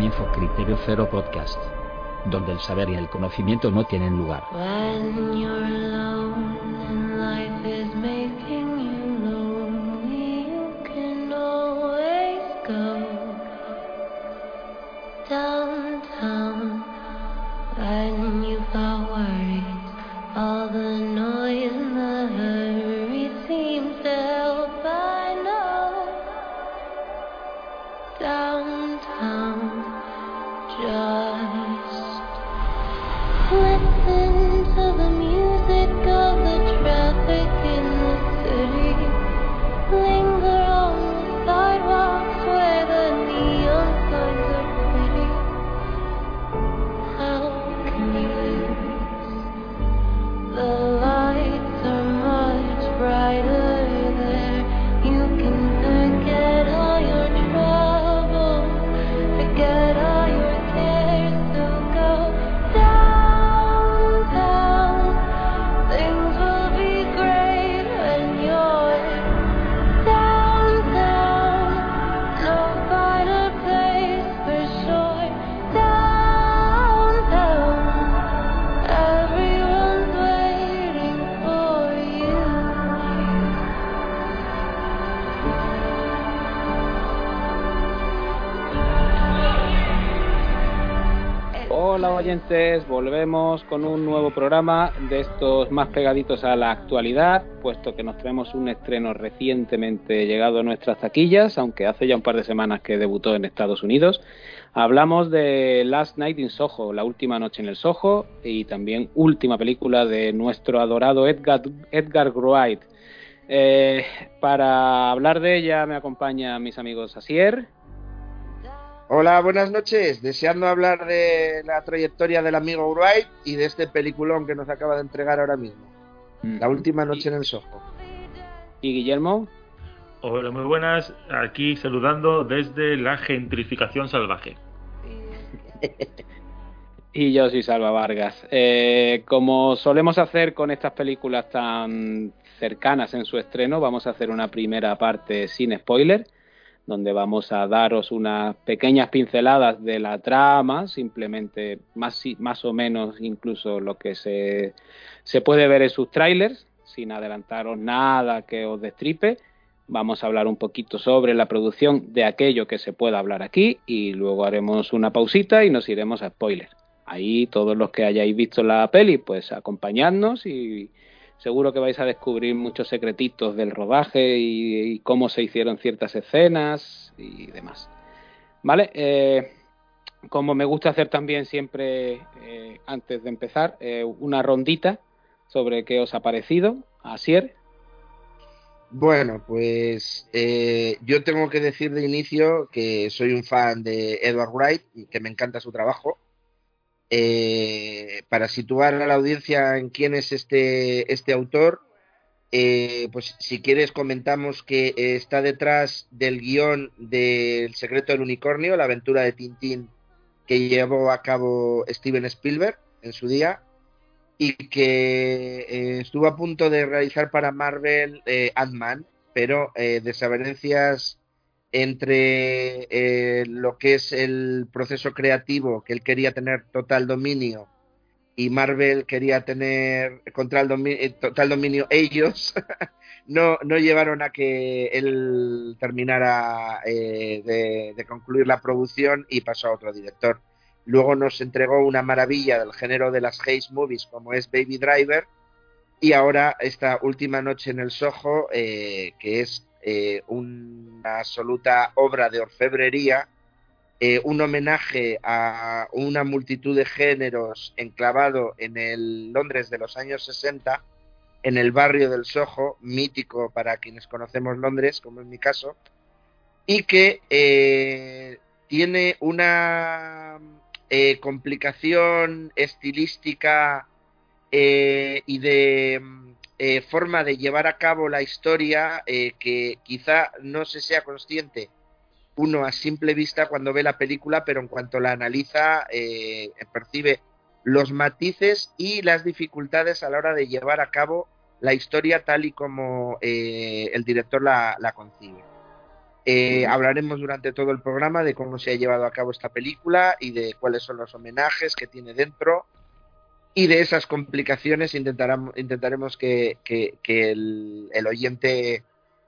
comienzo Criterio Cero Podcast, donde el saber y el conocimiento no tienen lugar. Programa de estos más pegaditos a la actualidad, puesto que nos traemos un estreno recientemente llegado a nuestras taquillas, aunque hace ya un par de semanas que debutó en Estados Unidos. Hablamos de Last Night in Soho, la última noche en el Soho, y también última película de nuestro adorado Edgar, Edgar Wright. Eh, para hablar de ella me acompañan mis amigos Asier. Hola, buenas noches. Deseando hablar de la trayectoria del amigo Wright y de este peliculón que nos acaba de entregar ahora mismo. La última noche en el Soho. ¿Y Guillermo? Hola, muy buenas. Aquí saludando desde la gentrificación salvaje. y yo soy Salva Vargas. Eh, como solemos hacer con estas películas tan cercanas en su estreno, vamos a hacer una primera parte sin spoiler donde vamos a daros unas pequeñas pinceladas de la trama, simplemente más, más o menos incluso lo que se, se puede ver en sus trailers, sin adelantaros nada que os destripe. Vamos a hablar un poquito sobre la producción de aquello que se pueda hablar aquí y luego haremos una pausita y nos iremos a spoiler. Ahí todos los que hayáis visto la peli, pues acompañadnos y, seguro que vais a descubrir muchos secretitos del rodaje y, cómo se hicieron ciertas escenas y demás. ¿Vale? Eh, como me gusta hacer también siempre eh, antes de empezar, eh, una rondita sobre qué os ha parecido. Asier. Bueno, pues yo tengo que decir de inicio que soy un fan de Edward Wright y que me encanta su trabajo. Eh, para situar a la audiencia en quién es este, este autor, eh, pues si quieres comentamos que está detrás del guion de secreto del unicornio, la aventura de Tintín que llevó a cabo Steven Spielberg en su día y que eh, estuvo a punto de realizar para Marvel Ant-Man, pero desavenencias entre eh, lo que es el proceso creativo, que él quería tener total dominio, y Marvel quería tener eh, total dominio ellos, no, no llevaron a que él terminara eh, de, de, concluir la producción y pasó a otro director. Luego nos entregó una maravilla del género de las Haze Movies como es Baby Driver y ahora esta última noche en el Soho, que es eh, una absoluta obra de orfebrería, eh, un homenaje a una multitud de géneros enclavado en el Londres de los años 60, en el barrio del Soho, mítico para quienes conocemos Londres, como en mi caso, y que eh, tiene una complicación estilística y de eh, forma de llevar a cabo la historia eh, que quizá no se sea consciente uno a simple vista cuando ve la película, pero en cuanto la analiza eh, percibe los matices y las dificultades a la hora de llevar a cabo la historia tal y como el director la, la concibe. Eh, hablaremos durante todo el programa de cómo se ha llevado a cabo esta película y de cuáles son los homenajes que tiene dentro y de esas complicaciones intentaremos, intentaremos que, el, oyente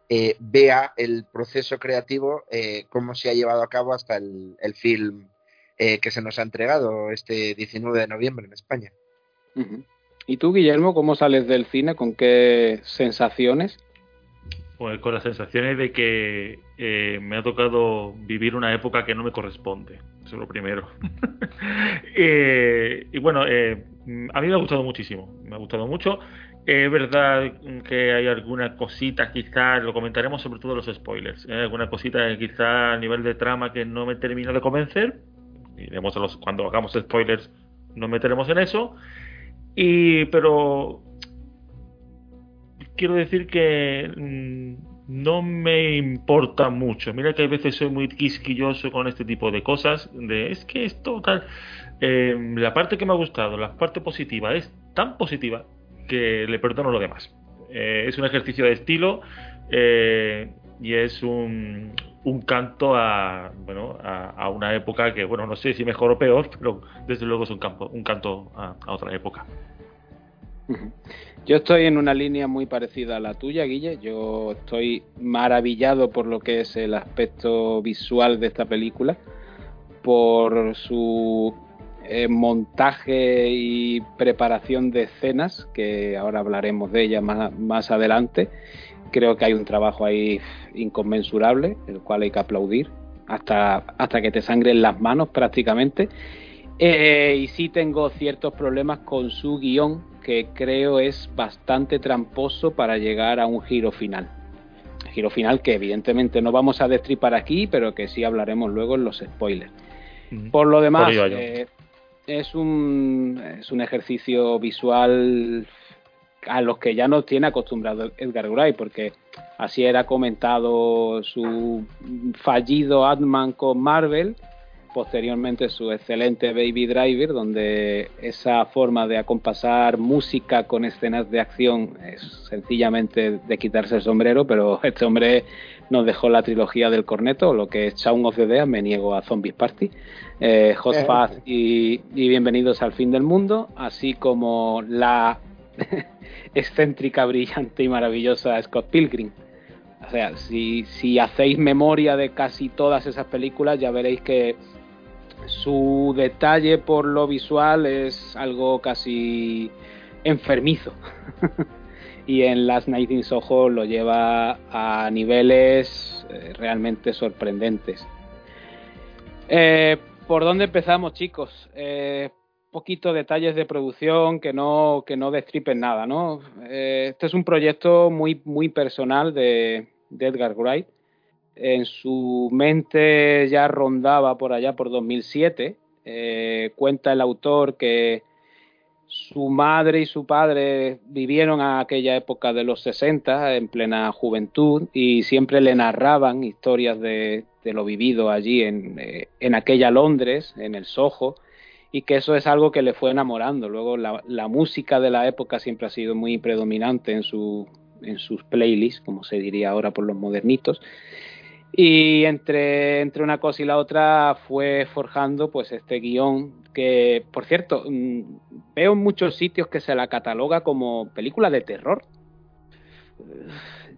eh, vea el proceso creativo, eh, cómo se ha llevado a cabo hasta el, film que se nos ha entregado este 19 de noviembre en España. ¿Y tú, Guillermo, cómo sales del cine? ¿Con qué sensaciones? Pues con las sensaciones de que eh, me ha tocado vivir una época que no me corresponde. Eso es lo primero. Eh, y bueno, eh, a mí me ha gustado muchísimo. Me ha gustado mucho. Es verdad que hay alguna cosita, quizás, lo comentaremos sobre todo los spoilers. Alguna cosita quizá a nivel de trama que no me termina de convencer. Iremos los, cuando hagamos spoilers nos meteremos en eso. Y, pero quiero decir que mm, no me importa mucho. Mira que a veces soy muy quisquilloso con este tipo de cosas. Es que esto tal. Eh, la parte que me ha gustado, la parte positiva, es tan positiva que le perdono lo demás. Eh, es un ejercicio de estilo eh, y es un, canto a, bueno, a, una época que, bueno, no sé si mejor o peor, pero desde luego es un, campo, un canto a otra época. Yo estoy en una línea muy parecida a la tuya, Guille. Yo estoy maravillado por lo que es el aspecto visual de esta película, por su eh, montaje y preparación de escenas, que ahora hablaremos de ellas más, más adelante. Creo que hay un trabajo ahí inconmensurable, el cual hay que aplaudir, hasta, hasta que te sangren las manos prácticamente. Eh, y sí tengo ciertos problemas con su guion, que creo es bastante tramposo para llegar a un giro final. Giro final que evidentemente no vamos a destripar aquí, pero que sí hablaremos luego en los spoilers. Por lo demás, eh, es, un, es un ejercicio visual a los que ya nos tiene acostumbrado Edgar Wright, porque así era comentado su fallido Ant-Man con Marvel posteriormente su excelente Baby Driver, donde esa forma de acompasar música con escenas de acción es sencillamente de quitarse el sombrero, pero este hombre nos dejó la trilogía del corneto, lo que es Shaun of the Dead, me niego a Zombies Party, eh, Hot eh. Fuzz y, Bienvenidos al Fin del Mundo, así como la excéntrica, brillante y maravillosa Scott Pilgrim. O sea, si, si hacéis memoria de casi todas esas películas, ya veréis que su detalle por lo visual es algo casi enfermizo. y en Last Night in Soho lo lleva a niveles eh, realmente sorprendentes. Eh, ¿Por dónde empezamos, chicos? Eh, poquito detalles de producción que no, que no destripen nada, ¿no? este es un proyecto muy, muy personal de, de Edgar Wright en su mente ya rondaba por allá por 2007. Eh, cuenta el autor que su madre y su padre vivieron a aquella época de los 60 en plena juventud y siempre le narraban historias de, lo vivido allí en, eh, en, aquella Londres, en el Soho, y que eso es algo que le fue enamorando. Luego la, la música de la época siempre ha sido muy predominante en, en sus playlists, como se diría ahora por los modernitos. Y entre, entre una cosa y la otra fue forjando pues este guion que, por cierto, mm, veo en muchos sitios que se la cataloga como película de terror.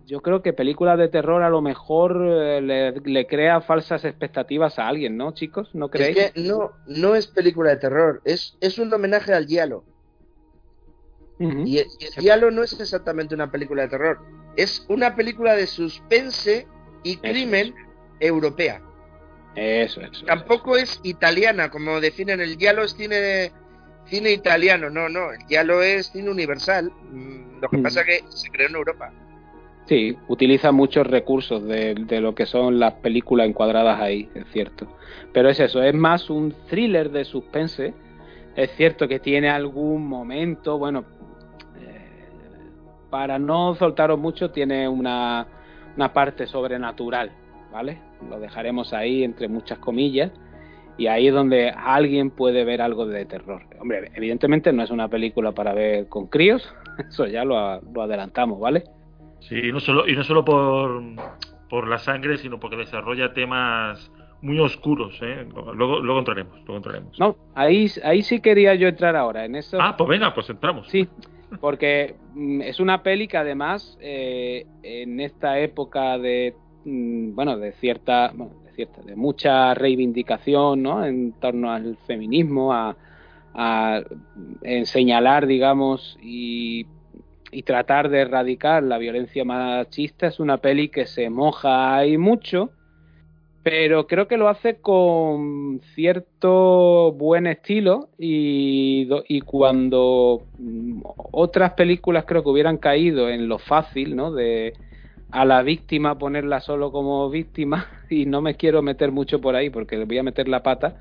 Yo creo que película de terror a lo mejor eh, le, crea falsas expectativas a alguien, ¿no, chicos? ¿No creéis? Es que no, no es película de terror, es, es un homenaje al Dialo. Y el, Dialo no es exactamente una película de terror, es una película de suspense y crimen europea. Eso, eso. Tampoco es italiana, como definen el diálogo es cine, cine italiano, no, no, el diálogo es cine universal. Mm, lo que pasa es que se creó en Europa. Sí, utiliza muchos recursos de, de, lo que son las películas encuadradas ahí, es cierto. Pero es eso, es más un thriller de suspense. Es cierto que tiene algún momento, bueno, eh, para no soltaros mucho, tiene una, una parte sobrenatural, ¿vale? Lo dejaremos ahí entre muchas comillas y ahí es donde alguien puede ver algo de terror. Hombre, evidentemente no es una película para ver con críos, eso ya lo, adelantamos, ¿vale? Sí, y no solo, y no solo por, por la sangre, sino porque desarrolla temas muy oscuros. ¿eh? Luego, luego entraremos, luego entraremos. No, ahí, ahí sí quería yo entrar ahora. En eso. Ah, pues venga, pues entramos. Sí, porque mm, es una peli que además eh, en esta época de mm, bueno de cierta de cierta de mucha reivindicación ¿no? en torno al feminismo a, a señalar digamos y, y tratar de erradicar la violencia machista es una peli que se moja ahí mucho pero creo que lo hace con cierto buen estilo y, cuando mm, otras películas creo que hubieran caído en lo fácil, ¿no? De a la víctima ponerla solo como víctima y no me quiero meter mucho por ahí porque le voy a meter la pata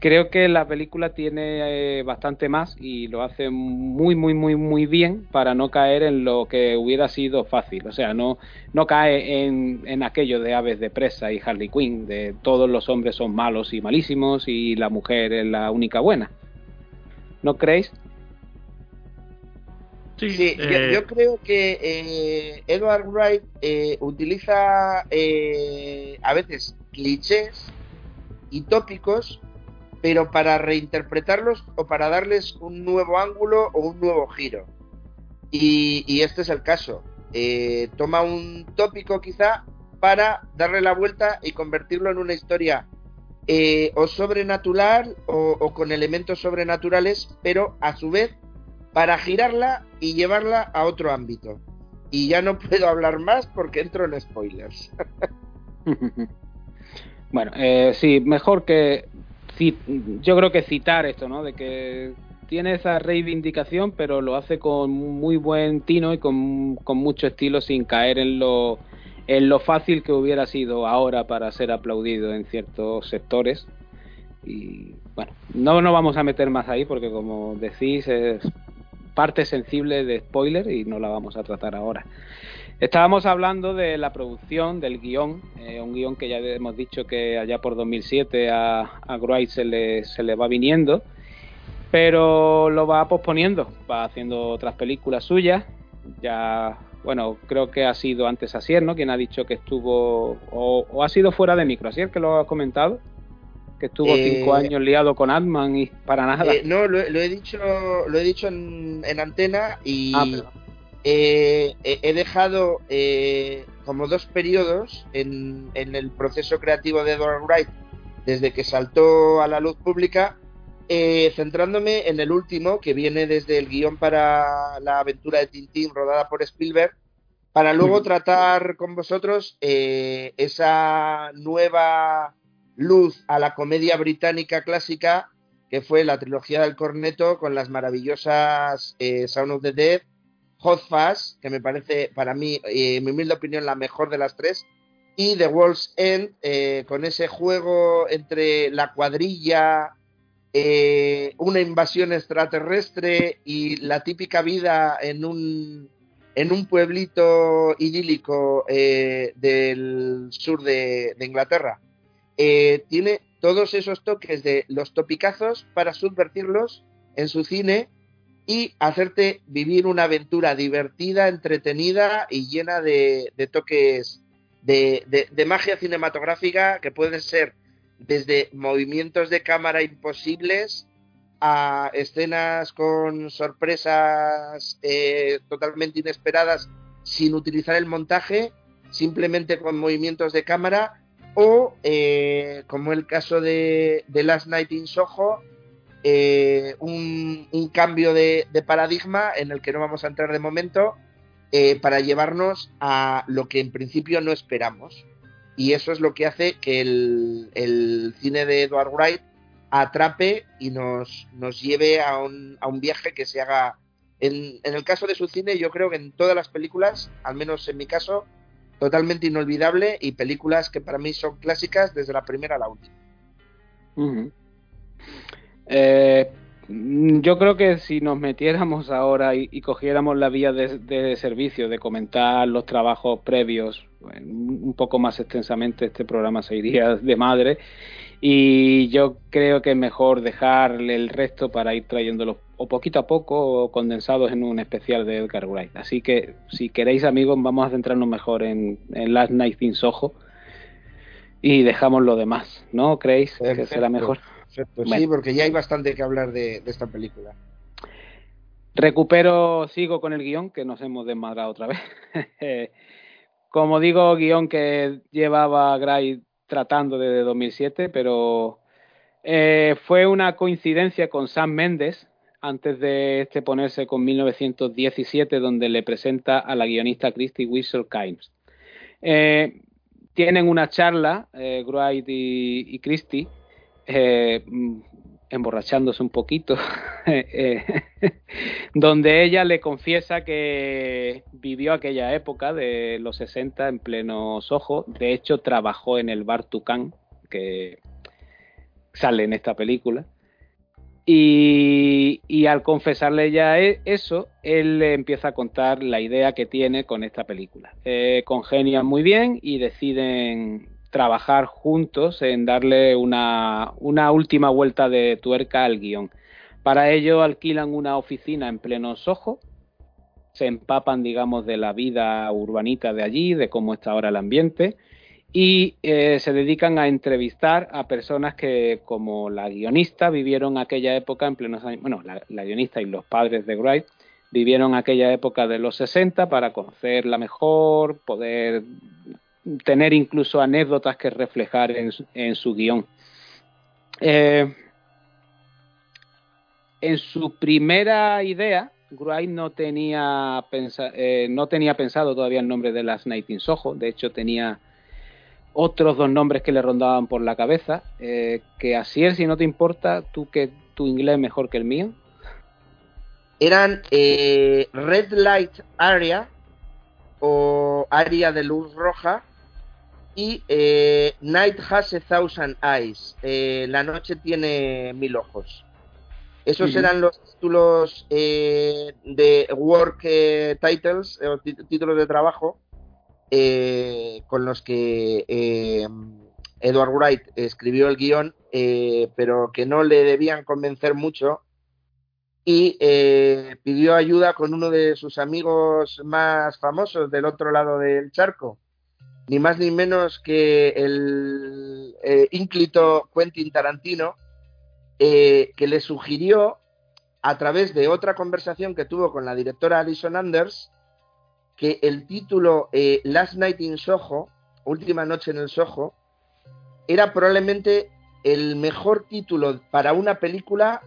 creo que la película tiene eh, bastante más y lo hace muy, muy, muy, muy bien para no caer en lo que hubiera sido fácil. O sea, no, no cae en, en aquello de aves de presa y Harley Quinn, de todos los hombres son malos y malísimos y la mujer es la única buena. ¿No creéis? Sí, sí eh... yo, yo, creo que eh, Edward Wright eh, utiliza eh, a veces clichés y tópicos pero para reinterpretarlos o para darles un nuevo ángulo o un nuevo giro. Y, este es el caso. Eh, toma un tópico quizá para darle la vuelta y convertirlo en una historia eh, o sobrenatural o, o, con elementos sobrenaturales, pero a su vez para girarla y llevarla a otro ámbito. Y ya no puedo hablar más porque entro en spoilers. bueno, eh, sí, mejor que yo creo que citar esto, ¿no? De que tiene esa reivindicación, pero lo hace con muy buen tino y con, mucho estilo sin caer en lo, en lo fácil que hubiera sido ahora para ser aplaudido en ciertos sectores. Y bueno, no nos vamos a meter más ahí porque como decís es parte sensible de spoiler y no la vamos a tratar ahora. Estábamos hablando de la producción, del guion, eh, un guion que ya hemos dicho que allá por 2007 a, a Wright se le, se le va viniendo, pero lo va posponiendo, va haciendo otras películas suyas. Ya, bueno, creo que ha sido antes Asier, ¿no? Quien ha dicho que estuvo, o, o ha sido fuera de micro, Asier, que lo ha comentado que estuvo eh, cinco años liado con Adman y para nada. Eh, no, lo, lo, he dicho, lo he dicho en, en antena y ah, eh, he dejado eh, como dos periodos en, en, el proceso creativo de Edward Wright desde que saltó a la luz pública, eh, centrándome en el último, que viene desde el guion para la aventura de Tintín rodada por Spielberg, para luego tratar con vosotros esa nueva luz a la comedia británica clásica que fue la trilogía del corneto con las maravillosas Sound of the Dead, Hot Fast, que me parece para mí, eh, mi humilde opinión, la mejor de las tres, y The World's End, eh, con ese juego entre la cuadrilla, eh, una invasión extraterrestre y la típica vida en un, en un pueblito idílico eh, del sur de Inglaterra. tiene todos esos toques de los topicazos para subvertirlos en su cine y hacerte vivir una aventura divertida, entretenida y llena de, toques de, magia cinematográfica que pueden ser desde movimientos de cámara imposibles a escenas con sorpresas eh, totalmente inesperadas sin utilizar el montaje, simplemente con movimientos de cámara o eh, como el caso de, de Last Night in Soho, eh, un, cambio de, paradigma en el que no vamos a entrar de momento eh, para llevarnos a lo que en principio no esperamos. Y eso es lo que hace que el, cine de Edward Wright atrape y nos, nos lleve a un, viaje que se haga. En, el caso de su cine, yo creo que en todas las películas, al menos en mi caso, totalmente inolvidable y películas que para mí son clásicas desde la primera a la última. Eh, yo creo que si nos metiéramos ahora y, y cogiéramos la vía de, de, servicio, de comentar los trabajos previos, un poco más extensamente este programa se iría de madre y yo creo que es mejor dejarle el resto para ir trayendo los o poquito a poco condensados en un especial de Edgar Wright. Así que si queréis amigos vamos a centrarnos mejor en, Last Night in Soho y dejamos lo demás, ¿no? ¿Creéis que será mejor? Sí, porque ya hay bastante que hablar de, esta película. Recupero, sigo con el guion, que nos hemos desmadrado otra vez. Como digo, guion que llevaba Gray tratando desde 2007, pero eh, fue una coincidencia con Sam Mendes, antes de este ponerse con 1917, donde le presenta a la guionista Christy Whistle Kimes. Eh, tienen una charla, eh, y, Christie, eh, emborrachándose un poquito, eh, donde ella le confiesa que vivió aquella época de los 60 en pleno Soho. De hecho, trabajó en el bar Tucán, que sale en esta película. Y, al confesarle ya e, eso, él le empieza a contar la idea que tiene con esta película. Eh, congenian muy bien y deciden trabajar juntos en darle una, una última vuelta de tuerca al guion. Para ello alquilan una oficina en pleno Soho, se empapan, digamos, de la vida urbanita de allí, de cómo está ahora el ambiente, y eh, se dedican a entrevistar a personas que, como la guionista, vivieron aquella época en plenos años, bueno, la, guionista y los padres de Wright vivieron aquella época de los 60 para conocerla mejor, poder tener incluso anécdotas que reflejar en, su guion. Eh, en su primera idea, Wright no tenía, eh, no tenía pensado todavía el nombre de las Night in Soho, de hecho tenía otros dos nombres que le rondaban por la cabeza, eh, que así es, si no te importa, tú que tu inglés es mejor que el mío. Eran eh, Red Light Area o Área de Luz Roja y eh, Night Has a Thousand Eyes, La Noche tiene mil ojos. Esos eran los títulos de work titles, o títulos de trabajo, eh, con los que eh, Edward Wright escribió el guion, eh, pero que no le debían convencer mucho y pidió ayuda con uno de sus amigos más famosos del otro lado del charco, ni más ni menos que el ínclito Quentin Tarantino, que le sugirió a través de otra conversación que tuvo con la directora Alison Anders, que el título eh, Last Night in Soho, Última Noche en el Soho, era probablemente el mejor título para una película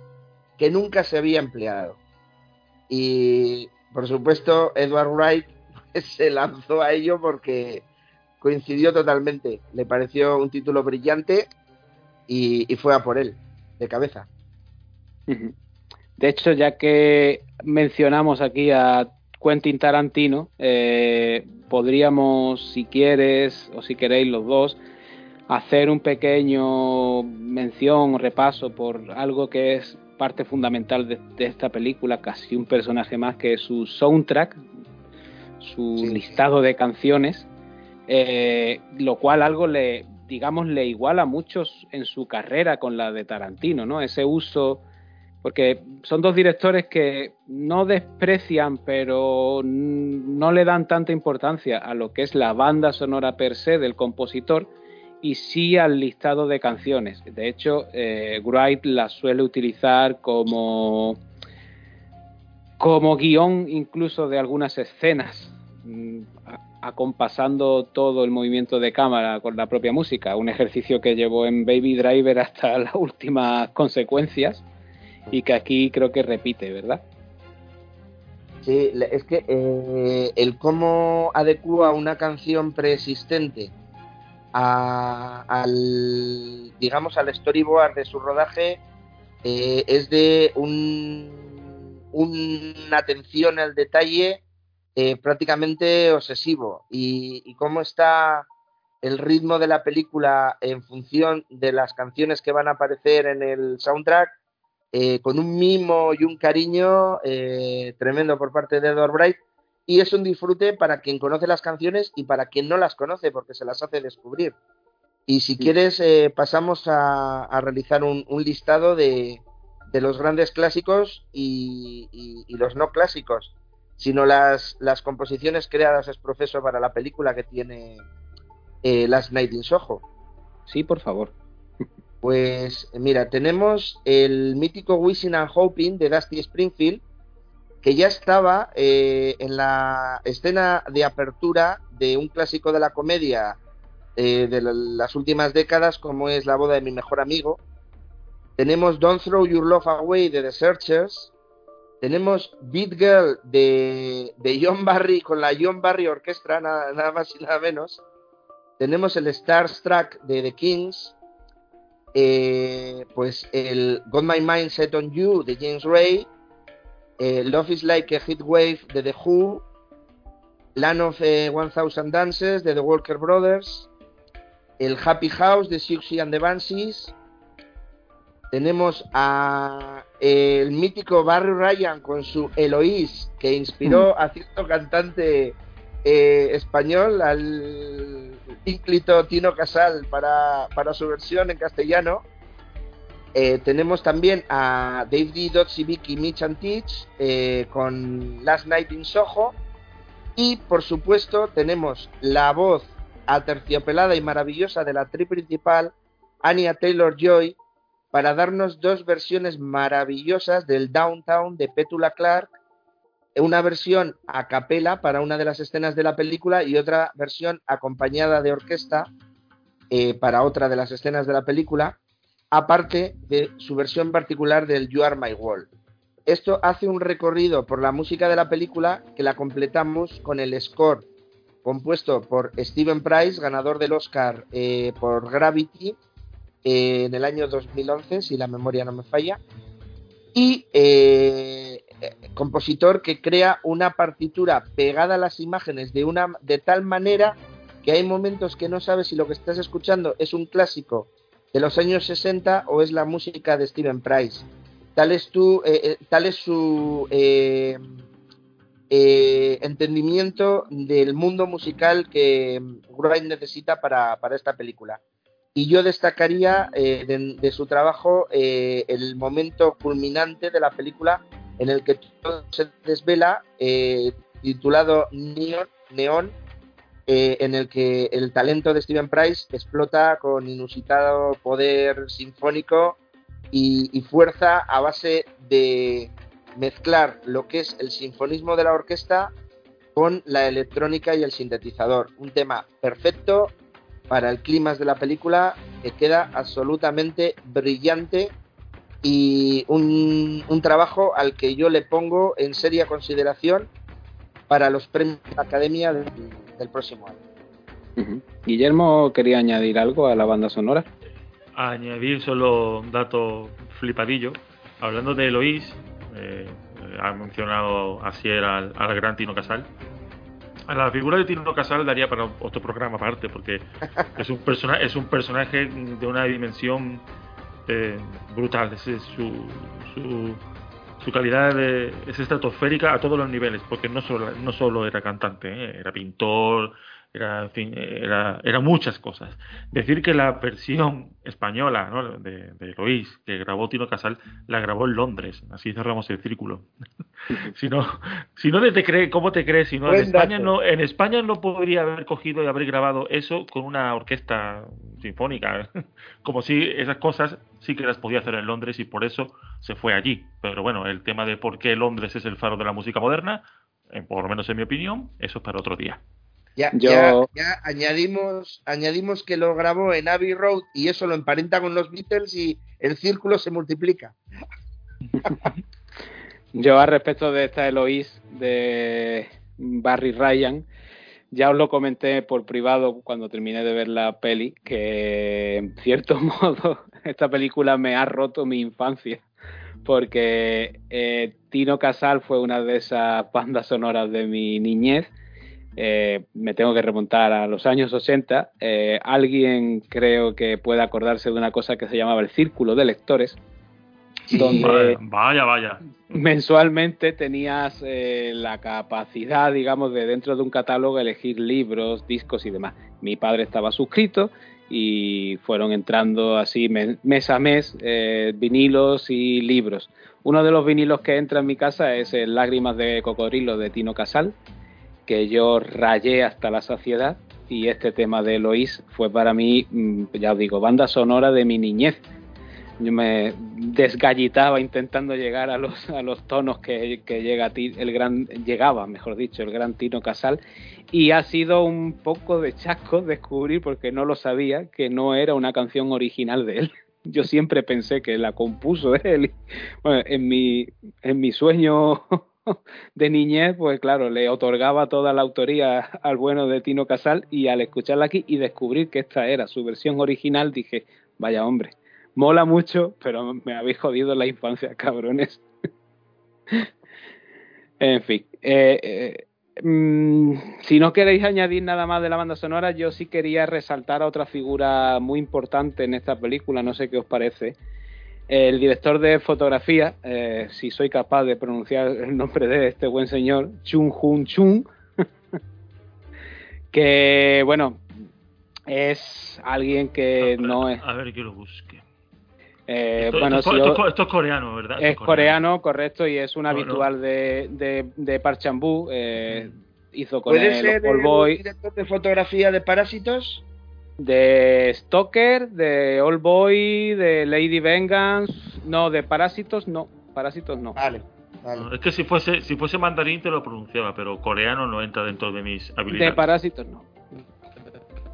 que nunca se había empleado. Y por supuesto, Edward Wright se lanzó a ello porque coincidió totalmente. Le pareció un título brillante y, y fue a por él, de cabeza. De hecho, ya que mencionamos aquí a Quentin Tarantino, eh, podríamos, si quieres o si queréis los dos, hacer un pequeño mención o repaso por algo que es parte fundamental de, esta película, casi un personaje más que es su soundtrack, su listado de canciones, eh, lo cual algo le, digamos, le iguala mucho en su carrera con la de Tarantino, ¿no? Ese uso porque son dos directores que no desprecian, pero no le dan tanta importancia a lo que es la banda sonora per se del compositor y sí al listado de canciones. De hecho, eh, Wright la suele utilizar como, como guion incluso de algunas escenas, mm, acompasando todo el movimiento de cámara con la propia música, un ejercicio que llevó en Baby Driver hasta las últimas consecuencias y que aquí creo que repite, ¿verdad? Sí, es que eh, el cómo adecua una canción preexistente al, digamos, al storyboard de su rodaje eh, es de un, una atención al detalle eh, prácticamente obsesivo y, y cómo está el ritmo de la película en función de las canciones que van a aparecer en el soundtrack eh, con un mimo y un cariño eh, tremendo por parte de Edward Bright. Y es un disfrute para quien conoce las canciones y para quien no las conoce, porque se las hace descubrir. Y si quieres, eh, pasamos a, realizar un, listado de, de los grandes clásicos y, los no clásicos, sino las, las composiciones creadas es profesor para la película que tiene eh, Last Night in Soho. Sí, por favor. Pues mira, tenemos el mítico Wishing and Hoping de Dusty Springfield, que ya estaba eh, en la escena de apertura de un clásico de la comedia eh, de las últimas décadas, como es La boda de mi mejor amigo. Tenemos Don't Throw Your Love Away de The Searchers. Tenemos Beat Girl de, John Barry con la John Barry Orquestra, nada, nada más y nada menos. Tenemos el Starstruck de The Kings. Eh, pues el Got My Mind Set on You de James Ray eh, Love is Like a Heat Wave de The Who, Land of eh, One Thousand Dances de The Walker Brothers, el Happy House de Siouxsie and the Banshees, tenemos a el mítico Barry Ryan con su Eloís, que inspiró mm. a cierto cantante eh, español, al ínclito Tino Casal, para, para su versión en castellano. Eh, tenemos también a David Dodds Vicky Mitch and Teach eh, con Last Night in Soho. Y por supuesto tenemos la voz aterciopelada y maravillosa de la actriz principal, Anya Taylor Joy, para darnos dos versiones maravillosas del Downtown de Petula Clark. Una versión a capela para una de las escenas de la película y otra versión acompañada de orquesta eh, para otra de las escenas de la película aparte de su versión particular del You Are My World. Esto hace un recorrido por la música de la película que la completamos con el score compuesto por Steven Price, ganador del Oscar eh, por Gravity en el año 2011, si la memoria no me falla, y eh, compositor que crea una partitura pegada a las imágenes de, una, de tal manera que hay momentos que no sabes si lo que estás escuchando es un clásico de los años 60 o es la música de Steven Price. Tal es, tu, eh, eh, tal es su eh, entendimiento del mundo musical que Wright necesita para, esta película. Y yo destacaría de, su trabajo el momento culminante de la película en el que todo se desvela, titulado Neon, Neon eh, en el que el talento de Steven Price explota con inusitado poder sinfónico y, fuerza a base de mezclar lo que es el sinfonismo de la orquesta con la electrónica y el sintetizador. Un tema perfecto para el clima de la película que queda absolutamente brillante y un, trabajo al que yo le pongo en seria consideración para los premios de la Academia del próximo año. Guillermo quería añadir algo a la banda sonora. Añadir solo un dato flipadillo. Hablando de Eloís, eh, ha mencionado así al, al gran Tino Casal. A la figura de Tino Casal daría para otro programa aparte, porque es un, persona, es un personaje de una dimensión eh, brutal. Es su, su su calidad es estratosférica a todos los niveles, porque no solo, no solo era cantante, ¿eh? era pintor, era, en fin, era, era muchas cosas. Decir que la versión española de, de Lois que grabó Tino Casal, la grabó en Londres, así cerramos el círculo. si no, si no te cree, ¿cómo te crees? Si no, en España no, en España no podría haber cogido y haber grabado eso con una orquesta sinfónica. Como si esas cosas sí que las podía hacer en Londres y por eso se fue allí. Pero bueno, el tema de por qué Londres es el faro de la música moderna, por lo menos en mi opinión, eso es para otro día. Ya, ya, añadimos, añadimos que lo grabó en Abbey Road y eso lo emparenta con los Beatles y el círculo se multiplica. Yo, al respecto de esta Eloís de Barry Ryan, ya os lo comenté por privado cuando terminé de ver la peli, que en cierto modo esta película me ha roto mi infancia, porque eh, Tino Casal fue una de esas bandas sonoras de mi niñez eh, me tengo que remontar a los años 80. Eh, alguien creo que puede acordarse de una cosa que se llamaba el Círculo de Lectores, donde vaya, vaya. mensualmente tenías eh, la capacidad, digamos, de dentro de un catálogo elegir libros, discos y demás. mi padre estaba suscrito y fueron entrando así mes a mes vinilos y libros. Uno de los vinilos que entra en mi casa es el Lágrimas de Cocodrilo de Tino Casal, que yo rayé hasta la saciedad y este tema de Eloís fue para mí, mm, ya os digo, banda sonora de mi niñez. Yo me desgallitaba intentando llegar a los, a los tonos que, que llega el gran, llegaba, mejor dicho, el gran Tino Casal. Y ha sido un poco de chasco descubrir, porque no lo sabía, que no era una canción original de él. Yo siempre pensé que la compuso él. Bueno, en mi, en mi sueño de niñez, pues claro, le otorgaba toda la autoría al bueno de Tino Casal y al escucharla aquí y descubrir que esta era su versión original, dije, vaya hombre, mola mucho, pero me habéis jodido la infancia, cabrones. en fin, eh, eh, mm, si no queréis añadir nada más de la banda sonora, yo sí quería resaltar a otra figura muy importante en esta película, no sé qué os parece, el director de fotografía, eh, si soy capaz de pronunciar el nombre de este buen señor, Chung Hun Chung, que bueno, es alguien que no es. A ver que lo busque. Eh, esto, bueno, esto, si esto- yo- esto es coreano, ¿verdad? es coreano, correcto, y es un No, no. habitual de, de, de Park Chan-wook, eh, hizo con ¿Puede él ser All el Boy, director de fotografía de Parásitos? De Stalker, de All Boy, de Lady Vengeance, no, de Parásitos no, Parásitos no. Vale, vale. No, Es que si fuese, si fuese mandarín te lo pronunciaba, pero coreano no entra dentro de mis De habilidades. Parásitos no.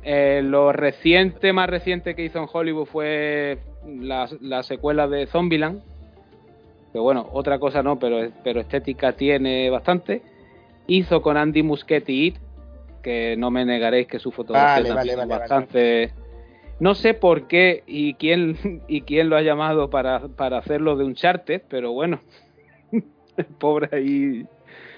Eh, lo reciente, más reciente que hizo en Hollywood fue la, la secuela de Zombieland. Que bueno, otra cosa no, pero, pero estética tiene bastante. Hizo con Andy Muschietti It, que no me negaréis que su fotografía Vale, bastante. No sé por qué y quién, y quién lo ha llamado para, para hacerlo de un charter, pero bueno, el pobre ahí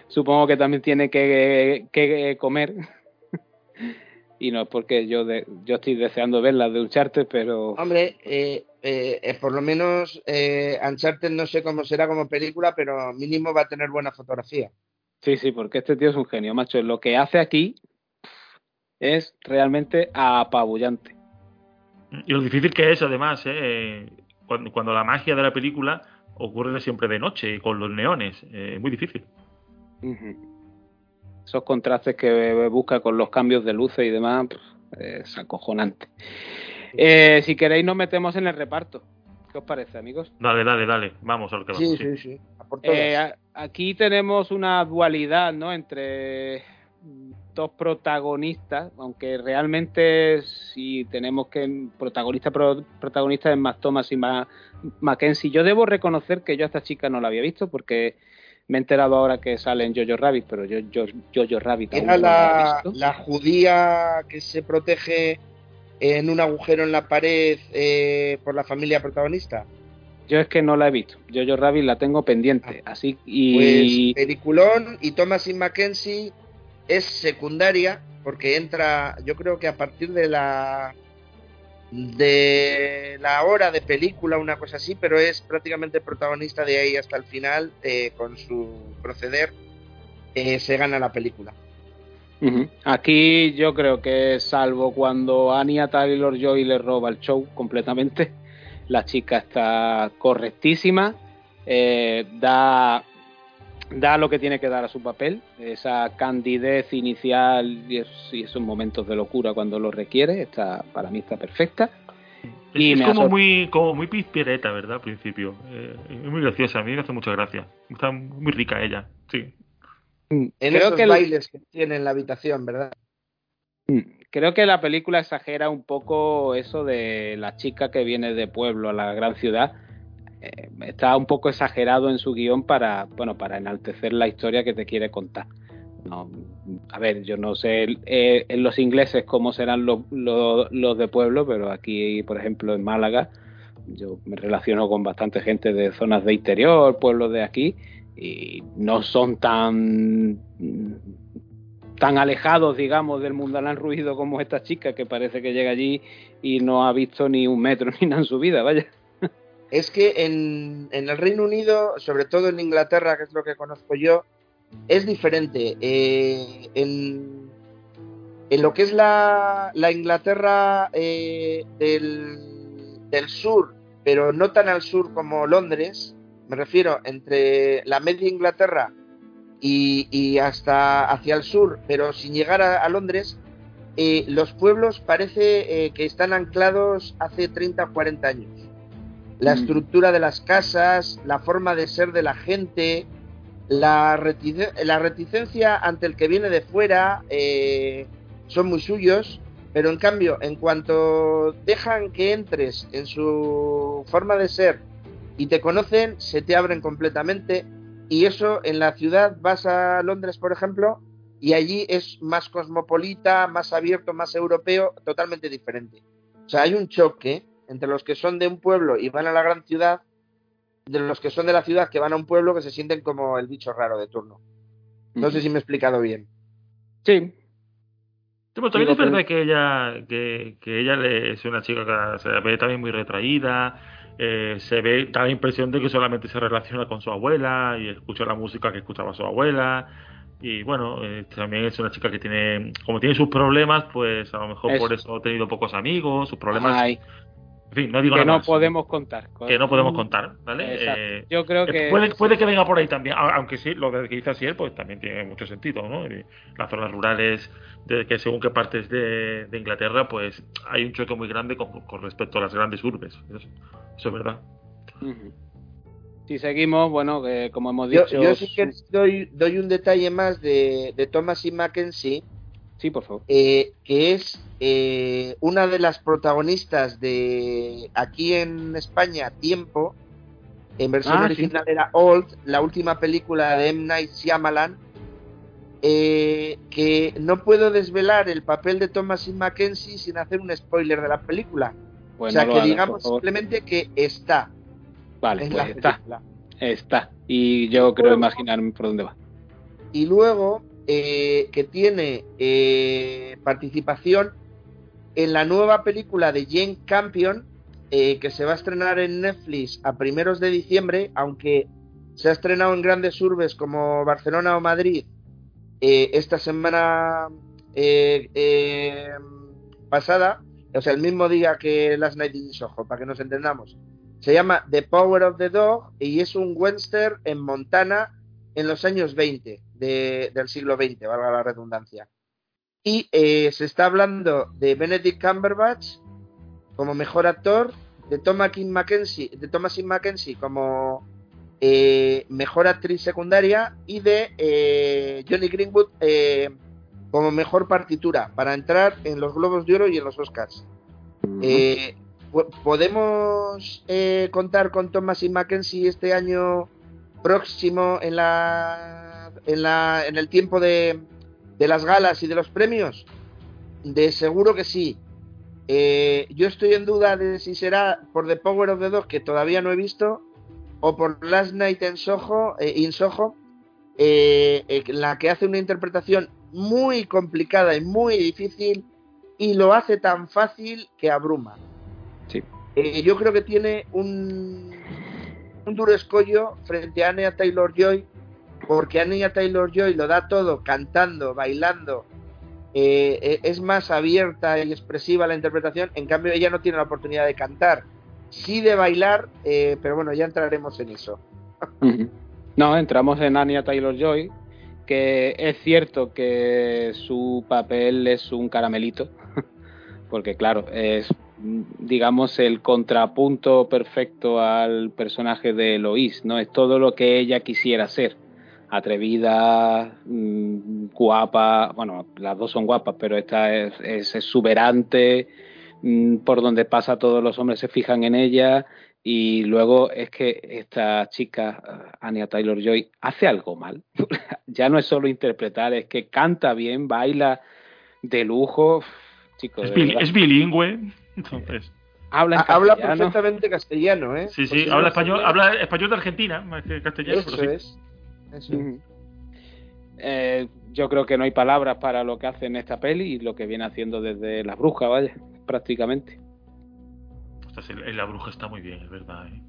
supongo que también tiene que, que comer. y no es porque yo de- yo estoy deseando ver las de Uncharted, pero Hombre, eh, eh, eh, por lo menos Uncharted no sé cómo será como película, pero mínimo va a tener buena fotografía. sí, sí, porque este tío es un genio, macho. Lo que hace aquí es realmente apabullante. Y lo difícil que es, además, ¿eh? cuando, cuando la magia de la película ocurre siempre de noche, con los neones. eh, es muy difícil. Esos contrastes que busca con los cambios de luces y demás, pff, es acojonante. Eh, si queréis, nos metemos en el reparto. ¿Qué os parece, amigos? Dale, dale, dale. Vamos a lo que Sí, vamos. sí, sí. a por todas. Eh, aquí tenemos una dualidad, ¿no? Entre protagonistas, aunque realmente si tenemos que protagonista pro- protagonista es más Thomas y más Mackenzie. Yo debo reconocer que yo a esta chica no la había visto porque me he enterado ahora que sale en Jojo Rabbit, pero yo yo Jojo Rabbit aún Era no la la, visto. la judía que se protege en un agujero en la pared eh, por la familia protagonista. Yo es que no la he visto. Jojo Rabbit la tengo pendiente, así Pues y peliculón y Thomasin Mackenzie es secundaria porque entra, yo creo que a partir de la de la hora de película, una cosa así, pero es prácticamente protagonista de ahí hasta el final eh, con su proceder eh, se gana la película. Aquí yo creo que salvo cuando Anya Taylor Joy le roba el show completamente, la chica está correctísima, eh, da, da lo que tiene que dar a su papel, esa candidez inicial y, es- y esos momentos de locura cuando lo requiere, está, para mí está perfecta. Y es me como muy, como muy pizpireta, ¿verdad? Al principio. Eh, es muy graciosa, a mí me hace mucha gracia. Está muy rica ella, sí. En Creo esos que el- bailes que tiene en la habitación, ¿verdad? Creo que la película exagera un poco eso de la chica que viene de pueblo a la gran ciudad. Eh, está un poco exagerado en su guion para, bueno, para enaltecer la historia que te quiere contar. No, a ver, yo no sé eh, en los ingleses cómo serán los, los, de pueblo, pero aquí, por ejemplo, en Málaga, yo me relaciono con bastante gente de zonas de interior, pueblos de aquí, y no son tan tan alejados, digamos, del mundanal ruido como esta chica que parece que llega allí y no ha visto ni un metro ni nada en su vida, vaya. Es que en, en el Reino Unido, sobre todo en Inglaterra, que es lo que conozco yo, es diferente. Eh, en, En lo que es la, la Inglaterra eh, del, del sur, pero no tan al sur como Londres, me refiero entre la media Inglaterra y, y hasta hacia el sur, pero sin llegar a, a Londres, eh, los pueblos parece que están anclados hace 30 o 40 años. La estructura de las casas, la forma de ser de la gente, la, retice- la reticencia ante el que viene de fuera, eh, son muy suyos, pero en cambio, en cuanto dejan que entres en su forma de ser y te conocen, se te abren completamente. Y eso en la ciudad, vas a Londres, por ejemplo, y allí es más cosmopolita, más abierto, más europeo, totalmente diferente. O sea, hay un choque entre los que son de un pueblo y van a la gran ciudad, de los que son de la ciudad que van a un pueblo que se sienten como el bicho raro de turno. No sé si me he explicado bien. Sí, Sí, pero también Digo, es verdad pero- que ella, que, que ella le- es una chica que se ve también muy retraída, eh, se ve, da la impresión de que solamente se relaciona con su abuela y escucha la música que escuchaba su abuela. Y bueno, eh, también es una chica que tiene, como tiene sus problemas, pues a lo mejor por Eso. eso ha tenido pocos amigos, sus problemas. Ay, En fin, no digo que nada no más. podemos contar. Que no podemos contar, ¿vale? Exacto. Eh, Yo creo eh, que Puede, puede que venga por ahí también, aunque sí, lo que dice Asier, pues también tiene mucho sentido, ¿no? Y las zonas rurales, de que según qué partes de, de Inglaterra, pues hay un choque muy grande con, con respecto a las grandes urbes. Eso, eso es verdad. Si seguimos, bueno, como hemos Yo, dicho. yo sí que doy, doy un detalle más de, de Thomas y Mackenzie, Sí, por favor. eh, que es eh, una de las protagonistas de aquí en España, Tiempo, en versión Ah, sí. original era Old, la última película de M. Night Shyamalan, eh, que no puedo desvelar el papel de Thomas y Mackenzie sin hacer un spoiler de la película. Pues o sea, no que hagas, digamos simplemente que está Vale, pues está. película. Está. Y yo creo Luego- imaginarme por dónde va. y luego eh, que tiene eh, participación en la nueva película de Jane Campion eh, que se va a estrenar en Netflix a primeros de diciembre, aunque se ha estrenado en grandes urbes como Barcelona o Madrid esta semana pasada, o sea, el mismo día que Last Night in Soho, para que nos entendamos. Se llama The Power of the Dog y es un western en Montana en los años 20 de- del siglo XX, valga la redundancia. Y eh, se está hablando de Benedict Cumberbatch como mejor actor, de Thomas Mackenzie, de Thomasin Mackenzie como eh, mejor actriz secundaria y de eh, Johnny Greenwood como mejor partitura para entrar en los Globos de Oro y en los Oscars. Po- ¿Podemos contar con Thomas y Mackenzie este año próximo en la en la en el tiempo de, de las galas y de los premios? De seguro que sí. Eh, yo estoy en duda de si será por The Power of the Dog, que todavía no he visto, o por Last Night in Soho, eh, in Soho, eh, eh, la que hace una interpretación muy complicada y muy difícil y lo hace tan fácil que abruma. Sí. Eh, yo creo que tiene un, un duro escollo frente a Anya Taylor Joy, porque Anya Taylor Joy lo da todo cantando, bailando, eh, eh, es más abierta y expresiva la interpretación, en cambio ella no tiene la oportunidad de cantar, sí de bailar, eh, pero bueno, ya entraremos en eso. No, entramos en Anya Taylor Joy, que es cierto que su papel es un caramelito, porque claro, es digamos el contrapunto perfecto al personaje de Eloís, ¿no? Es todo lo que ella quisiera ser. Atrevida, mm, guapa, bueno, las dos son guapas, pero esta es, es exuberante, mm, por donde pasa todos los hombres se fijan en ella, y luego es que esta chica, eh, Anya Taylor Joy, hace algo mal. ya no es solo interpretar, es que canta bien, baila de lujo. Chicos, Es, de bil- verdad. es bilingüe, entonces. habla perfectamente castellano, ¿eh? Sí, sí, habla español, habla español de Argentina, más que castellano, Eso pero sí. es. Eso. Eh, yo creo que no hay palabras para lo que hace en esta peli y lo que viene haciendo desde Las Brujas, vaya, prácticamente. Ostras, el- el La Bruja está muy bien, es verdad, ¿eh?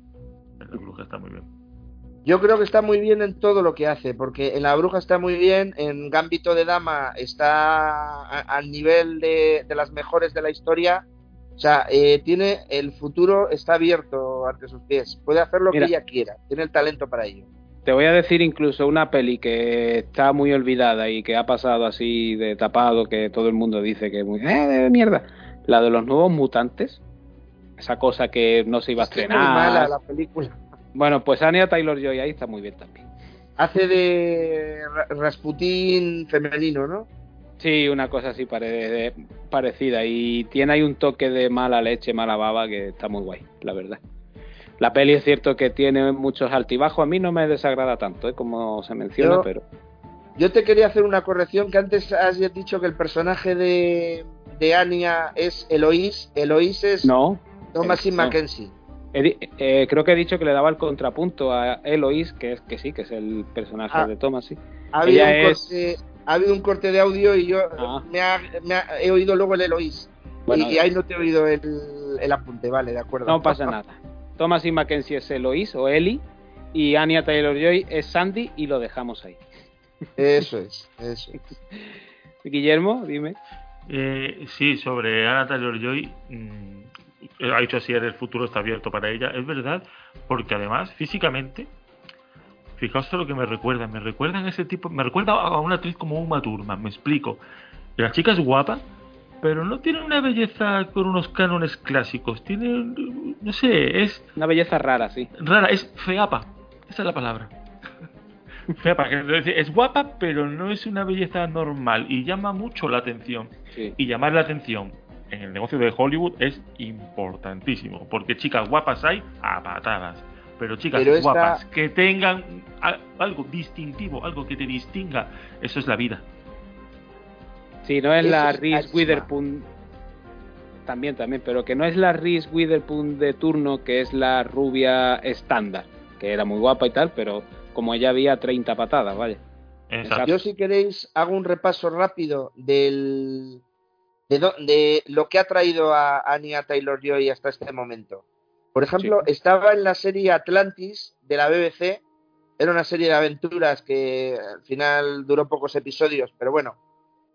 El La Bruja está muy bien. Yo creo que está muy bien en todo lo que hace, porque en La Bruja está muy bien, en Gambito de Dama está al nivel de, las mejores de la historia. O sea, eh, tiene el futuro está abierto ante sus pies. Puede hacer lo que ella quiera. Tiene el talento para ello. Te voy a decir incluso una peli que está muy olvidada y que ha pasado así de tapado, que todo el mundo dice que es muy eh, de mierda. La de los nuevos mutantes. Esa cosa que no se iba a estrenar. Es muy mala la película. Bueno, pues Anya Taylor Joy ahí está muy bien también. Hace de Rasputín femenino, ¿no? Sí, una cosa así parecida. Y tiene ahí un toque de mala leche, mala baba que está muy guay, la verdad. La peli es cierto que tiene muchos altibajos. A mí no me desagrada tanto, ¿eh? como se menciona, pero. Yo te quería hacer una corrección que antes has dicho que el personaje de, de Anya es Eloís. Eloís es no, Thomasin Mackenzie. Eh, creo que he dicho que le daba el contrapunto a Eloís, que es que sí, que es el personaje ah. de Thomas, sí. Ha habido, un corte, ha habido, un corte, de audio y yo ah. me, he oído luego el Eloís. y, ahí no te he oído el, apunte, vale, de acuerdo. No pasa nada. Thomas y Mackenzie es Eloís o Eli y Anya Taylor Joy es Sandy y lo dejamos ahí. Eso es, eso es. Guillermo, dime. Eh, sí, sobre Anya Taylor Joy. Mm, ha dicho así, el futuro está abierto para ella. Es verdad, porque además, físicamente, fijaos lo que me recuerda. Me recuerdan ese tipo, me recuerda a una actriz como Uma Thurman, me explico. La chica es guapa, pero no tiene una belleza con unos cánones clásicos. Tiene, no sé, es... Una belleza rara, sí. Rara, es feapa. Esa es la palabra. feapa, es guapa, pero no es una belleza normal y llama mucho la atención. Y llamar la atención en el negocio de Hollywood es importantísimo, porque chicas guapas hay a patadas, pero chicas guapas que tengan algo distintivo, algo que te distinga, eso es la vida. Sí, no es la Reese Witherspoon también, también, pero que no es la Reese Witherspoon de turno, que es la rubia estándar, que era muy guapa y tal, pero como ella había 30 patadas, vaya. Yo si queréis hago un repaso rápido del de, lo que ha traído a Anya Taylor Joy hasta este momento. Por ejemplo, estaba en la serie Atlantis de la BBC, era una serie de aventuras que al final duró pocos episodios, pero bueno,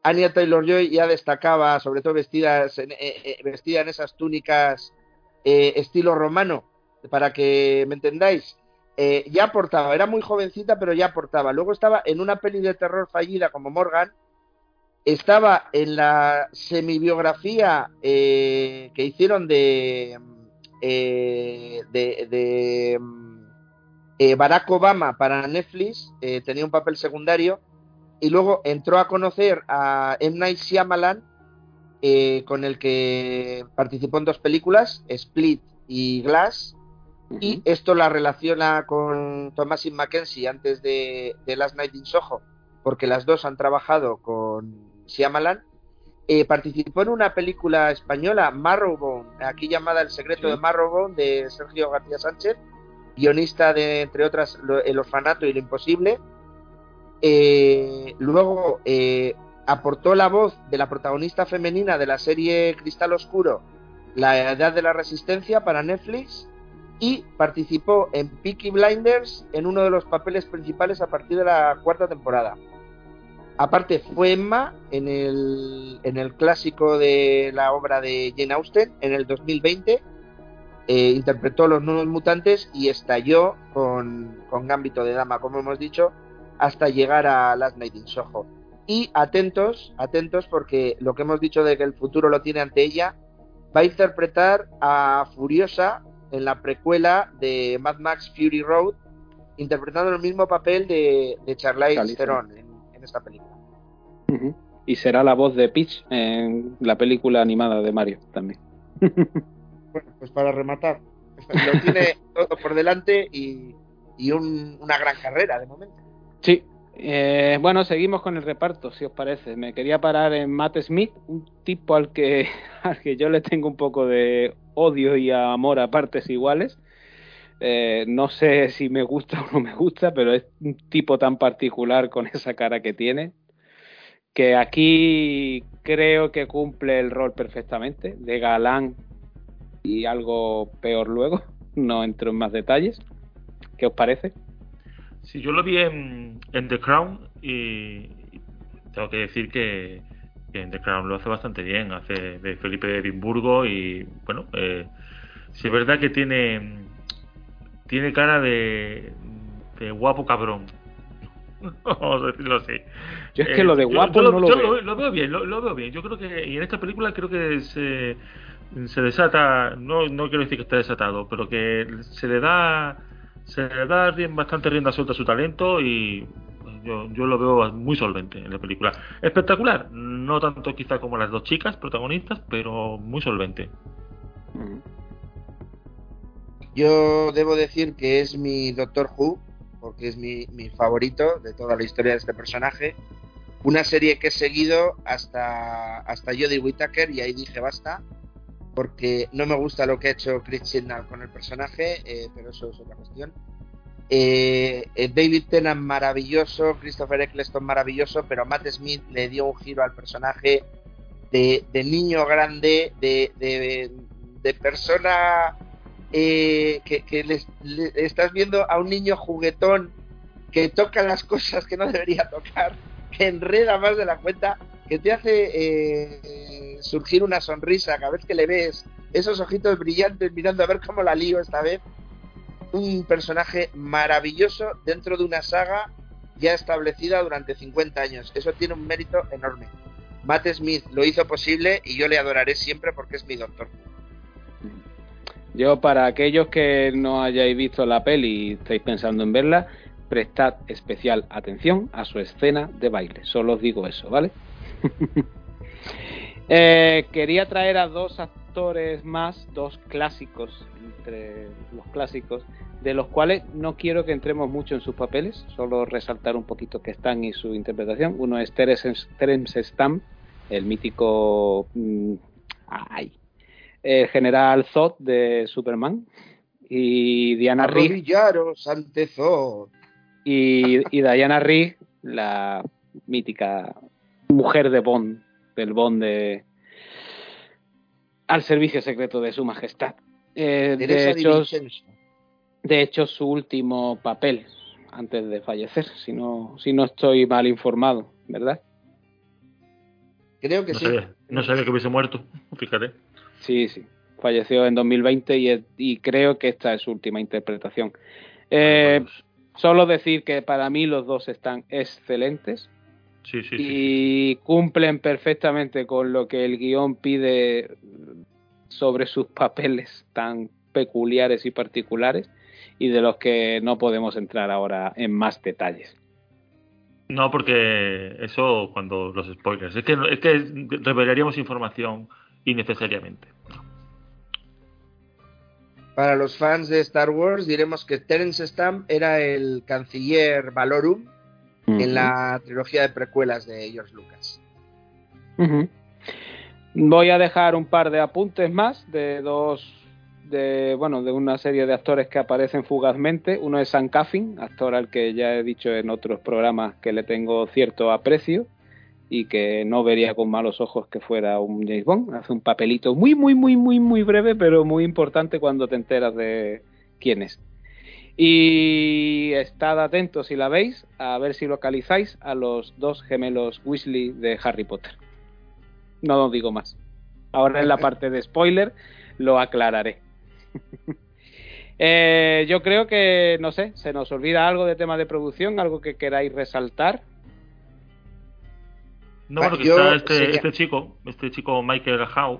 Anya Taylor Joy ya destacaba, sobre todo vestidas en, eh, eh, vestida en esas túnicas eh, estilo romano, para que me entendáis. ya aportaba, era muy jovencita, pero ya aportaba. Luego estaba en una peli de terror fallida como Morgan, estaba en la semibiografía que hicieron de, de, Barack Obama para Netflix, tenía un papel secundario, y luego entró a conocer a M. Night Shyamalan, con el que participó en dos películas, Split y Glass, y esto la relaciona con Thomasin Mackenzie antes de, de Last Night in Soho, porque las dos han trabajado con Shyamalan, eh, participó en una película española, Marrowbone, aquí llamada El secreto de Marrowbone, de Sergio García Sánchez, guionista de, entre otras, El orfanato y lo imposible. Eh, luego eh, aportó la voz de la protagonista femenina de la serie Cristal Oscuro, La Edad de la Resistencia, para Netflix. Y participó en Peaky Blinders en uno de los papeles principales a partir de la cuarta temporada. Aparte fue Emma en el, en el clásico de la obra de Jane Austen en el 2020. Eh, interpretó Los Nuevos Mutantes y estalló con, con Gambito de Dama, como hemos dicho, hasta llegar a Last Night in Soho. Y atentos, atentos porque lo que hemos dicho de que el futuro lo tiene ante ella, va a interpretar a Furiosa en la precuela de Mad Max Fury Road, interpretando el mismo papel de, de Charlize Theron en esta película. Y será la voz de Peach en la película animada de Mario también. bueno, pues para rematar, lo tiene todo por delante y, una gran carrera de momento. Sí. Eh, bueno, seguimos con el reparto, si os parece. Me quería parar en Matt Smith, un tipo al que, al que yo le tengo un poco de odio y amor a partes iguales. Eh, no sé si me gusta o no me gusta, pero es un tipo tan particular con esa cara que tiene que aquí creo que cumple el rol perfectamente de galán y algo peor luego. No entro en más detalles. ¿Qué os parece? Sí, yo lo vi en, The Crown y tengo que decir que, en The Crown lo hace bastante bien. Hace de Felipe de Edimburgo y bueno, eh, sí es verdad que tiene tiene cara de, de guapo cabrón. Vamos a decirlo así. Yo es que lo de eh, guapo no lo, veo. Lo, veo bien, lo, veo bien. Yo creo que y en esta película creo que se, se desata, no, no quiero decir que esté desatado, pero que se le da se le da bastante rienda suelta a su talento y yo, yo lo veo muy solvente en la película. Espectacular, no tanto quizá como las dos chicas protagonistas, pero muy solvente. Yo debo decir que es mi Doctor Who, porque es mi, mi favorito de toda la historia de este personaje. Una serie que he seguido hasta, hasta Jodie Whittaker y ahí dije basta porque no me gusta lo que ha hecho Chris Chibnall con el personaje, eh, pero eso es otra cuestión. Eh, eh, David Tennant maravilloso, Christopher Eccleston maravilloso, pero Matt Smith le dio un giro al personaje de, niño grande, de, de, persona que, estás viendo a un niño juguetón que toca las cosas que no debería tocar, que enreda más de la cuenta, que te hace surgir una sonrisa cada vez que le ves esos ojitos brillantes mirando a ver cómo la lío esta vez. Un personaje maravilloso dentro de una saga ya establecida durante 50 años. Eso tiene un mérito enorme. Matt Smith lo hizo posible y yo le adoraré siempre porque es mi doctor. Yo, para aquellos que no hayáis visto la peli y estáis pensando en verla, prestad especial atención a su escena de baile. Solo os digo eso, ¿vale? Eh, quería traer a dos actores más, dos clásicos, entre los clásicos, de los cuales no quiero que entremos mucho en sus papeles, solo resaltar un poquito que están y su interpretación. Uno es Terence Stamp, el mítico. Mm, ay, el general Zod de Superman. Y Diana Rigg. ante Zod. Y, y Diana Rigg, la mítica mujer de Bond del Bond al servicio secreto de su majestad. Eh, de, hecho, de hecho, su último papel antes de fallecer, si no, si no estoy mal informado, ¿verdad? Creo que no sí. no sabía que hubiese muerto, fíjate. Sí, sí. Falleció en 2020 y, y creo que esta es su última interpretación. Eh, pues. Solo decir que para mí los dos están excelentes. Y cumplen perfectamente con lo que el guion pide sobre sus papeles tan peculiares y particulares y de los que no podemos entrar ahora en más detalles. No, porque eso cuando los spoilers, es que, es que revelaríamos información innecesariamente. Para los fans de Star Wars diremos que Terence Stamp era el canciller Valorum en la trilogía de precuelas de George Lucas. Voy a dejar un par de apuntes más de dos de bueno de una serie de actores que aparecen fugazmente. Uno es Sam Caffin, actor al que ya he dicho en otros programas que le tengo cierto aprecio y que no vería con malos ojos que fuera un James Bond. Hace un papelito muy muy muy muy muy breve, pero muy importante cuando te enteras de quién es. Y estad atentos si la veis, a ver si localizáis a los dos gemelos Weasley de Harry Potter. No os digo más. Ahora en la parte de spoiler lo aclararé. Eh, yo creo que, no sé, se nos olvida algo de tema de producción, algo que queráis resaltar. No, porque está este, este, chico, este chico Michael Howe,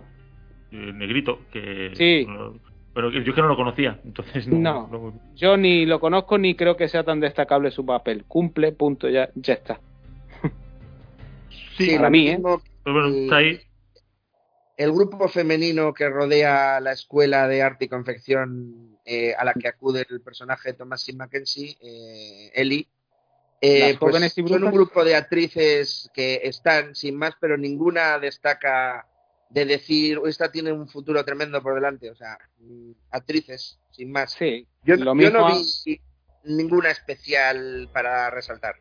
el negrito, que sí. Pero yo que no lo conocía, entonces no, Yo ni lo conozco ni creo que sea tan destacable su papel. Cumple, punto, ya, ya está. Sí, para mí, ¿eh? ahí. El grupo femenino que rodea la escuela de arte y confección eh, a la que acude el personaje de Thomasin Mackenzie, eh, Ellie, eh, pues son un grupo de actrices que están sin más, pero ninguna destaca de decir, esta tiene un futuro tremendo por delante. O sea, mm, actrices, sin más. Sí, yo, lo mismo... no vi ninguna especial para resaltar.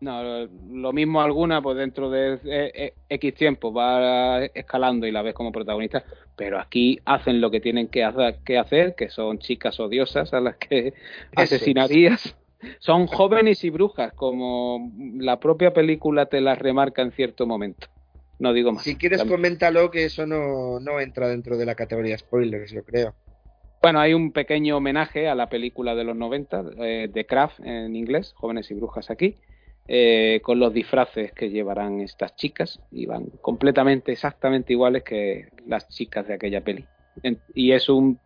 No, lo mismo alguna, pues dentro de eh, eh, X tiempo va escalando y la ves como protagonista, pero aquí hacen lo que tienen que, hacer, que son chicas odiosas a las que asesinarías Son jóvenes y brujas, como la propia película te las remarca en cierto momento. No digo más. Si quieres, coméntalo, que eso no, no entra dentro de la categoría spoilers, yo creo. Bueno, hay un pequeño homenaje a la película de los 90, eh, de Craft en inglés, Jóvenes y Brujas aquí, eh, con los disfraces que llevarán estas chicas y van completamente, exactamente iguales que las chicas de aquella peli. y es un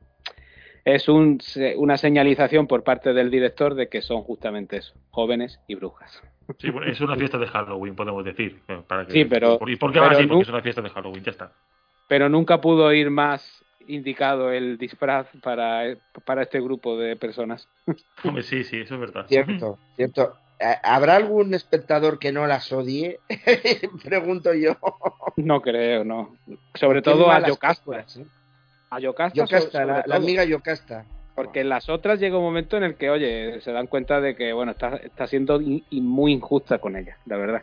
es un, una señalización por parte del director de que son justamente eso, jóvenes y brujas. Sí, es una fiesta de Halloween, podemos decir. Eh, sí, pero. ¿Y por qué va Porque es una fiesta de Halloween, ya está. Pero nunca pudo ir más indicado el disfraz para, para este grupo de personas. Hombre, sí, sí, eso es verdad. Cierto, cierto. ¿Habrá algún espectador que no las odie? Pregunto yo. No creo, no. Sobre todo a Yocasta. ¿eh? A Yocasta. la, amiga Yocasta. Porque en las otras llega un momento en el que, oye, se dan cuenta de que, bueno, está, está siendo muy injusta con ella, la verdad.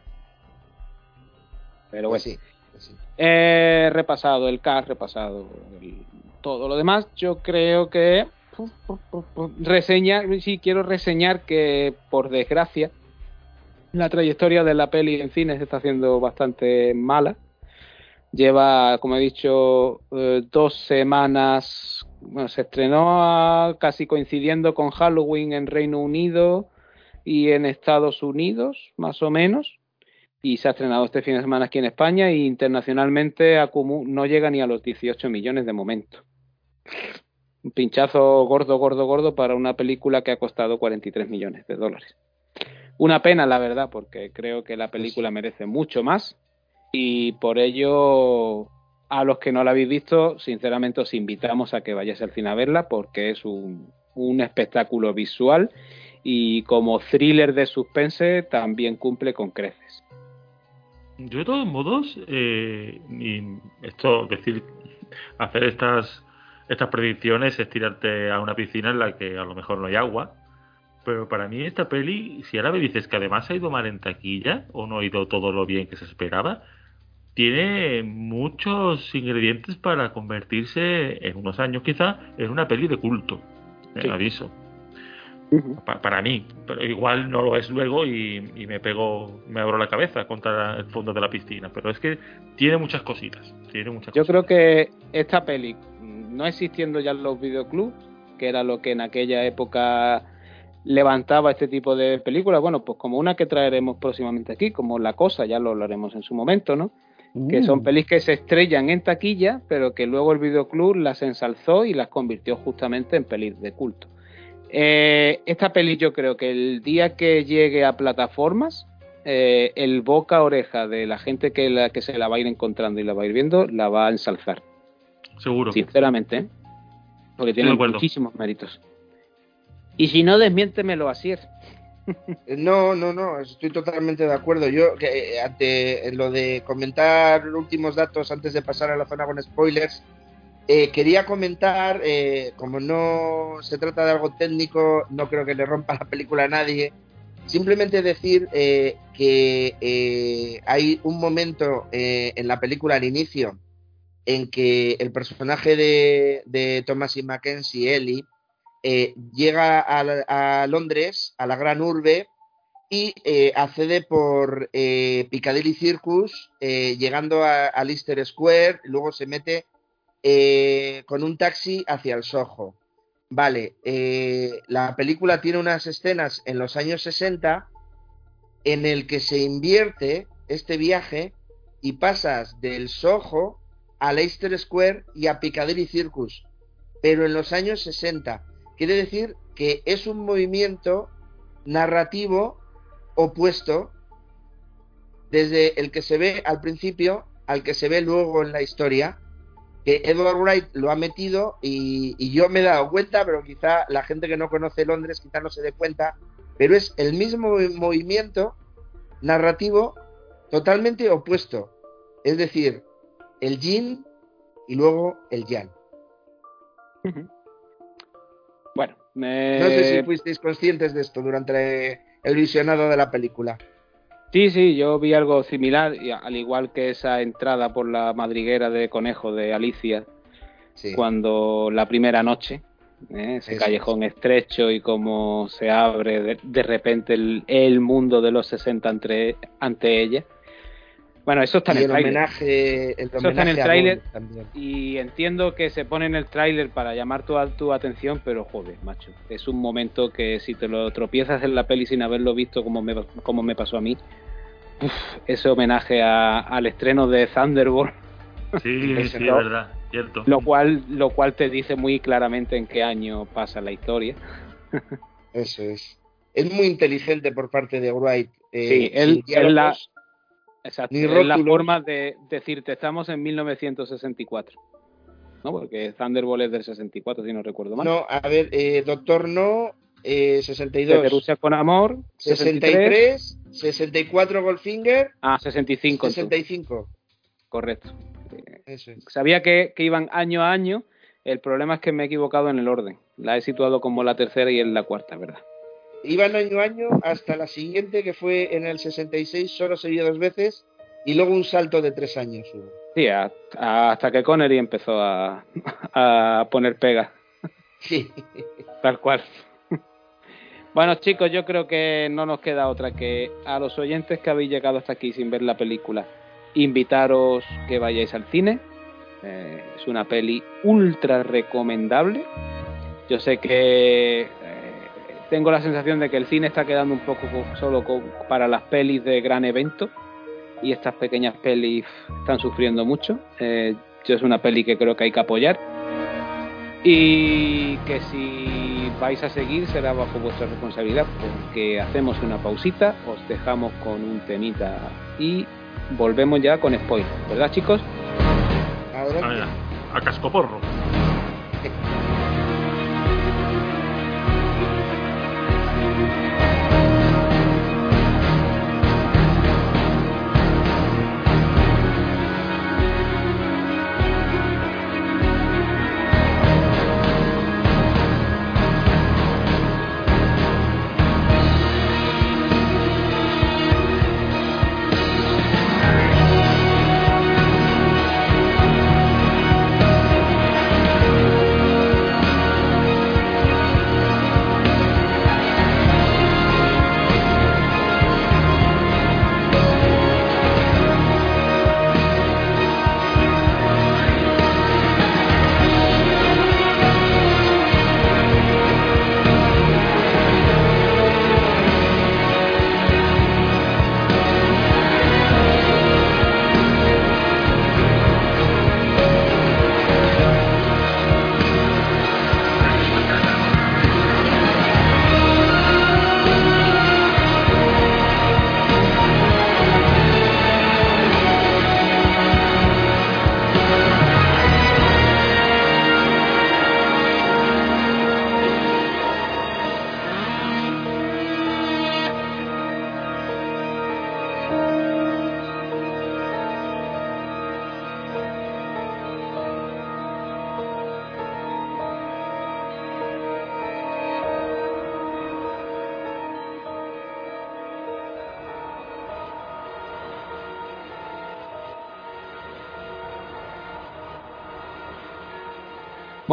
Pero pues bueno. Pues sí, He repasado el cast, repasado todo lo demás. Yo creo que reseñar, sí quiero reseñar que por desgracia la trayectoria de la peli en cine se está haciendo bastante mala. Lleva, como he dicho, eh, dos semanas. Bueno, se estrenó casi coincidiendo con Halloween en Reino Unido y en Estados Unidos, más o menos. Y se ha estrenado este fin de semana aquí en España y internacionalmente no llega ni a los 18 millones de momento. Un pinchazo gordo, gordo, gordo para una película que ha costado 43 millones de dólares. Una pena, la verdad, porque creo que la película merece mucho más y por ello a los que no la habéis visto, sinceramente os invitamos a que vayáis al cine a verla porque es un, espectáculo visual y como thriller de suspense también cumple con creces. Yo de todos modos, eh, esto, decir, hacer estas, estas predicciones es tirarte a una piscina en la que a lo mejor no hay agua, pero para mí esta peli, si ahora me dices que además ha ido mal en taquilla o no ha ido todo lo bien que se esperaba, tiene muchos ingredientes para convertirse en unos años quizá en una peli de culto. Me aviso. para mí, pero igual no lo es luego y, me pego, me abro la cabeza contra el fondo de la piscina. Pero es que tiene muchas cositas. Tiene muchas Yo creo que esta peli, no existiendo ya los videoclubs, que era lo que en aquella época levantaba este tipo de películas, bueno, pues como una que traeremos próximamente aquí, como La Cosa, ya lo hablaremos en su momento, ¿no? Que son mm. pelis que se estrellan en taquilla, pero que luego el videoclub las ensalzó y las convirtió justamente en pelis de culto. Eh, esta peli yo creo que el día que llegue a plataformas, eh, el boca oreja de la gente que, la, que se la va a ir encontrando y la va a ir viendo, la va a ensalzar. Seguro. Sinceramente, ¿eh? porque tiene muchísimos méritos. Y si no, desmiéntemelo así. No, no, no, estoy totalmente de acuerdo. Yo, que eh, ante lo de comentar últimos datos antes de pasar a la zona con spoilers, eh, quería comentar, eh, como no se trata de algo técnico, no creo que le rompa la película a nadie. Simplemente decir que hay un momento en la película al inicio en que el personaje de, de Thomas y Mackenzie, Ellie, eh, llega a, Londres, a la gran urbe, y eh, accede por eh, Piccadilly Circus, llegando a, Lister Square, luego se mete con un taxi hacia el Soho. Vale, la película tiene unas escenas en los años 60 en el que se invierte este viaje y pasas del Soho a Leicester Square y a Piccadilly Circus, pero en los años 60. Quiere decir que es un movimiento narrativo opuesto desde el que se ve al principio al que se ve luego en la historia, que Edward Wright lo ha metido y, yo me he dado cuenta, pero quizá la gente que no conoce Londres quizá no se dé cuenta, pero es el mismo movimiento narrativo totalmente opuesto. Es decir, el yin y luego el yang. No sé si fuisteis conscientes de esto durante el visionado de la película. Sí, sí, yo vi algo similar, al igual que esa entrada por la madriguera de conejo de Alicia, cuando la primera noche, ¿eh? ese Eso callejón estrecho y cómo se abre de, de repente el, el mundo de los 60 ante, ante ella. Bueno, eso está en Y el el homenaje, el está en el tráiler. Y entiendo que se pone en el tráiler para llamar tu, tu atención, pero joder, macho, es un momento que si te lo tropiezas en la peli sin haberlo visto como me, como me pasó a mí, uf, ese homenaje a- al estreno de Thunderbolt, Sí, sí, es verdad, cierto. lo cual, lo cual te dice muy claramente en qué año pasa la historia. Eso es. Es muy inteligente por parte de Wright. eh, Sí, él- él la-. Exacto, Ni es la forma de decirte, estamos en 1964. ¿No? Porque Thunderbolt es del 64, si no recuerdo mal. No, a ver, eh, Doctor No, eh, Desde 62. Rusia con amor, 63. 63, 64 Goldfinger, Ah, 65. entonces. 65. Correcto. Eh, Eso es. Sabía que, que iban año a año. El problema es que me he equivocado en el orden. La he situado como la tercera y en la cuarta, ¿verdad? Iban año a año hasta la siguiente, que fue en el 66, solo se vio dos veces, y luego un salto de tres años. Sí, hasta que Connery empezó a, a poner pega, Sí. tal cual. Bueno, chicos, yo creo que no nos queda otra que a los oyentes que habéis llegado hasta aquí sin ver la película, invitaros que vayáis al cine. Eh, es una peli ultra recomendable. Yo sé que tengo la sensación de que el cine está quedando un poco co- solo para las pelis de gran evento y estas pequeñas pelis están sufriendo mucho. Eh, yo es una peli que creo que hay que apoyar y que si vais a seguir será bajo vuestra responsabilidad porque hacemos una pausita, os dejamos con un temita y volvemos ya con spoiler, ¿verdad chicos? A, ver, a cascoporro.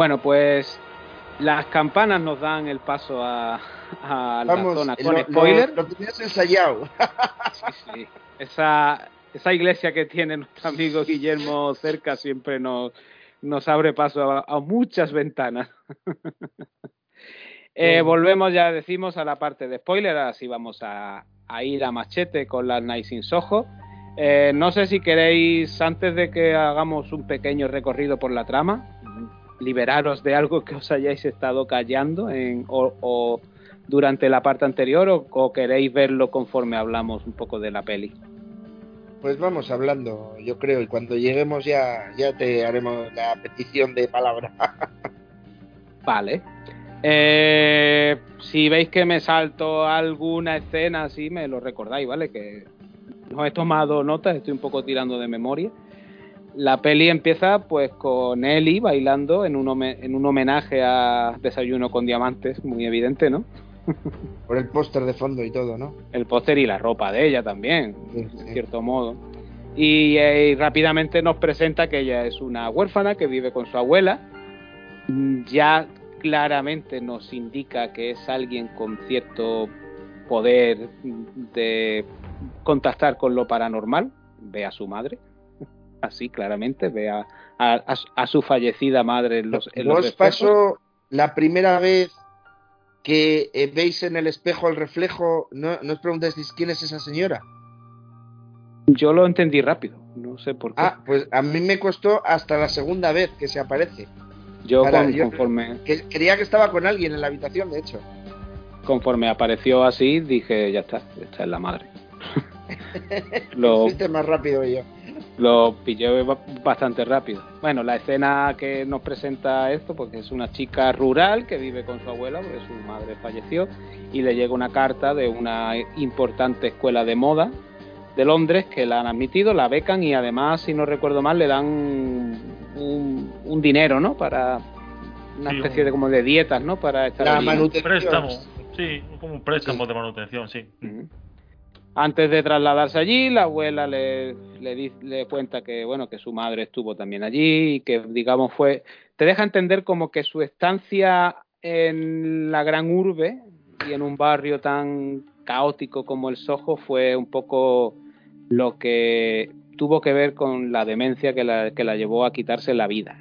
Bueno, pues las campanas nos dan el paso a, a la Vamos, zona lo, con lo- spoiler. lo tenías ensayado. Sí, sí. Esa, esa iglesia que tiene nuestro amigo Guillermo cerca siempre nos, nos abre paso a, a muchas ventanas. Eh, volvemos, ya decimos, a la parte de spoiler. Así vamos a, a ir a machete con las Nice in Soho. Eh, no sé si queréis, antes de que hagamos un pequeño recorrido por la trama, liberaros de algo que os hayáis estado callando en, o, o durante la parte anterior o, o queréis verlo conforme hablamos un poco de la peli. Pues vamos hablando, yo creo, y cuando lleguemos ya, ya te haremos la petición de palabra. Vale. Eh, si veis que me salto alguna escena así, me lo recordáis, ¿vale? Que no he tomado notas, estoy un poco tirando de memoria. La peli empieza pues con Ellie bailando en un, home- en un homenaje a Desayuno con Diamantes, muy evidente, ¿no? Por el póster de fondo y todo, ¿no? El póster y la ropa de ella también, Sí, en cierto modo. Y, eh, rápidamente nos presenta que ella es una huérfana que vive con su abuela. Mm, Ya claramente nos indica que es alguien con cierto poder de contactar con lo paranormal, ve a su madre, así claramente, ve a, a, su fallecida madre en los, en ¿Vos pasó la primera vez que eh, veis en el espejo el reflejo, no, no os preguntáis quién es esa señora? Yo lo entendí rápido, no sé por qué. Ah, pues a mí me costó hasta la segunda vez que se aparece. Yo, conforme... Que, creía que estaba con alguien en la habitación, de hecho. Conforme apareció así, dije, ya está, esta es la madre. lo más rápido yo. Lo pillé bastante rápido. Bueno, la escena que nos presenta esto, porque es una chica rural que vive con su abuela, porque su madre falleció, y le llega una carta de una importante escuela de moda de Londres que la han admitido, la becan y además, si no recuerdo mal, le dan un, dinero, ¿no? Para una especie de como de dietas, ¿no? Para estar la manutención. Préstamo, sí, como un préstamo de manutención, sí. Antes de trasladarse allí, la abuela le, le, cuenta que bueno que su madre estuvo también allí y que digamos fue te deja entender como que su estancia en la gran urbe y en un barrio tan caótico como el Soho fue un poco lo que tuvo que ver con la demencia que la, que la llevó a quitarse la vida.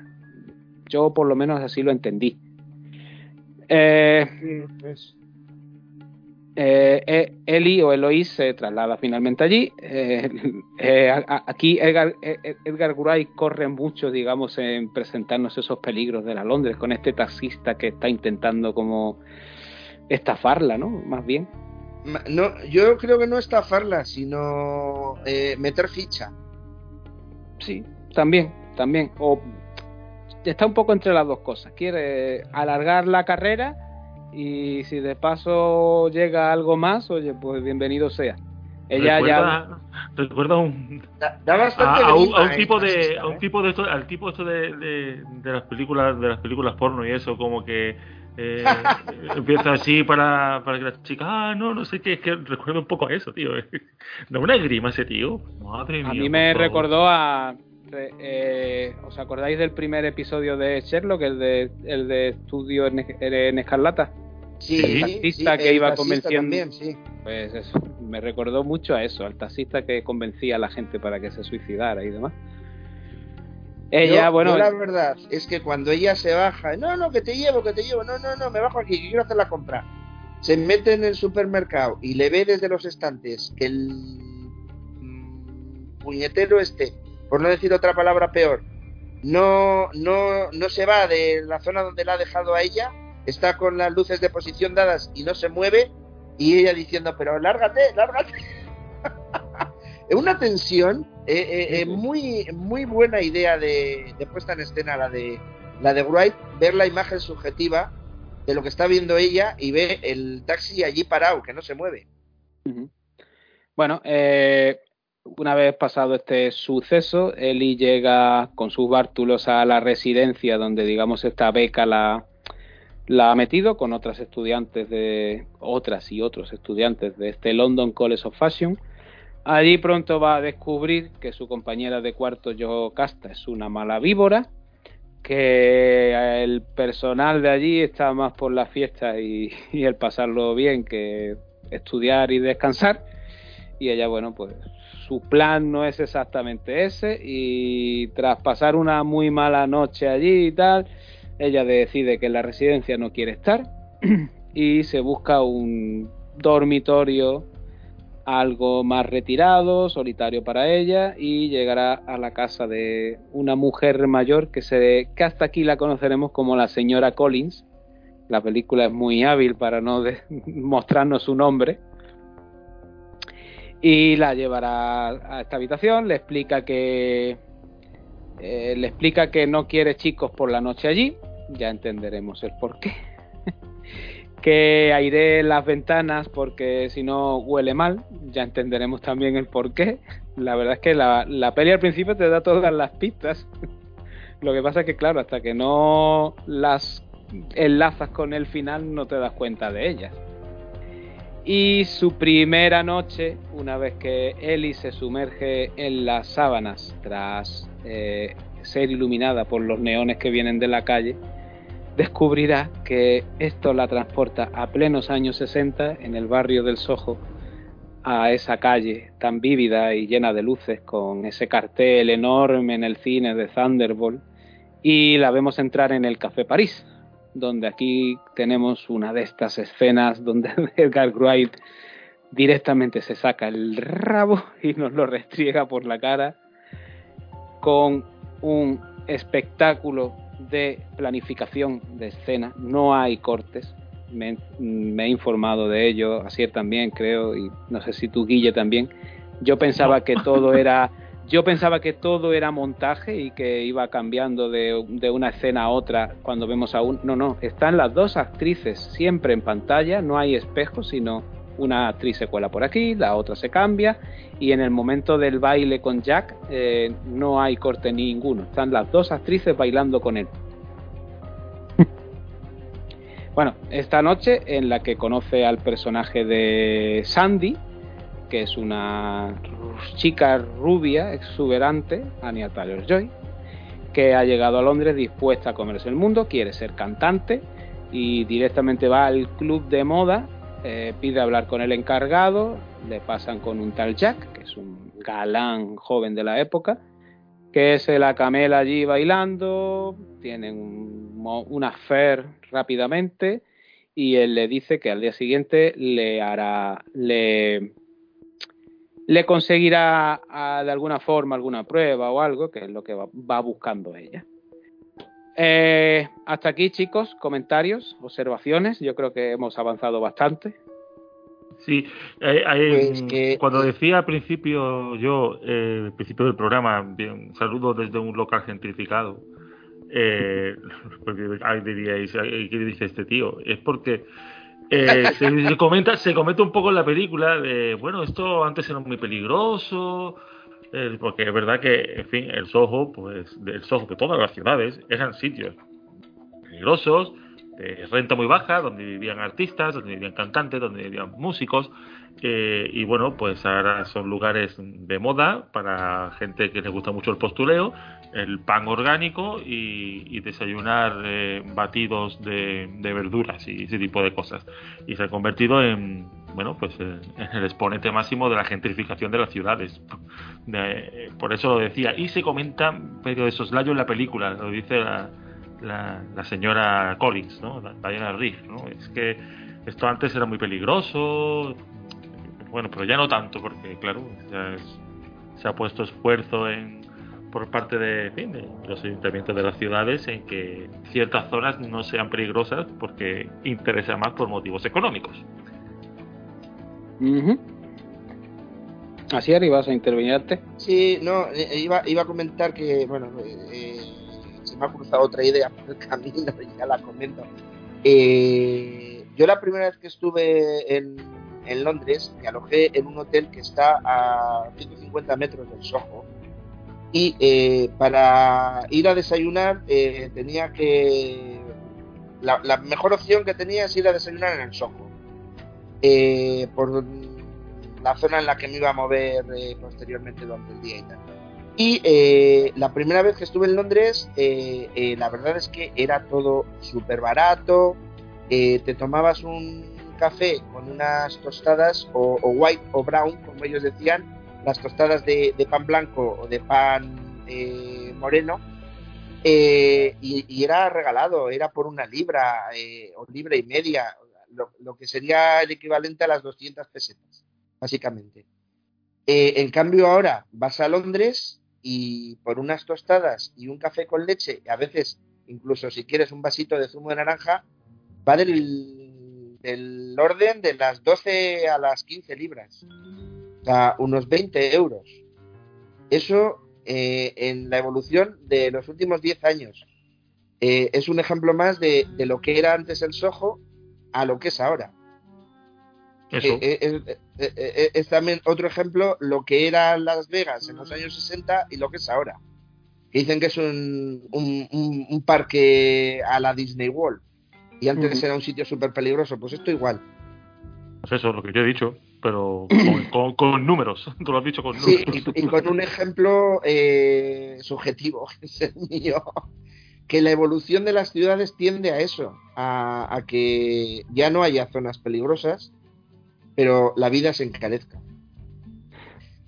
Yo por lo menos así lo entendí. Eh, eh, eh, Eli o Eloís se traslada finalmente allí. aquí Edgar, Edgar Wright corre mucho, digamos, en presentarnos esos peligros de la Londres con este taxista que está intentando como estafarla, ¿no? Más bien. No, yo creo que no estafarla, sino eh, meter ficha. Sí, también, también. O está un poco entre las dos cosas. Quiere alargar la carrera y si de paso llega algo más, oye, pues bienvenido sea. Ella recuerda, ya recuerda un, a, un, tipo de a un tipo de esto, al tipo esto de, de, de las películas de las películas porno y eso como que eh, empieza así para, para que la chica, ah, no, no sé qué, es que recuerda un poco a eso, tío. Da una grima ese tío. Madre mía. A mí me recordó a. Eh, ¿Os acordáis del primer episodio de Sherlock, el de, el de Estudio en, en Escarlata? Sí, el taxista que iba convenciendo. Pues eso, me recordó mucho a eso, al taxista que convencía a la gente para que se suicidara y demás. Ella, bueno. la verdad es que cuando ella se baja, no, no, que te llevo, que te llevo, no, no, no, me bajo aquí, que quiero hacer la compra. Se mete en el supermercado y le ve desde los estantes que el mm, puñetero este, por no decir otra palabra peor, no, no, no se va de la zona donde la ha dejado a ella, está con las luces de posición dadas y no se mueve, y ella diciendo, pero lárgate, lárgate. es una tensión eh, eh, eh, muy, muy buena idea de, puesta en escena la de la de Wright, ver la imagen subjetiva de lo que está viendo ella y ve el taxi allí parado, que no se mueve. Bueno, una vez pasado este suceso, Eli llega con sus bártulos a la residencia donde, digamos, esta beca la, la ha metido con otras estudiantes de otras y otros estudiantes de este London College of Fashion Allí pronto va a descubrir que su compañera de cuarto, Yo Casta, es una mala víbora, que el personal de allí está más por la fiesta y, el pasarlo bien que estudiar y descansar. Y ella, bueno, pues su plan no es exactamente ese y tras pasar una muy mala noche allí y tal, ella decide que en la residencia no quiere estar y se busca un dormitorio algo más retirado, solitario para ella, y llegará a la casa de una mujer mayor que, se, que hasta aquí la conoceremos como la señora Collins. La película es muy hábil para no mostrarnos su nombre. Y la llevará a esta habitación, le explica que eh, le explica que no quiere chicos por la noche allí, ya entenderemos el por qué que aire las ventanas porque si no huele mal, ya entenderemos también el por qué. La verdad es que la, la peli al principio te da todas las pistas. Lo que pasa es que claro, hasta que no las enlazas con el final no te das cuenta de ellas. Y su primera noche, una vez que Ellie se sumerge en las sábanas tras eh, ser iluminada por los neones que vienen de la calle, descubrirá que esto la transporta a plenos años 60 en el barrio del Soho a esa calle tan vívida y llena de luces con ese cartel enorme en el cine de Thunderbolt y la vemos entrar en el Café París, donde aquí tenemos una de estas escenas donde Edgar Wright directamente se saca el rabo y nos lo restriega por la cara con un espectáculo de planificación de escena, no hay cortes, me, he informado de ello, así también creo, y no sé si tú Guille también, yo pensaba que todo era yo pensaba que todo era montaje y que iba cambiando de, de, una escena a otra cuando vemos a un... No, no, están las dos actrices siempre en pantalla, no hay espejos, sino una actriz se cuela por aquí, la otra se cambia y en el momento del baile con Jack eh, no hay corte ninguno, están las dos actrices bailando con él. bueno, esta noche en la que conoce al personaje de Sandy, que es una chica rubia, exuberante, Anya Taylor Joy, que ha llegado a Londres dispuesta a comerse el mundo, quiere ser cantante y directamente va al club de moda eh, pide hablar con el encargado, le pasan con un tal Jack, que es un galán joven de la época, que se la camela allí bailando, tienen un, un affair rápidamente y él le dice que al día siguiente le hará, le, le conseguirá de alguna forma alguna prueba o algo, que es lo que va buscando ella. Eh, hasta aquí, chicos, comentarios, observaciones. Yo creo que hemos avanzado bastante. Sí, pues cuando decía al principio yo, eh, al principio del programa, bien, saludo desde un local gentrificado, eh, porque ahí diríais, ¿qué dice este tío? Es porque eh, se, comenta, se comenta un poco en la película de, bueno, esto antes era muy peligroso, porque es verdad que, en fin, el Soho, pues, el Soho de todas las ciudades eran sitios peligrosos, de renta muy baja, donde vivían artistas, donde vivían cantantes, donde vivían músicos, eh, y bueno, pues ahora son lugares de moda para gente que le gusta mucho el postureo, el pan orgánico y, desayunar eh, batidos de, verduras y ese tipo de cosas. Y se ha convertido en, bueno, pues eh, el exponente máximo de la gentrificación de las ciudades. por eso lo decía. Y se comenta medio de soslayo en la película, lo dice la, la, señora Collins, ¿no? Diana Riff, ¿no? Es que esto antes era muy peligroso, bueno, pero ya no tanto, porque claro, se ha puesto esfuerzo en por parte de, de, los ayuntamientos de las ciudades en que ciertas zonas no sean peligrosas porque interesa más por motivos económicos. Así era, ibas a intervenirte. Sí, no, eh, eh, iba, iba a comentar que, bueno, eh, se me ha cruzado otra idea por el camino y ya la comento. yo la primera vez que estuve en, en, Londres me alojé en un hotel que está a 150 metros del Soho y para ir a desayunar tenía que... La, la, mejor opción que tenía es ir a desayunar en el Soho eh, por la zona en la que me iba a mover eh, posteriormente durante el día y tal. Y eh, la primera vez que estuve en Londres, la verdad es que era todo súper barato, te tomabas un café con unas tostadas o, white o brown, como ellos decían, las tostadas de, pan blanco o de pan moreno, y, y, era regalado, era por una libra o libra y media lo, que sería el equivalente a las 200 pesetas, básicamente. Eh, en cambio ahora vas a Londres y por unas tostadas y un café con leche, a veces incluso si quieres un vasito de zumo de naranja, va del, del orden de las 12 a las 15 libras. O sea, unos 20 euros. Eso eh, en la evolución de los últimos 10 años. Eh, es un ejemplo más de, de, lo que era antes el Soho a lo que es ahora. Eh, eh, es, también otro ejemplo lo que era Las Vegas en los años 60 y lo que es ahora. dicen que es un, un, parque a la Disney World y antes era un sitio súper peligroso, pues esto igual. Pues eso, lo que yo he dicho, pero con, números, tú lo has dicho con números. Sí, y, con un ejemplo subjetivo, que es el mío que la evolución de las ciudades tiende a eso, a, que ya no haya zonas peligrosas, pero la vida se encarezca.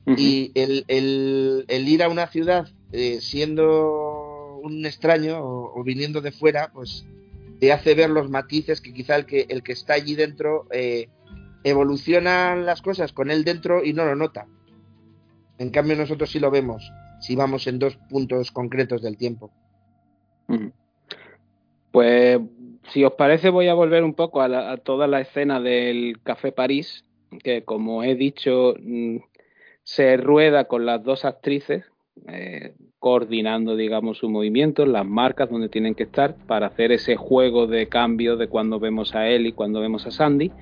Y el, ir a una ciudad eh, siendo un extraño o, viniendo de fuera, pues te hace ver los matices que quizá el que, el que está allí dentro eh, evolucionan las cosas con él dentro y no lo nota. En cambio nosotros sí lo vemos si vamos en dos puntos concretos del tiempo. Pues si os parece voy a volver un poco a, toda la escena del Café París, que como he dicho mm, se rueda con las dos actrices, eh, coordinando, digamos, su movimiento, las marcas donde tienen que estar para hacer ese juego de cambio de cuando vemos a él y cuando vemos a Sandy.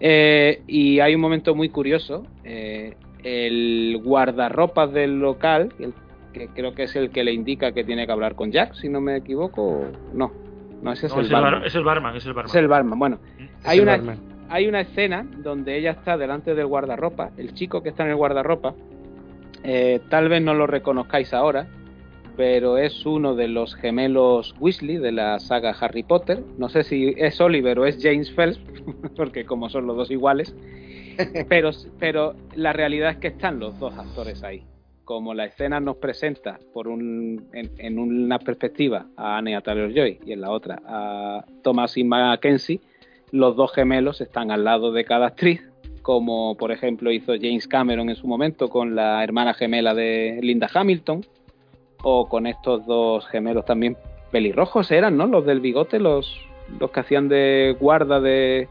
Eh, y hay un momento muy curioso. Eh, el guardarropas del local, el que creo que es el que le indica que tiene que hablar con Jack, si no me equivoco. No, no, ese es, el, barman. es el barman. Es el barman, es el barman. Bueno, hay una, hay una escena donde ella está delante del guardarropa, el chico que está en el guardarropa, eh, tal vez no lo reconozcáis ahora, pero es uno de los gemelos Weasley de la saga Harry Potter. No sé si es Oliver o es James Phelps, porque como son los dos iguales, pero, pero la realidad es que están los dos actores ahí. Como la escena nos presenta por un, en, una perspectiva a Anya Taylor Joy y en la otra a Thomas y Mackenzie, los dos gemelos están al lado de cada actriz, como por ejemplo hizo James Cameron en su momento con la hermana gemela de Linda Hamilton, o con estos dos gemelos también pelirrojos eran, ¿no? Los del bigote, los, los que hacían de guarda de,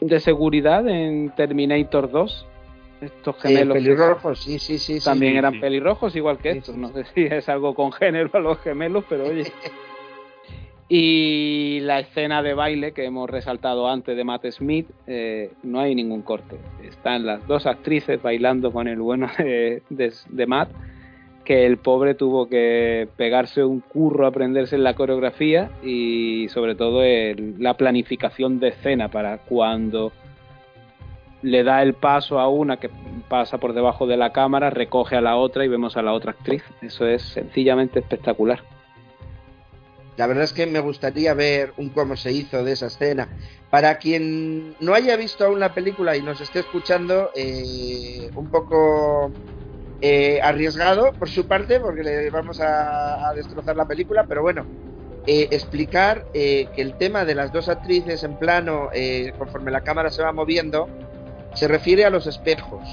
de seguridad en Terminator 2 estos gemelos. pelirrojos, sí, sí, sí. También eran pelirrojos, igual que estos. No sé si es algo con género a los gemelos, pero oye. y la escena de baile que hemos resaltado antes de Matt Smith, eh, no hay ningún corte. Están las dos actrices bailando con el bueno de, de, Matt, que el pobre tuvo que pegarse un curro a aprenderse en la coreografía y sobre todo la planificación de escena para cuando le da el paso a una que pasa por debajo de la cámara, recoge a la otra y vemos a la otra actriz. Eso es sencillamente espectacular. La verdad es que me gustaría ver un cómo se hizo de esa escena. Para quien no haya visto aún la película y nos esté escuchando, eh, un poco eh, arriesgado por su parte, porque le vamos a, destrozar la película, pero bueno, eh, explicar que el tema de las dos actrices en plano, conforme la cámara se va moviendo, se refiere a los espejos.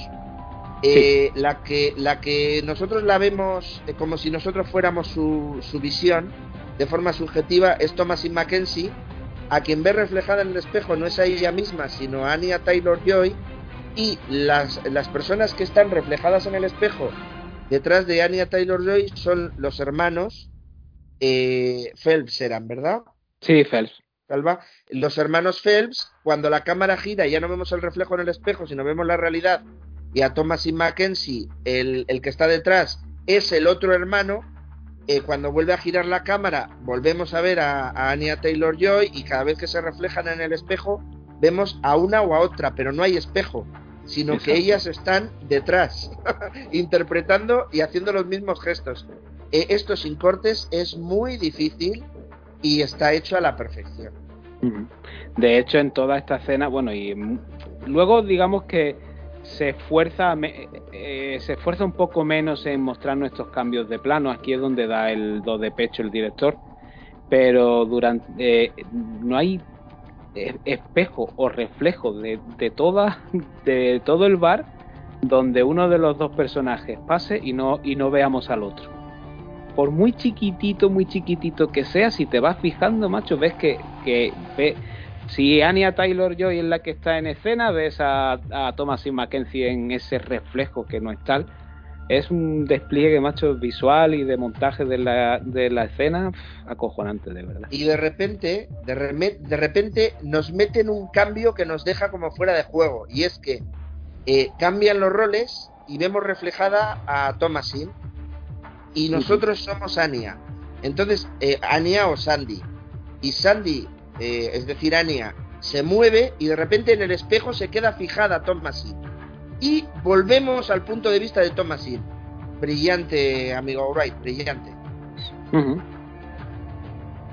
Eh, la, que, la que nosotros la vemos eh, como si nosotros fuéramos su, su, visión de forma subjetiva es Thomasin Mackenzie, a quien ve reflejada en el espejo no es a ella misma, sino a Anya Taylor Joy, y las, las personas que están reflejadas en el espejo detrás de Anya Taylor Joy son los hermanos eh, Phelps, eran, ¿verdad? Sí, Phelps. Los hermanos Phelps, cuando la cámara gira y ya no vemos el reflejo en el espejo, sino vemos la realidad, y a Thomas y Mackenzie, el, que está detrás, es el otro hermano, eh, cuando vuelve a girar la cámara, volvemos a ver a, a Anya Taylor Joy y cada vez que se reflejan en el espejo, vemos a una o a otra, pero no hay espejo, sino que ellas están detrás, interpretando y haciendo los mismos gestos. Eh, esto sin cortes es muy difícil y está hecho a la perfección. De hecho, en toda esta escena, bueno, y luego digamos que se esfuerza, eh, se esfuerza un poco menos en mostrar nuestros cambios de plano. Aquí es donde da el do de pecho el director, pero durante eh, no hay eh, espejo o reflejo de, de, toda, de todo el bar donde uno de los dos personajes pase y no, y no veamos al otro por muy chiquitito, muy chiquitito que sea, si te vas fijando, macho, ves que, que ve, si Anya Taylor Joy es la que está en escena, ves a, a Thomas y Mackenzie en ese reflejo que no es tal. Es un despliegue, macho, visual y de montaje de la, de la escena acojonante, de verdad. Y de repente, de, de repente nos meten un cambio que nos deja como fuera de juego. Y es que eh, cambian los roles y vemos reflejada a Thomasin y nosotros somos Ania. Entonces, eh, Ania o Sandy. Y Sandy, eh, es decir, Ania, se mueve y de repente en el espejo se queda fijada Thomasin. Y volvemos al punto de vista de Thomasin. Brillante, amigo Wright, brillante.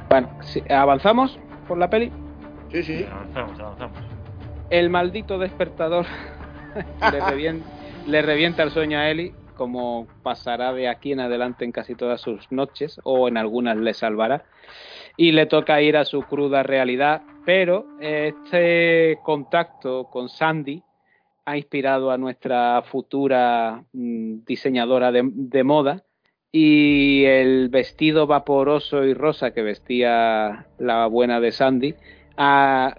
Bueno, ¿avanzamos por la peli? Sí, sí. Avanzamos, avanzamos. El maldito despertador le, revienta, le revienta el sueño a Ellie, como pasará de aquí en adelante en casi todas sus noches, o en algunas le salvará, y le toca ir a su cruda realidad, pero este contacto con Sandy ha inspirado a nuestra futura mm, diseñadora de, moda, y el vestido vaporoso y rosa que vestía la buena de Sandy a,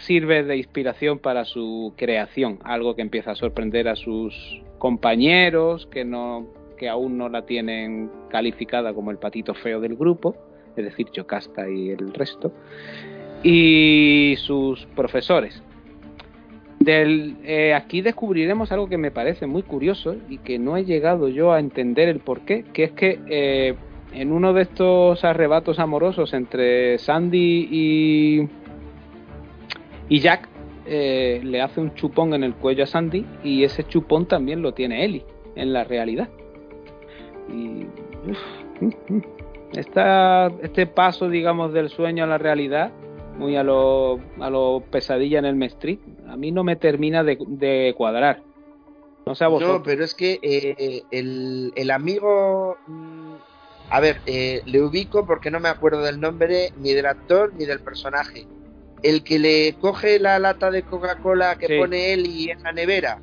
sirve de inspiración para su creación, algo que empieza a sorprender a sus compañeros que no que aún no la tienen calificada como el patito feo del grupo, es decir, Chocasta y el resto, y sus profesores. Del, eh, aquí descubriremos algo que me parece muy curioso y que no he llegado yo a entender el por qué, que es que eh, en uno de estos arrebatos amorosos entre Sandy y, y Jack, eh, le hace un chupón en el cuello a Sandy y ese chupón también lo tiene Ellie en la realidad. Y uf, esta, este paso, digamos, del sueño a la realidad muy a lo, a lo pesadilla en el Street, a mí no me termina de, de cuadrar. No sé a vosotros. No, pero es que eh, el, el, amigo. mm, A ver, eh, le ubico porque no me acuerdo del nombre ni del actor ni del personaje. El que le coge la lata de Coca-Cola que Sí. pone él y en la nevera,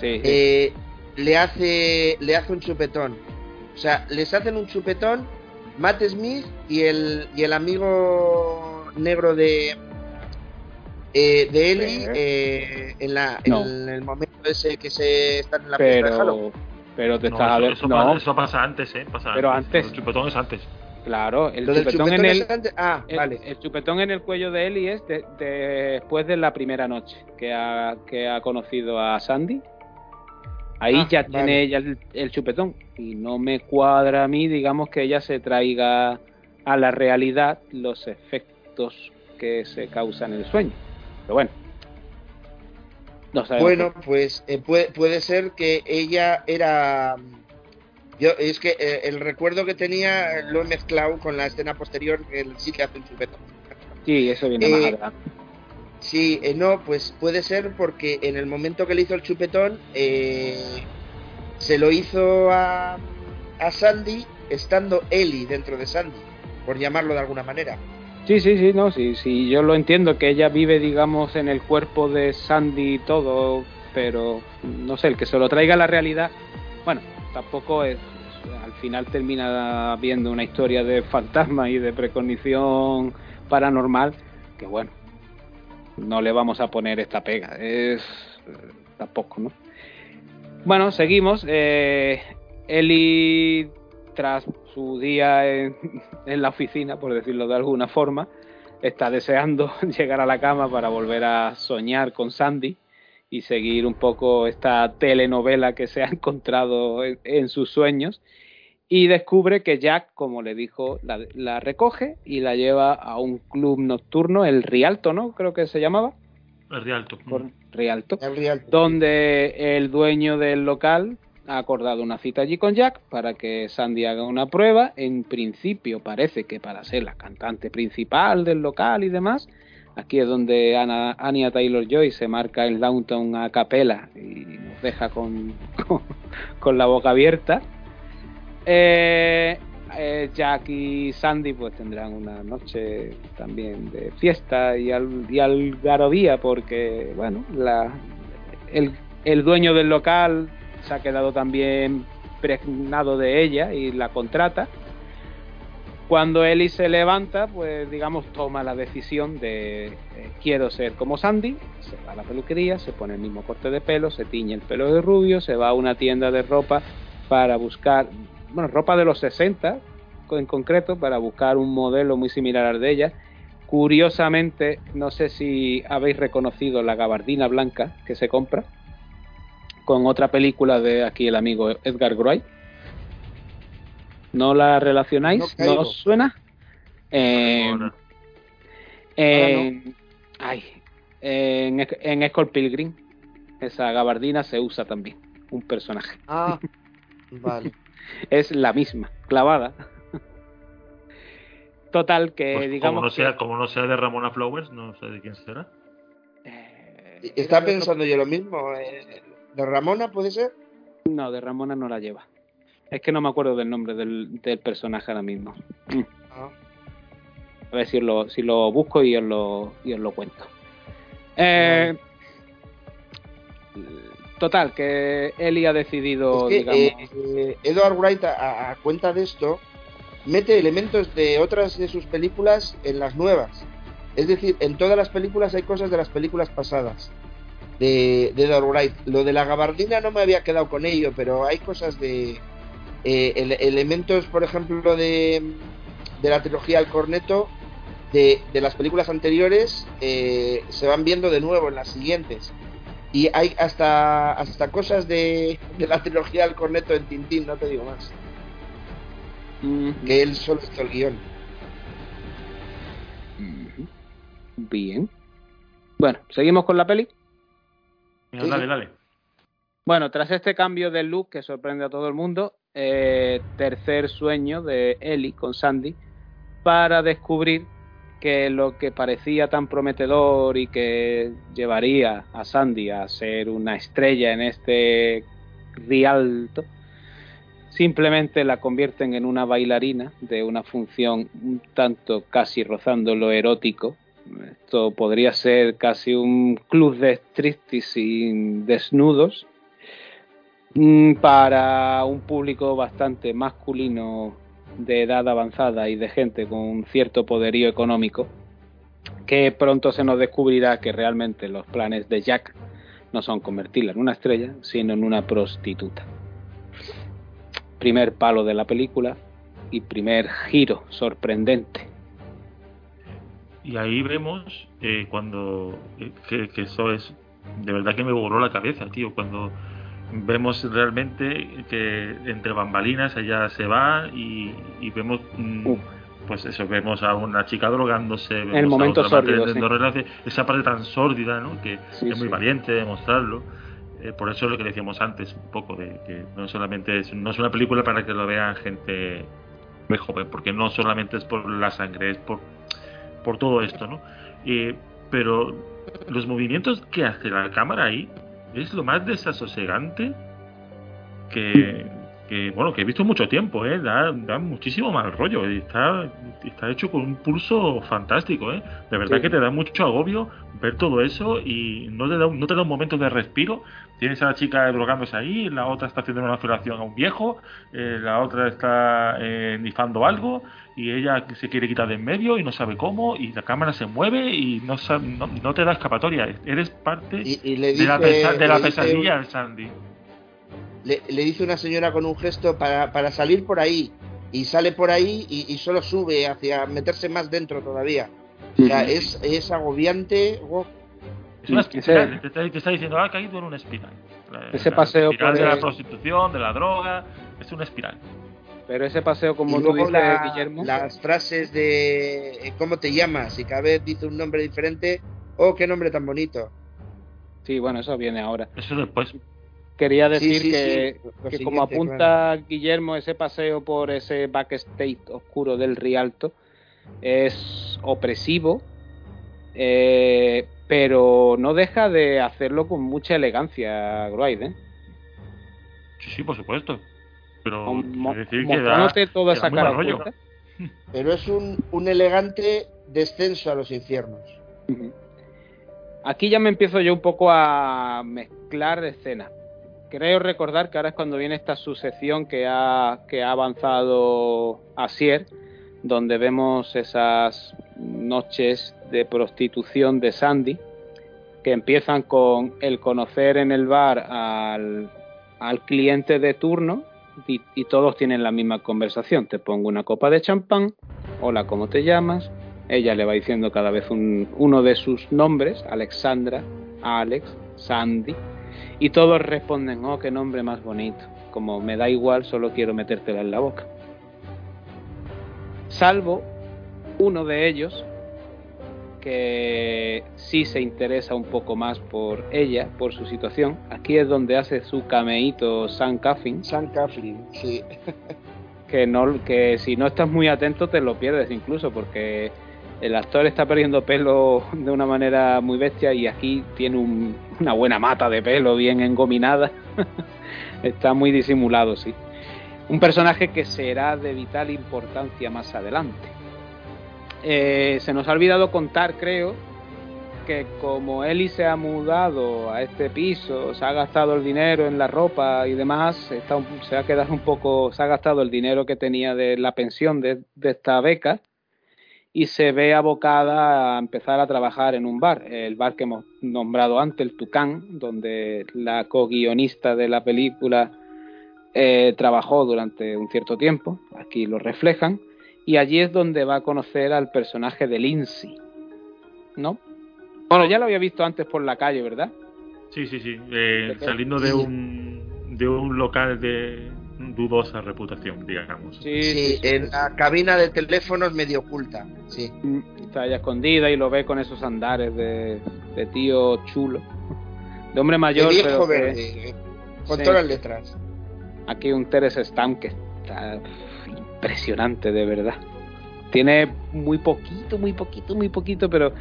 Sí, sí. eh, le hace le hace un chupetón. O sea, les hacen un chupetón Matt Smith y el, y el amigo negro de eh, de Ellie Sí. eh, en, la, No. en el momento ese que se están en la fiesta de Halloween. pero, pero te No, estás eso, a- eso no, pasa, eso pasa antes, ¿eh? Pasa Pero antes. El chupetón es antes. claro, el chupetón, chupetón en el, antes- Ah, el, vale. el chupetón en el cuello de Ellie es de- de- después de la primera noche que ha, que ha conocido a Sandy. Ahí Ah, ya vale. tiene ella el, el chupetón y no me cuadra a mí, digamos, que ella se traiga a la realidad los efectos que se causan en el sueño. Pero bueno. No sabemos. Bueno, pues eh, puede, puede ser que ella era. Yo, es que eh, el recuerdo que tenía lo he mezclado con la escena posterior que él sí que hace un chupetón. Sí, eso viene más Eh, adelante. Sí, eh, no, pues puede ser porque en el momento que le hizo el chupetón, eh, se lo hizo a, a Sandy estando Ellie dentro de Sandy, por llamarlo de alguna manera. Sí, sí, sí, no, sí, sí, yo lo entiendo que ella vive, digamos, en el cuerpo de Sandy y todo, pero no sé, el que se lo traiga a la realidad, bueno, tampoco es, al final termina viendo una historia de fantasma y de precognición paranormal, que bueno, no le vamos a poner esta pega, es eh, tampoco, ¿no? Bueno, seguimos. Eh, Eli, tras su día en, la oficina, por decirlo de alguna forma, está deseando llegar a la cama para volver a soñar con Sandy y seguir un poco esta telenovela que se ha encontrado en, en sus sueños. Y descubre que Jack, como le dijo, la, la recoge y la lleva a un club nocturno, el Rialto, ¿no? Creo que se llamaba. El Rialto. Por Rialto El real. donde el dueño del local ha acordado una cita allí con Jack para que Sandy haga una prueba. En principio parece que para ser la cantante principal del local y demás. Aquí es donde Ana, Anya Taylor Joy se marca el downtown a capela y nos deja con, con, con la boca abierta. Eh, eh, Jack y Sandy pues tendrán una noche también de fiesta y, al, y algarobía porque bueno la, el, dueño del local se ha quedado también pregnado de ella y la contrata. Cuando Ellie se levanta pues digamos toma la decisión de eh, quiero ser como Sandy se va a la peluquería se pone el mismo corte de pelo se tiñe el pelo de rubio se va a una tienda de ropa para buscar bueno ropa de los 60 en concreto para buscar un modelo muy similar al de ella. Curiosamente, no sé si habéis reconocido la gabardina blanca que se compra con otra película de aquí el amigo Edgar Wright. ¿No la relacionáis? No ¿No, caigo. os suena? Eh, Ahora. en, ay, en, en Scott Pilgrim, esa gabardina se usa también, un personaje. Ah, vale. Es la misma, clavada. Total, que Pues digamos. como, no sea, que, como no sea de Ramona Flowers, no sé de quién será. eh, de pensando yo lo mismo. eh, ¿De Ramona puede ser? No, de Ramona no la lleva. Es que no me acuerdo del nombre del, del personaje ahora mismo. Ah. A ver si lo, si lo busco y os lo, y os lo cuento. Eh, total, que Eli ha decidido, Es que digamos. eh, eh, Edward Wright, a, a cuenta de esto, mete elementos de otras de sus películas en las nuevas. Es decir, en todas las películas hay cosas de las películas pasadas de, de Edward Wright. Lo de la gabardina no me había quedado con ello, pero hay cosas de. eh, ele- elementos, por ejemplo, de, de la trilogía El Corneto, de, de las películas anteriores, eh, se van viendo de nuevo en las siguientes. Y hay hasta, hasta cosas de, de la trilogía del corneto en Tintín, no te digo más. mm, Que él solo hizo el guion. Bien. Bueno, seguimos con la peli. Dale, dale. Bueno, tras este cambio de look que sorprende a todo el mundo, eh, tercer sueño de Ellie con Sandy para descubrir que lo que parecía tan prometedor y que llevaría a Sandy a ser una estrella en este Rialto, simplemente la convierten en una bailarina de una función un tanto casi rozando lo erótico. Esto podría ser casi un club de striptease desnudos, Mm, para un público bastante masculino de edad avanzada y de gente con un cierto poderío económico, que pronto se nos descubrirá que realmente los planes de Jack no son convertirla en una estrella, sino en una prostituta. Primer palo de la película y primer giro sorprendente. Y ahí vemos eh, cuando. eh, que, que eso es. De verdad que me voló la cabeza, tío. Cuando vemos realmente que entre bambalinas ella se va y, y vemos. mm, Uh. Pues eso, vemos a una chica drogándose. vemos El a momento amante sórdido, relaciones, Esa parte tan sórdida, ¿no? Que Sí, es muy sí. valiente de mostrarlo. Eh, por eso es lo que decíamos antes, un poco, de que no solamente es, no es una película para que lo vean gente muy joven, porque no solamente es por la sangre, es por, por todo esto, ¿no? Eh, pero los movimientos que hace la cámara ahí es lo más desasosegante que, que, bueno, que he visto mucho tiempo, ¿eh? Da, da muchísimo mal rollo. y Está, está hecho con un pulso fantástico, ¿eh? De verdad Sí. que te da mucho agobio ver todo eso y no te da, un- no te da un momento de respiro. Tienes a la chica drogándose ahí, la otra está haciendo una violación a un viejo, eh, la otra está eh, nifando algo y ella se quiere quitar de en medio y no sabe cómo y la cámara se mueve y no, sa- no, no te da escapatoria. Eres parte Y, y le de la, pesa- de la pesadilla de Sandy. Le, le dice una señora con un gesto para, para salir por ahí. Y sale por ahí y, y solo sube hacia meterse más dentro todavía. O sea, es, es agobiante. oh, Es una Ese- espiral, te, está, te está diciendo, ha caído en una espiral. La- Ese la paseo espiral por de la prostitución, de la droga, es una espiral. Pero ese paseo, como y tú luego dices, la- Guillermo, las frases de eh, ¿cómo te llamas? Y cada vez dice un nombre diferente. Oh, qué nombre tan bonito. sí, bueno, eso viene ahora. Eso después. Quería decir sí, que, sí, lo que como apunta claro. Guillermo, ese paseo por ese backstage oscuro del Rialto es opresivo, eh, pero no deja de hacerlo con mucha elegancia, Groyd, ¿eh? Sí, sí, por supuesto. Pero mo- quiero decir que da, mostrándote toda esa cara. Pero es un, un elegante descenso a los infiernos. Aquí ya me empiezo yo un poco a mezclar escenas. Creo recordar que ahora es cuando viene esta sucesión que ha, que ha avanzado Asier, donde vemos esas noches de prostitución de Sandy, que empiezan con el conocer en el bar al, cliente de turno y, y todos tienen la misma conversación. Te pongo una copa de champán, hola, ¿cómo te llamas? Ella le va diciendo cada vez un- uno de sus nombres, Alexandra, Alex, Sandy, y todos responden, oh, qué nombre más bonito, como me da igual, solo quiero metértela en la boca. Salvo uno de ellos, que sí se interesa un poco más por ella, por su situación. Aquí es donde hace su cameíto Sam Coffin, Sam Coughlin, sí. que no que si no estás muy atento te lo pierdes incluso porque el actor está perdiendo pelo de una manera muy bestia y aquí tiene una buena mata de pelo bien engominada. está muy disimulado, sí. Un personaje que será de vital importancia más adelante. Eh, se nos ha olvidado contar, creo, que como Eli se ha mudado a este piso, se ha gastado el dinero en la ropa y demás, se ha quedado un poco, se ha gastado el dinero que tenía de la pensión de, esta beca y se ve abocada a empezar a trabajar en un bar, el bar que hemos nombrado antes, el Tucán, donde la co-guionista de la película eh, trabajó durante un cierto tiempo, aquí lo reflejan, y allí es donde va a conocer al personaje de Lindsay, ¿no? Bueno, ya lo había visto antes por la calle, ¿verdad? Sí, sí, sí. Eh, saliendo de un, de un local de dudosa reputación, digamos. Sí, sí, en la cabina de teléfonos medio oculta, sí. Mm, está allá escondida y lo ve con esos andares de, tío chulo. De hombre mayor. De viejo verde, con todas las letras. Aquí un Teres Stamp que está impresionante, de verdad. Tiene muy poquito, muy poquito, muy poquito, pero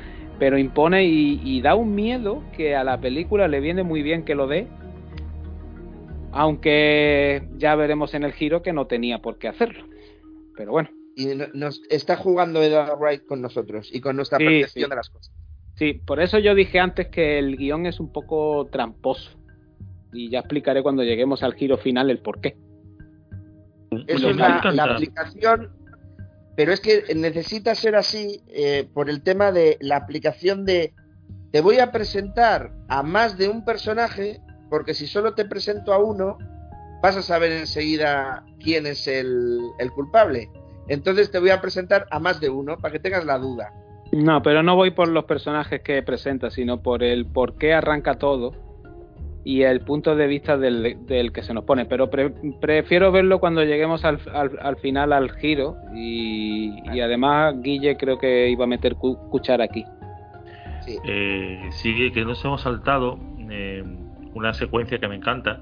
pero impone y, da un miedo que a la película le viene muy bien que lo dé, aunque ya veremos en el giro que no tenía por qué hacerlo. Pero bueno. Y nos está jugando Edward Wright con nosotros y con nuestra percepción de las cosas. Sí, por eso yo dije antes que el guion es un poco tramposo. Y ya explicaré cuando lleguemos al giro final el por qué. Eso es la, la aplicación pero es que necesita ser así eh, por el tema de la aplicación de te voy a presentar a más de un personaje, porque si solo te presento a uno, vas a saber enseguida quién es el, el culpable. Entonces te voy a presentar a más de uno para que tengas la duda. No, pero no voy por los personajes que presenta, sino por el por qué arranca todo y el punto de vista del, que se nos pone. Pero prefiero verlo cuando lleguemos al, al, final al giro y, además Guille creo que iba a meter cuchara aquí. Sí. Eh, sí, que nos hemos saltado eh, una secuencia que me encanta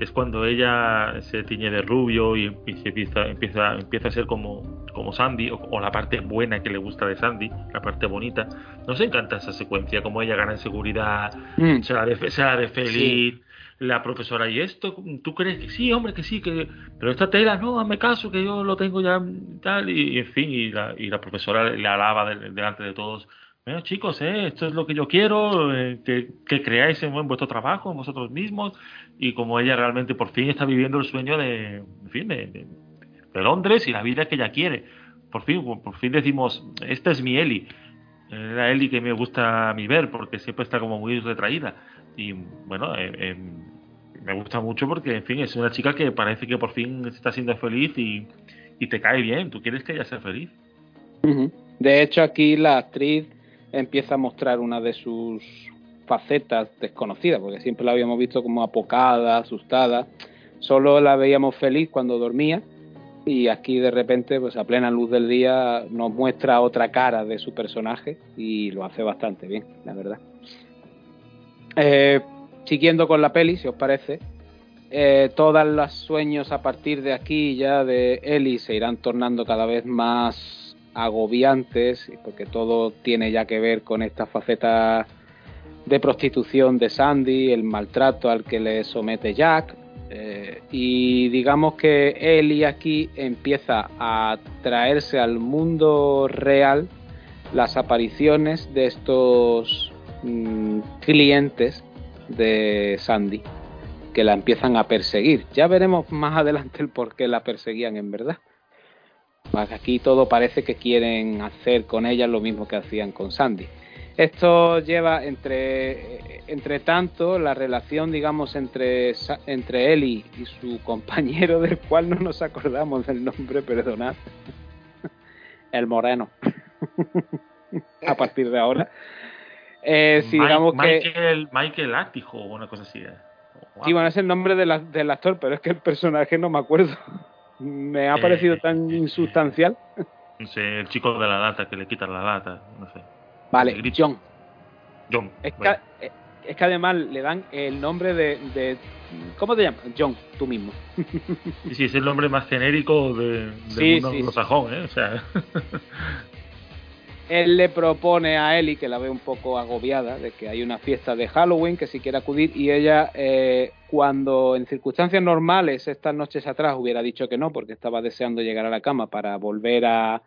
es cuando ella se tiñe de rubio y empieza, empieza, empieza a ser como, como Sandy, o, la parte buena que le gusta de Sandy, la parte bonita. Nos encanta esa secuencia, como ella gana en seguridad, mm. se, la de, feliz. La profesora, ¿y esto? ¿Tú crees que sí, hombre, que sí? que Pero esta tela, no, hazme caso, que yo lo tengo ya tal. Y, en fin, y la, y la profesora le alaba delante de todos bueno, chicos, eh, esto es lo que yo quiero, eh, que, que, creáis en, vuestro trabajo, en vosotros mismos, y como ella realmente por fin está viviendo el sueño de, en fin, de, Londres y la vida que ella quiere. Por fin, por fin decimos, esta es mi Eli, la Eli que me gusta a mí ver, porque siempre está como muy retraída. Y bueno, eh, me gusta mucho porque, en fin, es una chica que parece que por fin está siendo feliz y, y te cae bien, tú quieres que ella sea feliz. De hecho, aquí la actriz empieza a mostrar una de sus facetas desconocidas, porque siempre la habíamos visto como apocada, asustada, solo la veíamos feliz cuando dormía y aquí de repente, pues a plena luz del día, nos muestra otra cara de su personaje y lo hace bastante bien, la verdad. Eh, siguiendo con la peli, si os parece, eh, todos los sueños a partir de aquí ya de Ellie se irán tornando cada vez más agobiantes, porque todo tiene ya que ver con esta faceta de prostitución de Sandy, el maltrato al que le somete Jack. Eh, y digamos que Ellie aquí empieza a traerse al mundo real las apariciones de estos mm, clientes de Sandy que la empiezan a perseguir. Ya veremos más adelante el por qué la perseguían en verdad. Aquí todo parece que quieren hacer con ella lo mismo que hacían con Sandy. Esto lleva entre, entre tanto la relación, digamos, entre, entre Eli y su compañero, del cual no nos acordamos del nombre, perdonad, el moreno, a partir de ahora. Eh, si digamos Michael, que... Michael o una cosa así. Eh. Sí, bueno, es el nombre del actor, pero es que el personaje no me acuerdo me ha parecido eh, tan insustancial. No sé, el chico de la lata que le quita la lata, no sé. Vale, John. John. Es, es que además le dan el nombre de, de ¿cómo te llamas? John, tú mismo. Sí, sí, es el nombre más genérico de, del Sí, mundo sí, anglosajón, ¿eh? O sea, Él le propone a Ellie, que la ve un poco agobiada, de que hay una fiesta de Halloween, que si quiere acudir, y ella, eh, cuando en circunstancias normales, estas noches atrás, hubiera dicho que no, porque estaba deseando llegar a la cama para volver a,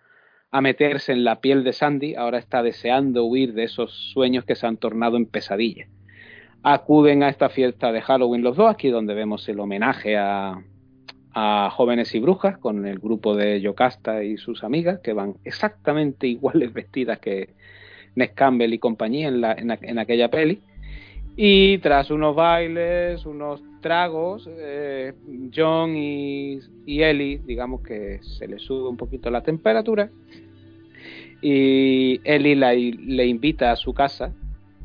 a meterse en la piel de Sandy, ahora está deseando huir de esos sueños que se han tornado en pesadillas. Acuden a esta fiesta de Halloween los dos, aquí donde vemos el homenaje a, a Jóvenes y Brujas con el grupo de Yocasta y sus amigas, que van exactamente iguales vestidas que Ness Campbell y compañía en, la, en, en aquella peli. Y tras unos bailes, unos tragos, eh, John y, y, Ellie, digamos que se le sube un poquito la temperatura. Y Ellie le invita a su casa,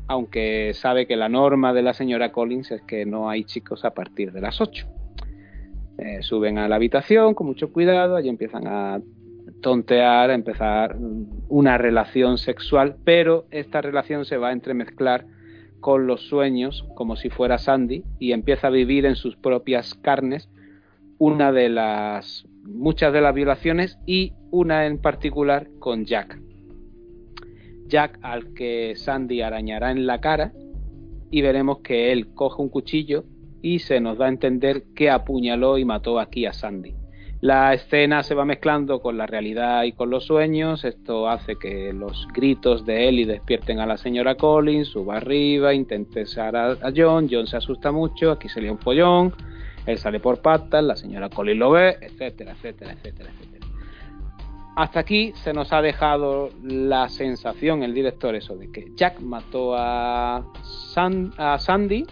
aunque sabe que la norma de la señora Collins es que no hay chicos a partir de las 8. Eh, suben a la habitación con mucho cuidado, allí empiezan a tontear, a empezar una relación sexual, pero esta relación se va a entremezclar con los sueños, como si fuera Sandy, y empieza a vivir en sus propias carnes una de las muchas de las violaciones y una en particular con Jack. Jack al que Sandy arañará en la cara y veremos que él coge un cuchillo y se nos da a entender que apuñaló y mató aquí a Sandy. La escena se va mezclando con la realidad y con los sueños. Esto hace que los gritos de Ellie despierten a la señora Collins, suba arriba, intente a, a John. John se asusta mucho, aquí se lía un follón. Él sale por patas, la señora Collins lo ve, etcétera, etcétera, etcétera, etcétera. Hasta aquí se nos ha dejado la sensación, el director, eso de que Jack mató a, San, a Sandy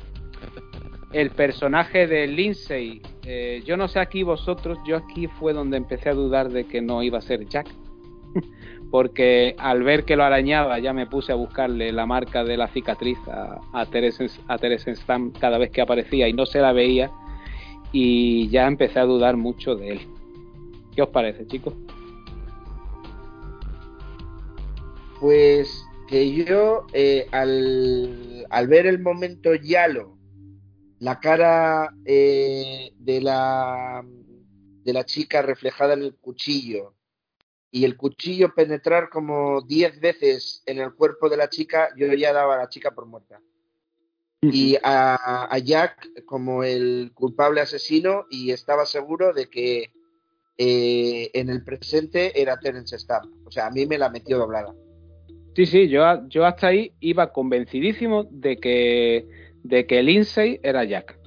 el personaje de Lindsay, eh, yo no sé aquí vosotros, yo aquí fue donde empecé a dudar de que no iba a ser Jack. Porque al ver que lo arañaba ya me puse a buscarle la marca de la cicatriz a, Teresa a Stam cada vez que aparecía y no se la veía y ya empecé a dudar mucho de él. ¿Qué os parece, chicos? Pues que yo eh, al, al ver el momento Yalo la cara eh, de la de la chica reflejada en el cuchillo y el cuchillo penetrar como 10 veces en el cuerpo de la chica, yo ya daba a la chica por muerta. Y a, a Jack como el culpable asesino y estaba seguro de que eh, en el presente era Terence Stamp. O sea, a mí me la metió doblada. Sí, sí, yo, yo hasta ahí iba convencidísimo de que de que Lindsay era Jack.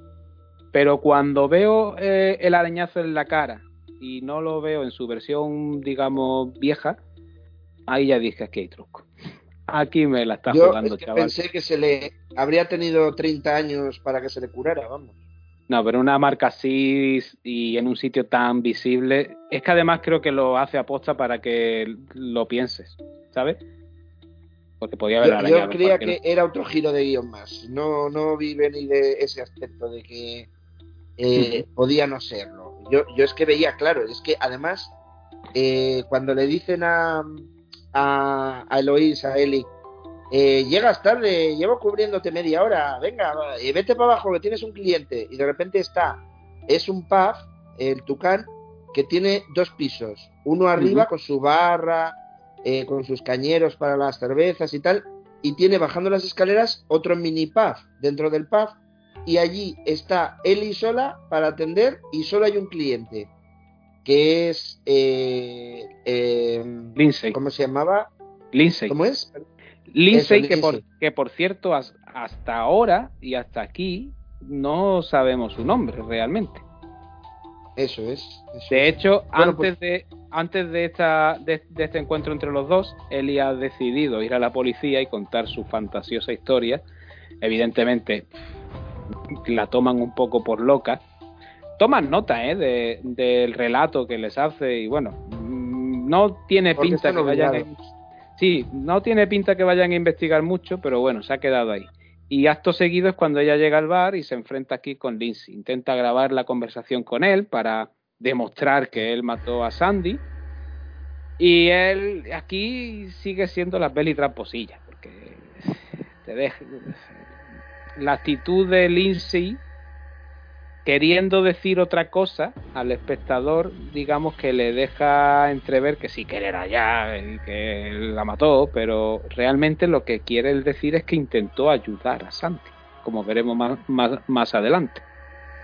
Pero cuando veo eh, el arañazo en la cara y no lo veo en su versión, digamos, vieja, ahí ya dije que hay truco. Aquí me la está Yo jugando, es que chaval. pensé que se le habría tenido 30 años para que se le curara, vamos. No, pero una marca así y en un sitio tan visible, es que además creo que lo hace aposta para que lo pienses, ¿sabes? Porque podía haber Yo, yo creía que era otro giro de guion más. No, no vi venir de ese aspecto de que eh, podía no serlo. Yo, yo es que veía claro, es que además eh, cuando le dicen a, a, a Eloís, a Eli, eh, llegas tarde, llevo cubriéndote media hora, venga, vete para abajo que tienes un cliente y de repente está, es un pub, el Tucán, que tiene dos pisos, uno arriba con su barra, eh, con sus cañeros para las cervezas y tal, y tiene bajando las escaleras otro mini pub dentro del pub, y allí está Eli sola para atender y solo hay un cliente, que es, eh, eh, Lindsay. ¿cómo se llamaba? Lindsay. ¿Cómo es? Lindsay, Eso, que, por, que por cierto, has- hasta ahora y hasta aquí no sabemos su nombre realmente. Eso es. eso De es. hecho, Bueno, antes, pues- de, antes de, esta, de, de este encuentro entre los dos, Eli ha decidido ir a la policía y contar su fantasiosa historia. Evidentemente, la toman un poco por loca. Toman nota ¿eh? de- del relato que les hace y bueno, mm, no tiene Porque pinta que vayan a. Sí, no tiene pinta que vayan a investigar mucho, pero bueno, se ha quedado ahí. Y acto seguido es cuando ella llega al bar y se enfrenta aquí con Lindsay. Intenta grabar la conversación con él para demostrar que él mató a Sandy. Y él aquí sigue siendo la peli tramposilla, porque te deja, la actitud de Lindsay queriendo decir otra cosa al espectador, digamos que le deja entrever que sí que él era ya y que la mató, pero realmente lo que quiere decir es que intentó ayudar a Santi, como veremos más, más, más adelante.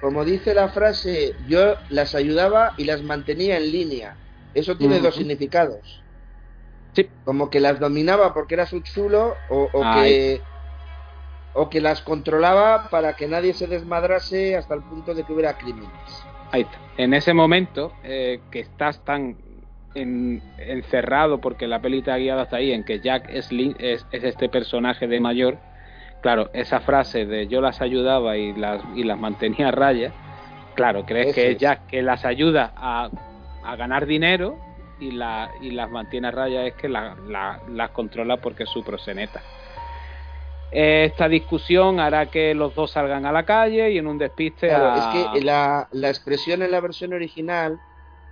Como dice la frase, yo las ayudaba y las mantenía en línea. Eso tiene dos significados. Sí. Como que las dominaba porque era su chulo o, o que o que las controlaba para que nadie se desmadrase hasta el punto de que hubiera crímenes. Ahí está. En ese momento eh, que estás tan en, encerrado porque la peli te ha guiado hasta ahí en que Jack es, es, es, este personaje de mayor, claro, esa frase de yo las ayudaba y las, y las mantenía a raya, claro, crees Eso que es Jack que las ayuda a, a ganar dinero y, la, y las mantiene a raya es que la, la, las controla porque es su proseneta. Esta discusión hará que los dos salgan a la calle y en un despiste. Claro, a... es que la, la, expresión en la versión original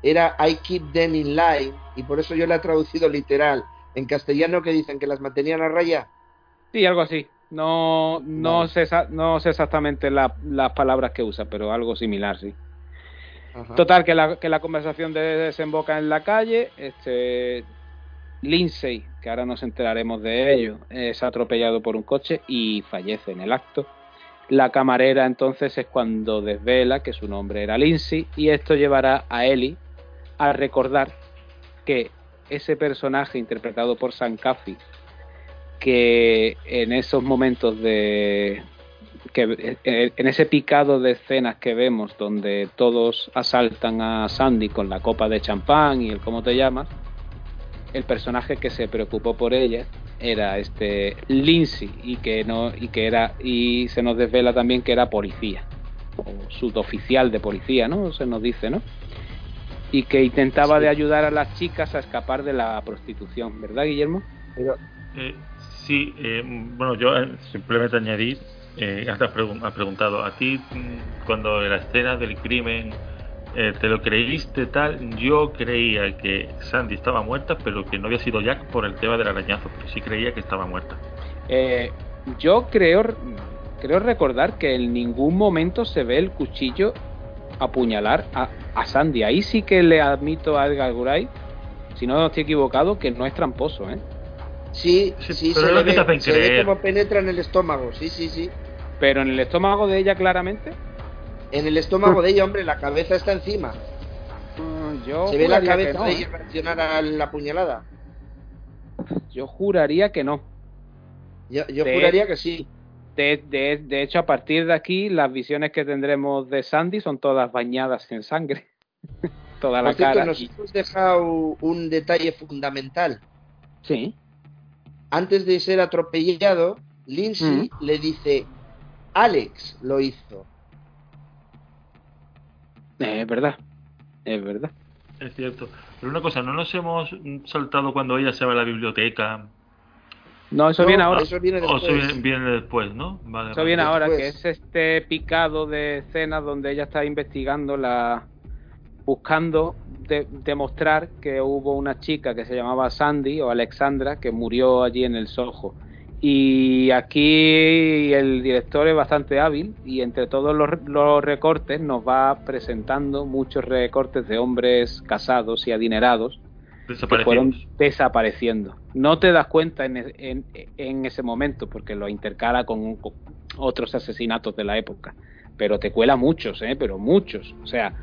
era I keep them in line y por eso yo la he traducido literal. En castellano que dicen que las mantenían a raya. Sí, algo así. No, no, sé, no sé exactamente la, las palabras que usa, pero algo similar, sí. Ajá. Total, que la, que la conversación desemboca en la calle. Este, Lindsay, que ahora nos enteraremos de ello, es atropellado por un coche y fallece en el acto. La camarera entonces es cuando desvela que su nombre era Lindsay y esto llevará a Ellie a recordar que ese personaje interpretado por Sam Caffey, que en esos momentos de que en ese picado de escenas que vemos donde todos asaltan a Sandy con la copa de champán y el cómo te llamas, el personaje que se preocupó por ella era este Lindsay y que no y que era y se nos desvela también que era policía o suboficial de policía, ¿no? Se nos dice, ¿no? Y que intentaba sí. de ayudar a las chicas a escapar de la prostitución, ¿verdad, Guillermo? Pero, eh, sí, eh, bueno, yo simplemente añadir, eh, has, pregun has preguntado, a ti cuando la escena del crimen eh, te lo creíste tal, yo creía que Sandy estaba muerta, pero que no había sido Jack por el tema del arañazo, pero sí creía que estaba muerta. Eh, yo creo, creo recordar que en ningún momento se ve el cuchillo apuñalar a, a Sandy. Ahí sí que le admito a Edgar Guray, si no estoy equivocado, que no es tramposo, ¿eh? Sí, sí, sí pero se, lo ve, que te hacen se creer. ve como penetra en el estómago, sí, sí, sí. Pero en el estómago de ella claramente. En el estómago de ella, hombre, la cabeza está encima. Uh, yo Se ve la cabeza no, de ¿eh? ella reaccionar a la puñalada. Yo juraría que no. Yo, yo De- juraría que sí. De, de, de hecho, a partir de aquí, las visiones que tendremos de Sandy son todas bañadas en sangre. Toda la Por cierto, cara. nos hemos dejado un detalle fundamental. Sí. Antes de ser atropellado, Lindsay Mm. le dice, Alex lo hizo. Es verdad. Es verdad. Es cierto. Pero una cosa, ¿no nos hemos saltado cuando ella se va a la biblioteca? No, eso No, viene ahora. Eso viene O después. eso viene, viene después, ¿no? Vale, Eso vale. viene ahora, que es este picado de escenas donde ella está investigando la. buscando de- demostrar que hubo una chica que se llamaba Sandy o Alexandra que murió allí en el Soho. Y aquí el director es bastante hábil y entre todos los, los recortes nos va presentando muchos recortes de hombres casados y adinerados que fueron desapareciendo. No te das cuenta en, e- en- en ese momento porque lo intercala con, con otros asesinatos de la época. Pero te cuela muchos, ¿eh? pero muchos. O sea,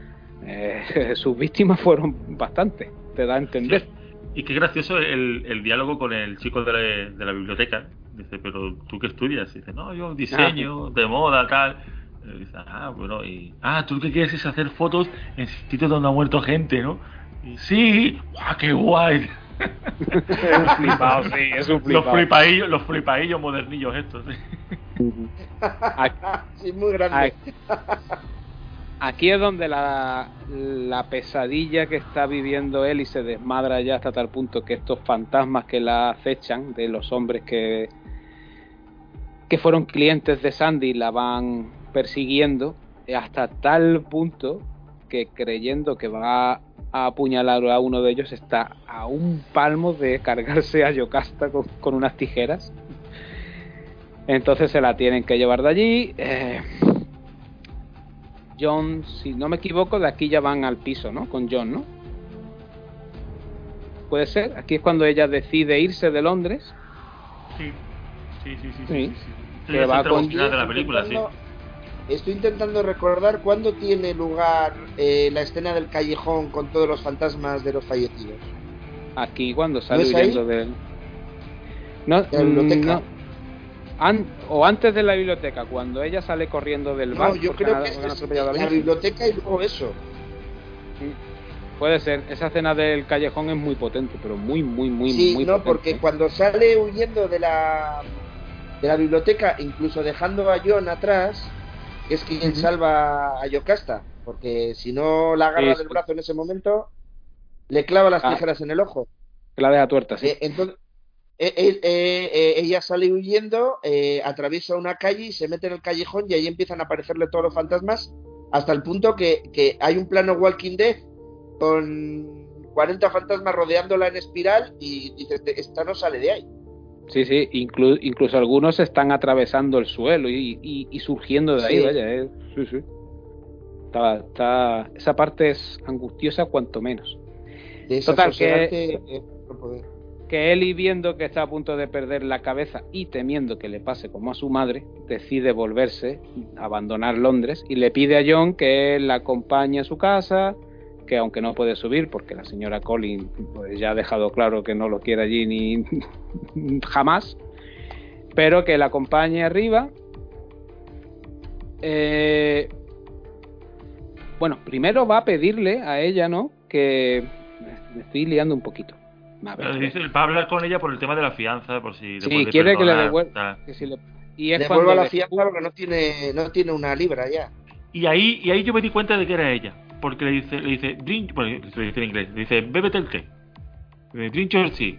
eh, sus víctimas fueron bastantes, te da a entender. Y qué gracioso el, el diálogo con el chico de la, de la biblioteca. Dice, pero ¿tú qué estudias? Y dice, no, yo diseño, de moda, tal. Y dice, ah, bueno, y... Ah, tú lo que quieres es hacer fotos en sitios donde ha muerto gente, ¿no? Y sí, ¡guau, qué guay! Es un flipado, sí, es un Los flipado. flipaillos, los flipaillos modernillos estos, sí. sí, muy grande. Aquí, aquí es donde la, la pesadilla que está viviendo él y se desmadra ya hasta tal punto que estos fantasmas que la acechan de los hombres que que fueron clientes de Sandy la van persiguiendo eh, hasta tal punto que creyendo que va a apuñalar a uno de ellos está a un palmo de cargarse a Yocasta con, con unas tijeras. Entonces se la tienen que llevar de allí. Eh, John, si no me equivoco, de aquí ya van al piso, ¿no? Con John, ¿no? Puede ser. Aquí es cuando ella decide irse de Londres. Sí, sí, sí, sí. Sí. sí, sí. Que va con- final de la película, sí. Estoy intentando recordar cuándo tiene lugar eh, la escena del callejón con todos los fantasmas de los fallecidos. Aquí cuando sale ahí? huyendo del. No, ¿De la biblioteca? no. An- o antes de la biblioteca, cuando ella sale corriendo del bar. No, yo creo han- que han es atropellado a la biblioteca y luego eso. Puede ser, esa escena del callejón es muy potente, pero muy, muy, muy, sí, muy no, potente. porque cuando sale huyendo de la de la biblioteca, incluso dejando a John atrás, que es quien salva a Yocasta, porque si no la agarra Sí, del brazo en ese momento, le clava las Ah. tijeras en el ojo. Que la deja tuerta, sí. Eh, entonces, eh, eh, ella sale huyendo, atraviesa una calle y se mete en el callejón y ahí empiezan a aparecerle todos los fantasmas hasta el punto que, que hay un plano Walking Dead con 40 fantasmas rodeándola en espiral y dices, "Este- esta no sale de ahí. Sí, sí, inclu- incluso algunos están atravesando el suelo y, y- y surgiendo de ahí, Sí. vaya, eh, sí, sí. Está, está- esa parte es angustiosa cuanto menos. De Total, eh, no poder. Que Eli viendo que está a punto de perder la cabeza y temiendo que le pase como a su madre, decide volverse, abandonar Londres y le pide a John que la acompañe a su casa, que aunque no puede subir porque la señora Collins pues, ya ha dejado claro que no lo quiere allí ni jamás, pero que la acompañe arriba. Eh, bueno, primero va a pedirle a ella, ¿no? Que me estoy liando un poquito. A ver, dice- Va a hablar con ella por el tema de la fianza, por si le Sí, puede quiere que le perdonar, devuelva. que si le- y es Devuelva cuando la fianza descubre- porque no tiene, no tiene una libra ya. Y ahí, y ahí yo me di cuenta de que era ella. Porque le dice, le dice, drink, bueno, le dice en inglés, le dice, bébete el té. Drink your tea.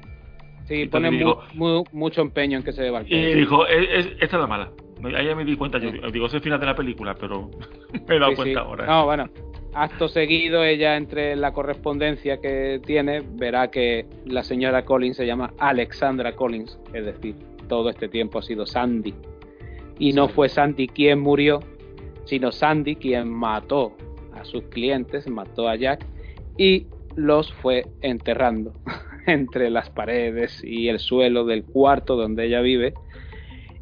Sí, pone mu- digo- mu- mucho empeño en que se té. Y dijo, "Es- es- esta es la mala. Ahí ya me di cuenta, yo digo, es el final de la película, pero me he dado Sí, sí. cuenta ahora. No, bueno, acto seguido, ella entre la correspondencia que tiene, verá que la señora Collins se llama Alexandra Collins, es decir, todo este tiempo ha sido Sandy. Y no fue Sandy quien murió, sino Sandy quien mató a sus clientes, mató a Jack y los fue enterrando entre las paredes y el suelo del cuarto donde ella vive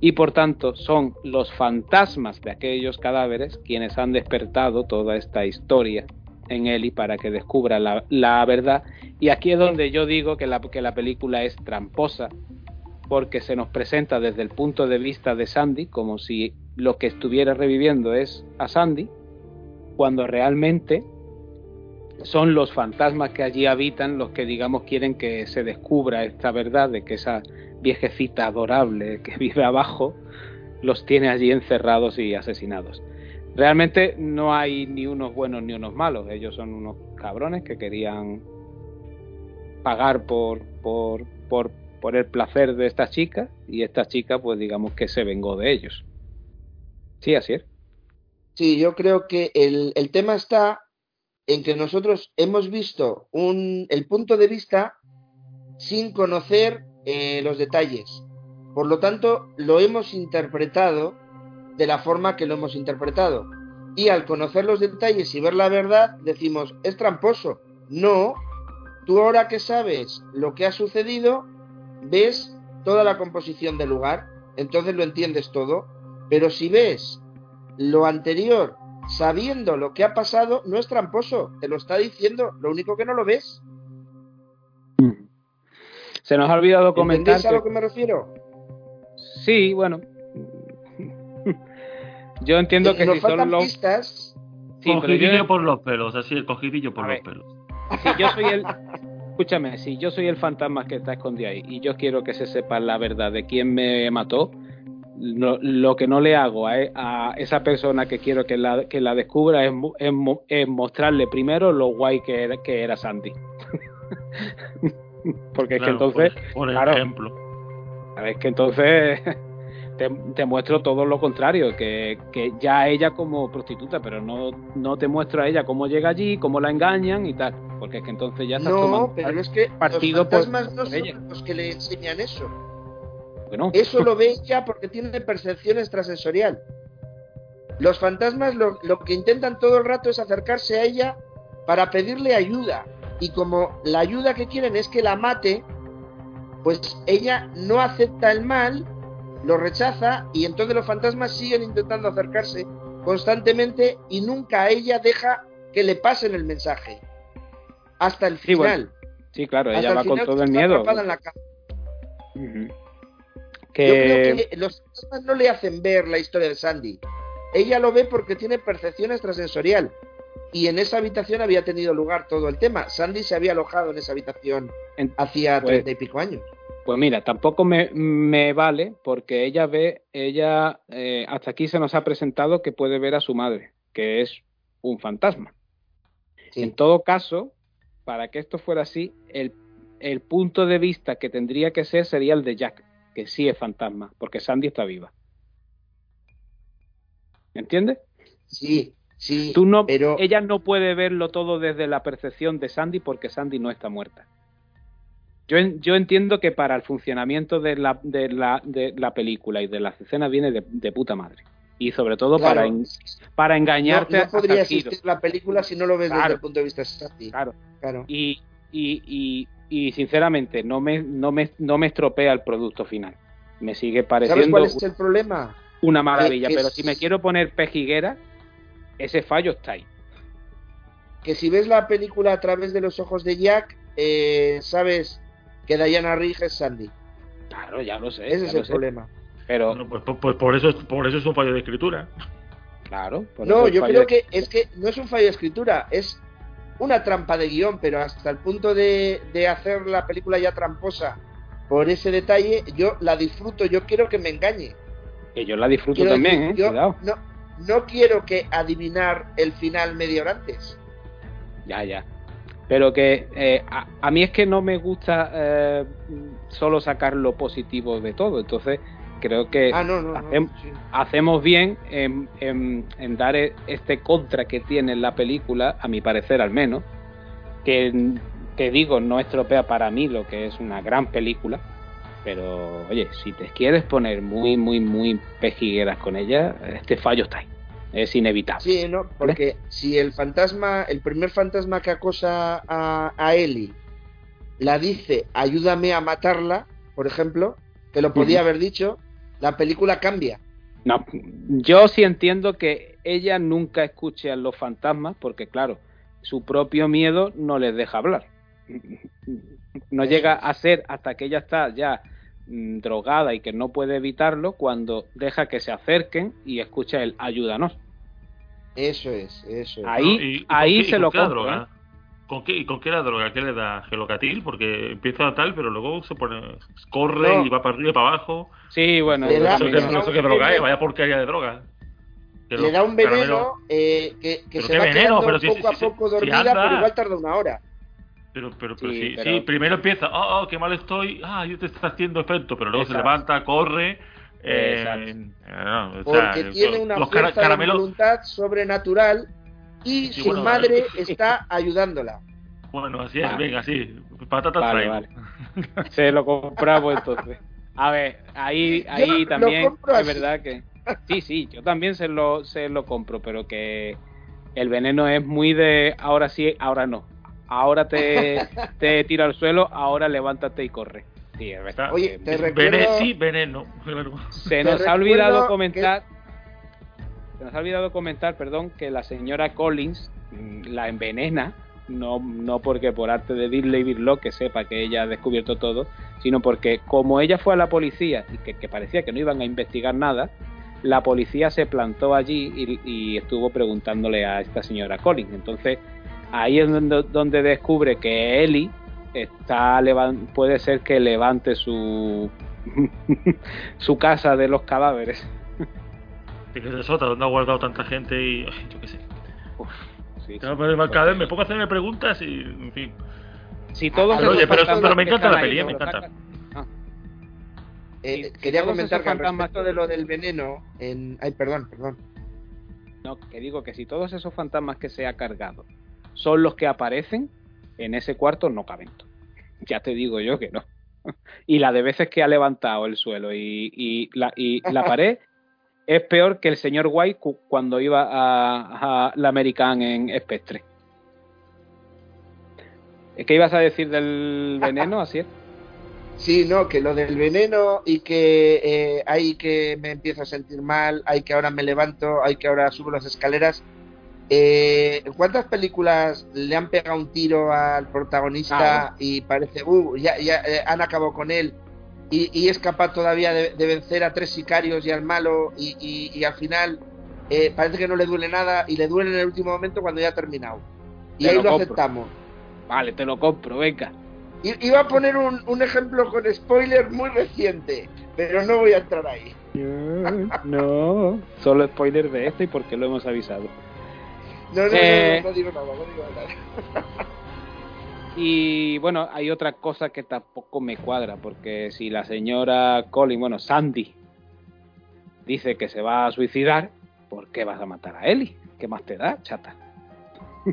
y por tanto son los fantasmas de aquellos cadáveres quienes han despertado toda esta historia en Eli para que descubra la, la verdad. Y aquí es donde yo digo que la, que la película es tramposa, porque se nos presenta desde el punto de vista de Sandy como si lo que estuviera reviviendo es a Sandy, cuando realmente son los fantasmas que allí habitan los que digamos quieren que se descubra esta verdad de que esa viejecita adorable que vive abajo los tiene allí encerrados y asesinados. Realmente no hay ni unos buenos ni unos malos, ellos son unos cabrones que querían pagar por, por, por, por el placer de esta chica y esta chica pues digamos que se vengó de ellos. Sí, así es. Sí, yo creo que el, el tema está en que nosotros hemos visto un, el punto de vista sin conocer eh, los detalles. Por lo tanto, lo hemos interpretado de la forma que lo hemos interpretado. Y al conocer los detalles y ver la verdad, decimos, es tramposo. No, tú ahora que sabes lo que ha sucedido, ves toda la composición del lugar, entonces lo entiendes todo. Pero si ves lo anterior sabiendo lo que ha pasado, no es tramposo, te lo está diciendo, lo único que no lo ves. Se nos ha olvidado comentar. ¿Entendéis a lo que me refiero? Sí, bueno. Yo entiendo que Nos si faltan son los. pistas. Sí, cogidillo yo, por los pelos, así, el cogidillo por A los ver. pelos. si yo soy el. Escúchame, si yo soy el fantasma que está escondido ahí y yo quiero que se sepa la verdad de quién me mató, lo, lo que no le hago a, a esa persona que quiero que la, que la descubra es, es mo- es mostrarle primero lo guay que era, que era Sandy. Porque es que entonces. por, por claro. ejemplo. A ver, que entonces te, te muestro todo lo contrario, que, que ya ella como prostituta, pero no, no te muestro a ella cómo llega allí, cómo la engañan y tal, porque es que entonces ya estás No, tomando pero es que partido los por- no por son ella. los que le enseñan eso. Eso lo ve ella porque tiene percepción extrasensorial. Los fantasmas lo, lo que intentan todo el rato es acercarse a ella para pedirle ayuda. Y como la ayuda que quieren es que la mate, pues ella no acepta el mal, lo rechaza y entonces los fantasmas siguen intentando acercarse constantemente y nunca a ella deja que le pasen el mensaje. Hasta el Sí, bueno, final. Sí, claro, ella va con todo el miedo. en la cama. Yo creo que los fantasmas no le hacen ver la historia de Sandy. Ella lo ve porque tiene percepción extrasensorial. Y en esa habitación había tenido lugar todo el tema. Sandy se había alojado en esa habitación hacía pues- treinta y pico años. Pues mira, tampoco me, me vale porque ella ve, ella eh, hasta aquí se nos ha presentado que puede ver a su madre, que es un fantasma. Sí. En todo caso, para que esto fuera así, el, el punto de vista que tendría que ser sería el de Jack, que sí es fantasma, porque Sandy está viva. ¿Entiendes? Sí, sí. Tú no, pero ella no puede verlo todo desde la percepción de Sandy porque Sandy no está muerta. Yo, yo entiendo que para el funcionamiento de la, de, la, de la película y de las escenas viene de, de puta madre. Y sobre todo claro, para, en- para engañarte no podría existir la película si no lo ves desde el punto de vista de Sandy. Claro. Claro. Y, y, y, y sinceramente no me, no, me, no me estropea el producto final. Me sigue ¿Sabes pareciendo cuál es el problema? una maravilla. que pero si me quiero poner pejiguera, ese fallo está ahí. Que si ves la película a través de los ojos de Jack, eh, sabes que Diana Rigg es Sandy. Claro, ya lo sé. Ese es el sé. problema. Pero, Bueno, pues, pues- pues por, eso, es- por eso es un fallo de escritura. claro. por No, eso yo creo de- que es que no es un fallo de escritura, es una trampa de guion, pero hasta el punto de, de hacer la película ya tramposa por ese detalle, yo la disfruto, yo quiero que me engañe. Que yo la disfruto Quiero también, decir, ¿eh? yo Cuidado. no, no quiero que adivinar el final media hora antes. Ya, ya. Pero que eh, a, a mí es que no me gusta eh, solo sacar lo positivo de todo. Entonces, creo que Ah, no, no, no. hacem- sí. hacemos bien en, en- en dar e- este contra que tiene la película, a mi parecer al menos, que, que digo, no estropea para mí lo que es una gran película. Pero, oye, si te quieres poner muy, muy, muy pejigueras con ella, este fallo está ahí. Es inevitable. Sí, no, porque si el fantasma, el primer fantasma que acosa a, a Ellie, la dice, ayúdame a matarla, por ejemplo, que lo podía haber dicho, la película cambia. No, yo sí entiendo que ella nunca escuche a los fantasmas porque, claro, su propio miedo no les deja hablar. No llega a ser hasta que ella está ya mm, drogada y que no puede evitarlo cuando deja que se acerquen y escucha el ayúdanos. Eso es, eso es. Ahí, ¿no? ¿Y- y con ahí y se lo compro. ¿eh? ¿Con qué, ¿Y con qué la droga? ¿Qué le da? ¿Gelocatil? Porque empieza tal, pero luego se pone. corre No. y va para arriba y para abajo. Sí, bueno, Le da- Eso que, le es- da eso un que droga es, vaya porquería de droga. Que Le da un veneno eh, que, que ¿Pero se qué va veneno? quedando Pero poco si- a si- poco si dormida, pero igual tarda una hora. Pero, pero, pero Sí, sí, pero- sí, primero empieza, oh, oh, qué mal estoy, ah, yo te está haciendo efecto, pero luego se levanta, corre. Eh, Exacto. eh, no, o sea, Porque tiene una los fuerza de caramelos, voluntad sobrenatural y Sí, su bueno, madre está ayudándola. bueno, así es, Vale. venga, sí, patatas Vale. Se lo compramos entonces. A ver, ahí, ahí también es así. verdad que sí, sí, yo también se lo, se lo compro, pero que el veneno es muy de ahora sí, ahora no. Ahora te, te tira al suelo, ahora levántate y corre. Sí, es verdad. Oye, te Vene- recuerdo- sí, veneno. se nos ha olvidado que- comentar se nos ha olvidado comentar, perdón, que la señora Collins mm, la envenena, no, no porque por arte de Disney Birlock que sepa que ella ha descubierto todo, sino porque como ella fue a la policía y que, que parecía que no iban a investigar nada, la policía se plantó allí y, y estuvo preguntándole a esta señora Collins. Entonces ahí es donde, donde descubre que Ellie está puede ser que levante su su casa de los cadáveres. Que se sota, donde ha guardado tanta gente y. ay, yo qué sé. Uf, sí, Cada sí. vez, cada vez me pongo a hacerme preguntas y. En fin. Si todos Pero, esos oye, pero- fantasmas pero me que encanta están la peli, nos me encanta. Ah, Eh, quería comentar que al fantasmas respecto de lo del veneno, en... ay, perdón, perdón. no, que digo que si todos esos fantasmas que se ha cargado son los que aparecen, en ese cuarto no caben. Ya te digo yo que no. y la de veces que ha levantado el suelo y, y, la, y la pared es peor que el señor White cuando iba a, a la American en Spectre. ¿Qué ibas a decir del veneno, así es? Sí, no, que lo del veneno y que eh, hay que me empiezo a sentir mal, hay que ahora me levanto, hay que ahora subo las escaleras. Eh, ¿Cuántas películas le han pegado un tiro al protagonista y parece, uh, ya, ya eh, han acabado con él y, y es capaz todavía de, de, vencer a tres sicarios y al malo y, y, y al final eh, parece que no le duele nada y le duele en el último momento cuando ya ha terminado. Y Te ahí lo aceptamos. Vale, te lo compro, venga. I- Iba a poner un, un ejemplo con spoiler muy reciente, pero no voy a entrar ahí. No, solo spoiler de este y porque lo hemos avisado. No, no, no, Eh. no, no digo nada, no digo nada. Y bueno, hay otra cosa que tampoco me cuadra, porque si la señora Colin, bueno, Sandy, dice que se va a suicidar, ¿por qué vas a matar a Ellie? ¿Qué más te da, chata?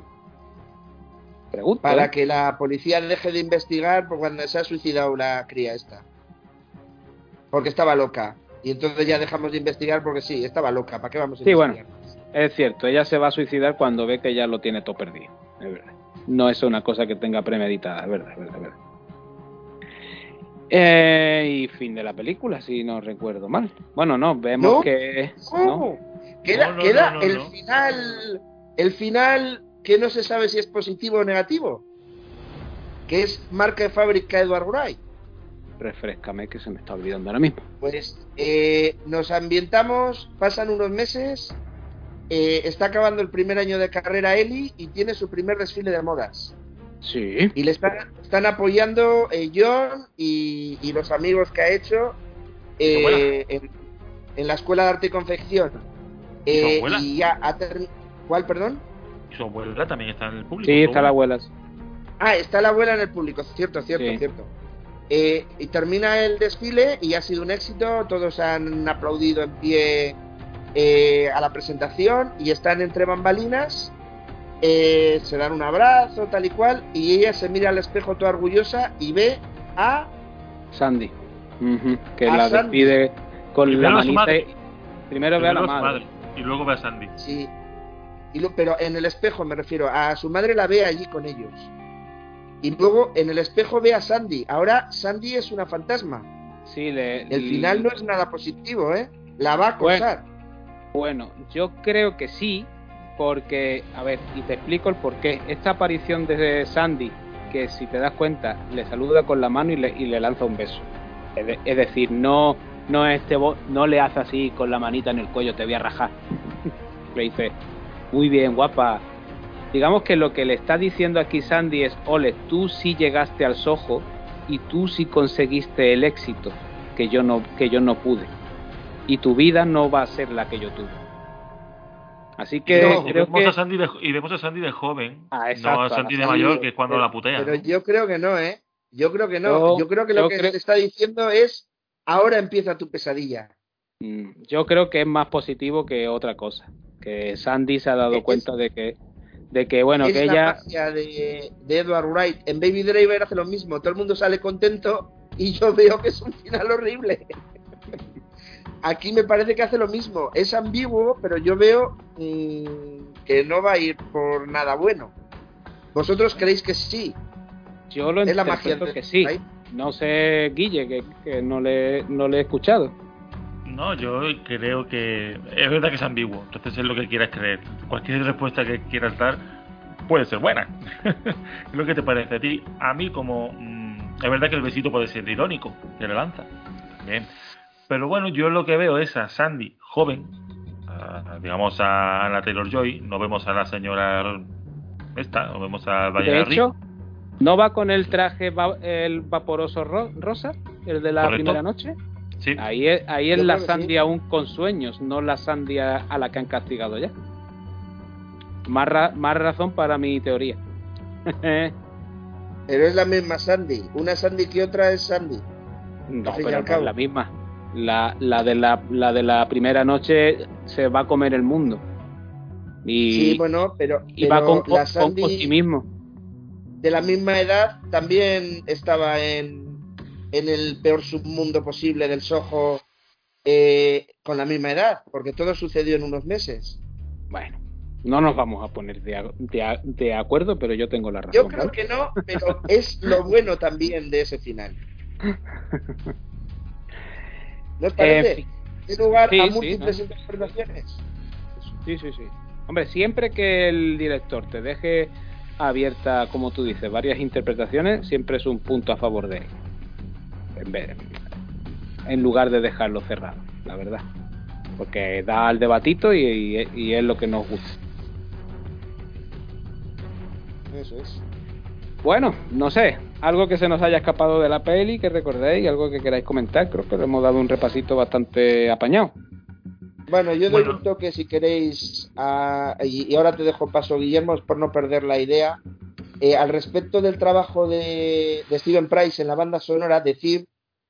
Pregunto. Para ¿eh? que la policía deje de investigar por cuando se ha suicidado la cría esta. Porque estaba loca. Y entonces ya dejamos de investigar porque sí, estaba loca. ¿Para qué vamos a Sí, investigar? Es cierto, ella se va a suicidar cuando ve que ya lo tiene todo perdido. Es verdad. No es una cosa que tenga premeditada, es verdad, es verdad, es verdad. Eh, y fin de la película, si no recuerdo mal. Bueno, no, vemos ¿No? que. ¿Cómo? ¿no? Queda, No, no, queda no, no, el no. final. El final que no se sabe si es positivo o negativo. Que es marca de fábrica Edward Wright. Refrescame que se me está olvidando ahora mismo. Pues eh, nos ambientamos, pasan unos meses, eh, está acabando el primer año de carrera Eli y tiene su primer desfile de modas. Sí. Y le están, están apoyando eh, John y, y los amigos que ha hecho eh, en, en la escuela de arte y confección. ¿Y su Eh, abuela? y ya ha ¿Cuál, perdón? Y su abuela también está en el público. Sí, está la abuela. abuela. Ah, está la abuela en el público, cierto, cierto, Sí. cierto. Eh, y termina el desfile y ha sido un éxito, todos han aplaudido en pie eh, a la presentación y están entre bambalinas, eh, se dan un abrazo, tal y cual, y ella se mira al espejo toda orgullosa y ve a... Sandy. Que A la Sandy. despide con Primero la manita. Primero ve a la Primero a su madre. Y luego ve a Sandy. Sí, y lo- pero en el espejo me refiero, a su madre la ve allí con ellos. Y luego en el espejo ve a Sandy. Ahora Sandy es una fantasma. Sí, le, El final no es nada positivo, ¿eh? La va a Bueno. acosar. Bueno, yo creo que sí, porque, a ver, y te explico el porqué. Esta aparición de Sandy, que si te das cuenta, le saluda con la mano y le, y le lanza un beso. Es, de- es decir, no, no, este no le hace así con la manita en el cuello, te voy a rajar. le dice, muy bien, guapa. Digamos que lo que le está diciendo aquí Sandy es, ole, tú sí llegaste al sojo y tú sí conseguiste el éxito que yo no, que yo no pude y tu vida no va a ser la que yo tuve. Así que No, y, creo vemos que a Sandy de, y vemos a Sandy de joven. Ah, no a Sandy de Sandy mayor, que es cuando pero- la putea. Pero yo creo que no, ¿eh? Yo creo que no. Yo- Yo, creo que lo yo que creo- se está diciendo es, ahora empieza tu pesadilla. mm, yo creo que es más positivo que otra cosa. Que Sandy se ha dado Es- cuenta de que de que bueno es que la ella magia de, de Edward Wright. En Baby Driver hace lo mismo. Todo el mundo sale contento y yo veo que es un final horrible. Aquí me parece que hace lo mismo. Es ambiguo, pero yo veo mm, que no va a ir por nada bueno. ¿Vosotros creéis que sí? yo lo Es la magia de que sí. No sé Guille que, que no le no le he escuchado. No, yo creo que es verdad que es ambiguo, entonces es lo que quieras creer. Cualquier respuesta que quieras dar puede ser buena. es lo que te parece a ti. A mí como mm, es verdad que el besito puede ser irónico, que le lanza. Bien. Pero bueno, yo lo que veo es a Sandy joven, a- digamos a Anna Taylor Joy, no vemos a la señora esta, no vemos a hecho, no va con el traje va- el vaporoso ro- rosa, el de la Correcto. primera noche. Sí, Ahí es, ahí es Yo la sí. Sandy aún con sueños, no la Sandy a, a la que han castigado ya. Más, ra- más razón para mi teoría. Pero es la misma Sandy. Una Sandy que otra es Sandy. no, pero al no es la misma. La, la, de la, la de la primera noche se va a comer el mundo. Y, Sí, bueno, pero, y va con, la con Sandy optimismo. de la misma edad también estaba en, en el peor submundo posible del Soho eh, con la misma edad, porque todo sucedió en unos meses. Bueno, no nos vamos a poner de, de, de acuerdo, pero yo tengo la razón. Yo creo que no, pero es lo bueno también de ese final. ¿No os parece? Eh, De lugar sí, a sí, múltiples ¿no? interpretaciones. Sí, sí, sí. Hombre, siempre que el director te deje abierta, como tú dices, varias interpretaciones, siempre es un punto a favor de él. En, vez- en lugar de dejarlo cerrado, la verdad. Porque da al debatito y, y- y es lo que nos gusta. Eso es. Bueno, no sé, algo que se nos haya escapado de la peli, que recordéis, algo que queráis comentar, creo que le hemos dado un repasito bastante apañado. Bueno, yo doy Bueno. un toque si queréis, a- y, y ahora te dejo paso, Guillermo, por no perder la idea. Eh, al respecto del trabajo de, de Steven Price en la banda sonora, decir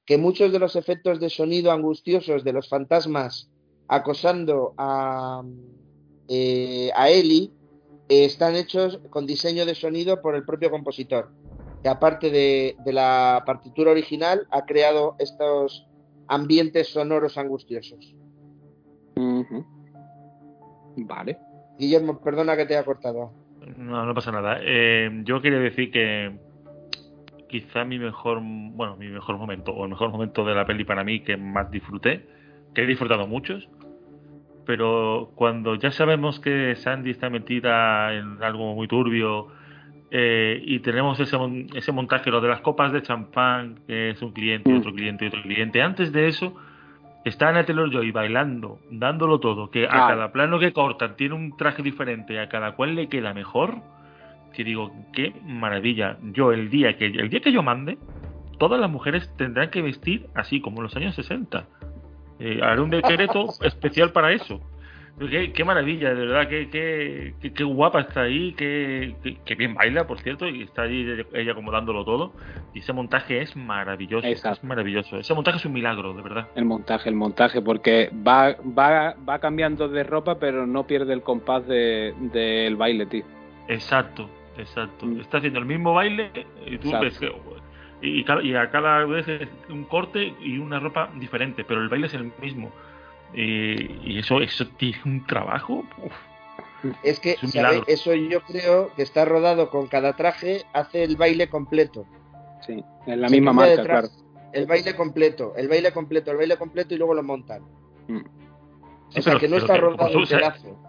que muchos de los efectos de sonido angustiosos de los fantasmas acosando a, eh, a Ellie están hechos con diseño de sonido por el propio compositor, que aparte de, de la partitura original ha creado estos ambientes sonoros angustiosos. Vale. Guillermo, perdona que te haya cortado. No, no pasa nada. Eh, yo quería decir que quizá mi mejor, bueno, mi mejor momento, o el mejor momento de la peli para mí que más disfruté, que he disfrutado muchos, pero cuando ya sabemos que Sandy está metida en algo muy turbio eh, y tenemos ese, ese montaje, lo de las copas de champán, que es un cliente, y Mm. otro cliente y otro cliente, antes de eso está Anna Taylor-Joy bailando, dándolo todo, que a cada plano que cortan tiene un traje diferente, a cada cual le queda mejor, que digo, qué maravilla. Yo el día que el día que yo mande, todas las mujeres tendrán que vestir así como en los años 60. Eh, haré un decreto especial para eso. Qué, qué maravilla, de verdad, qué, qué, qué, qué guapa está ahí, qué, bien baila, por cierto, y está ahí ella- como dándolo todo. Y ese montaje es maravilloso, Exacto. es maravilloso. Ese montaje es un milagro, de verdad. El montaje, el montaje, porque va, va, va cambiando de ropa, pero no pierde el compás de- del baile, tío. Exacto, exacto. Mm. Está haciendo el mismo baile y tú Exacto. ves que. Y, y cada- y a cada vez es un corte y una ropa diferente, pero el baile es el mismo. Y, y eso, eso tiene un trabajo. uf. Es que, Es. Eso yo creo que está rodado con cada traje, hace el baile completo. Sí, en la Se misma marca, claro. El baile completo, el baile completo, el baile completo y luego lo montan. Mm. Sí, o sea pero- que no está que- rodado un pedazo.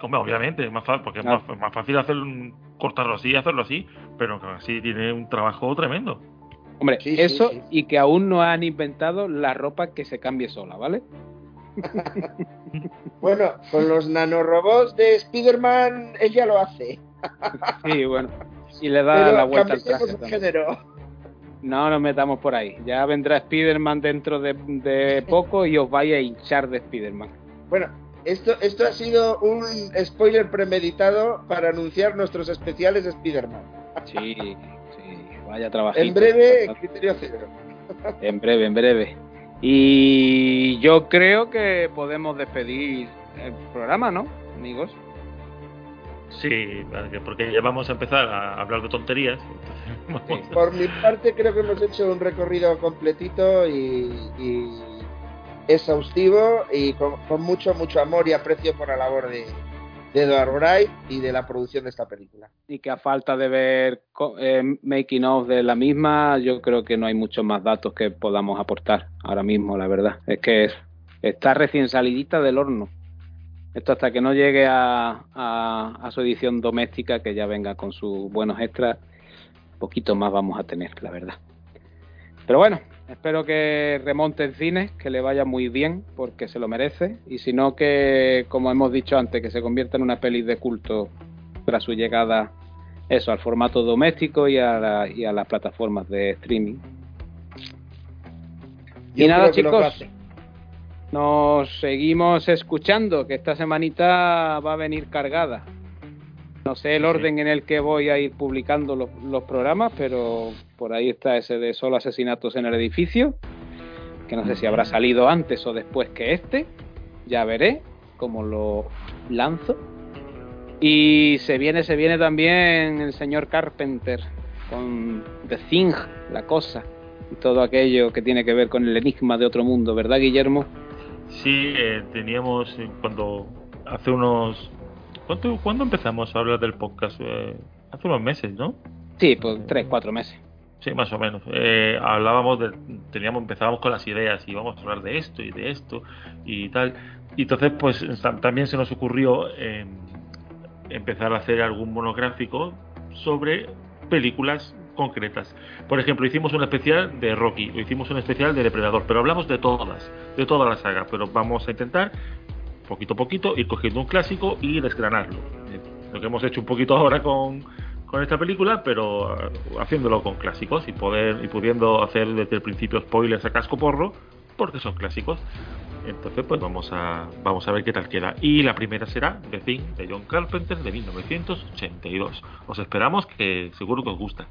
Hombre, obviamente, es más fácil, porque Claro. es más, más fácil hacer un, cortarlo así y hacerlo así, pero así tiene un trabajo tremendo. Hombre, Sí, eso sí. y que aún no han inventado la ropa que se cambie sola, ¿vale? Bueno, con los nanorobots de Spider-Man, él ya lo hace. Sí, bueno. Y le da Pero la vuelta al traje. No nos metamos por ahí. Ya vendrá Spider-Man dentro de, de poco y os vais a hinchar de Spider-Man. Bueno, esto, esto ha sido un spoiler premeditado para anunciar nuestros especiales de Spider-Man. Sí, vaya trabajito. En breve, criterio cero. En breve, en breve. Y yo creo que podemos despedir el programa, ¿no, amigos? Sí, porque- ya vamos a empezar a hablar de tonterías. Por mi parte, creo que hemos hecho un recorrido completito y, y exhaustivo y con, con mucho, mucho amor y aprecio por la labor de, de Edward Wright y de la producción de esta película. Y que a falta de ver eh, making of de la misma, yo creo que no hay muchos más datos que podamos aportar ahora mismo, la verdad. Es que es- está recién salidita del horno. Esto hasta que no llegue a, a- a su edición doméstica, que ya venga con sus buenos extras, poquito más vamos a tener, la verdad. Pero bueno, espero que remonte en cines, que le vaya muy bien, porque se lo merece. Y si no, que, como hemos dicho antes, que se convierta en una peli de culto tras su llegada eso al formato doméstico y a, la- y a las plataformas de streaming. Y nada, chicos, nos seguimos escuchando, que esta semanita va a venir cargada. No sé el orden en el que voy a ir publicando los, los programas, pero por ahí está ese de solo asesinatos en el edificio, que no sé si habrá salido antes o después que este. Ya veré cómo lo lanzo. Y se viene, se viene también el señor Carpenter con The Thing, la cosa. y todo aquello que tiene que ver con el enigma de otro mundo, ¿verdad, Guillermo? Sí, eh, teníamos eh, cuando hace unos... ¿cuánto, ¿Cuándo empezamos a hablar del podcast? Eh, hace unos meses, ¿no? Sí, pues tres, cuatro meses. Sí, más o menos. Eh, hablábamos de, teníamos, empezábamos con las ideas y íbamos a hablar de esto y de esto y tal. Y entonces, pues también se nos ocurrió eh, empezar a hacer algún monográfico sobre películas concretas. Por ejemplo, hicimos un especial de Rocky, o hicimos un especial de Depredador, pero hablamos de todas, de toda la saga, pero vamos a intentar poquito a poquito ir cogiendo un clásico y desgranarlo. Eh, lo que hemos hecho un poquito ahora con, con esta película, pero uh, haciéndolo con clásicos y poder y pudiendo hacer desde el principio spoilers a casco porro, porque son clásicos. Entonces, pues vamos a vamos a ver qué tal queda. Y la primera será The Thing de John Carpenter de 1982. Os esperamos que seguro que os gusta.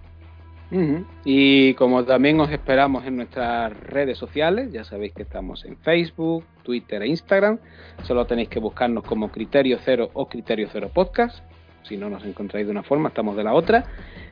Y como también os esperamos en nuestras redes sociales, ya sabéis que estamos en Facebook, Twitter e Instagram. Solo tenéis que buscarnos como Criterio Cero o Criterio Cero Podcast. Si no nos encontráis de una forma, estamos de la otra.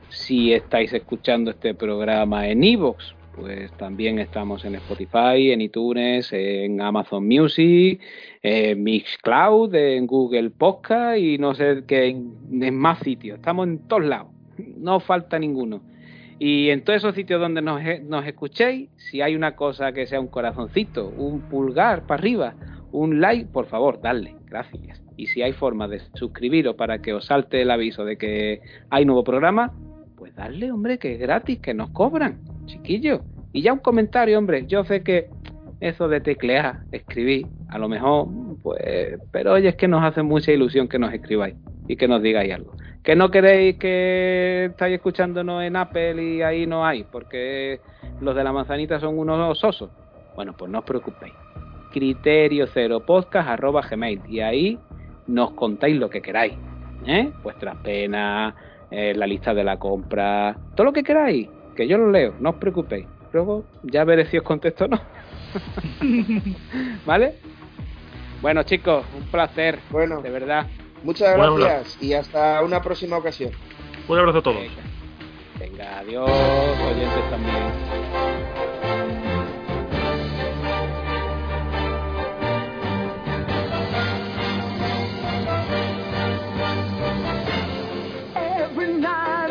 Si estáis escuchando este programa en Evox, pues también estamos en Spotify, en iTunes, en Amazon Music, en Mixcloud, en Google Podcast y no sé qué, en más sitios. Estamos en todos lados. No falta ninguno. Y en todos esos sitios donde nos, nos, escuchéis, si hay una cosa que sea un corazoncito, un pulgar para arriba, un like, por favor, dadle, gracias. Y si hay forma de suscribiros para que os salte el aviso de que hay nuevo programa, pues dadle, hombre, que es gratis, que nos cobran, chiquillos. Y ya un comentario, hombre, yo sé que eso de teclear, escribir, a lo mejor, pues, pero oye, es que nos hace mucha ilusión que nos escribáis y que nos digáis algo. Que no queréis que estáis escuchándonos en Apple y ahí no hay, porque los de la manzanita son unos osos. Bueno, pues no os preocupéis. Criterio cero podcast arroba gmail y ahí nos contáis lo que queráis. ¿eh? Vuestras penas, eh, la lista de la compra, todo lo que queráis, que yo lo leo, no os preocupéis. Luego ya veré si os contesto o no. ¿Vale? Bueno, chicos, un placer. Bueno, de verdad. Muchas gracias y hasta una próxima ocasión. Un abrazo a todos. Venga, Venga adiós, oyentes también. Every night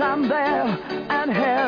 I'm there,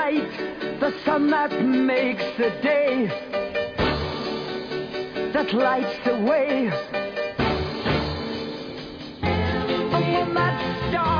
night, the sun that makes the day, that lights the way. And when that star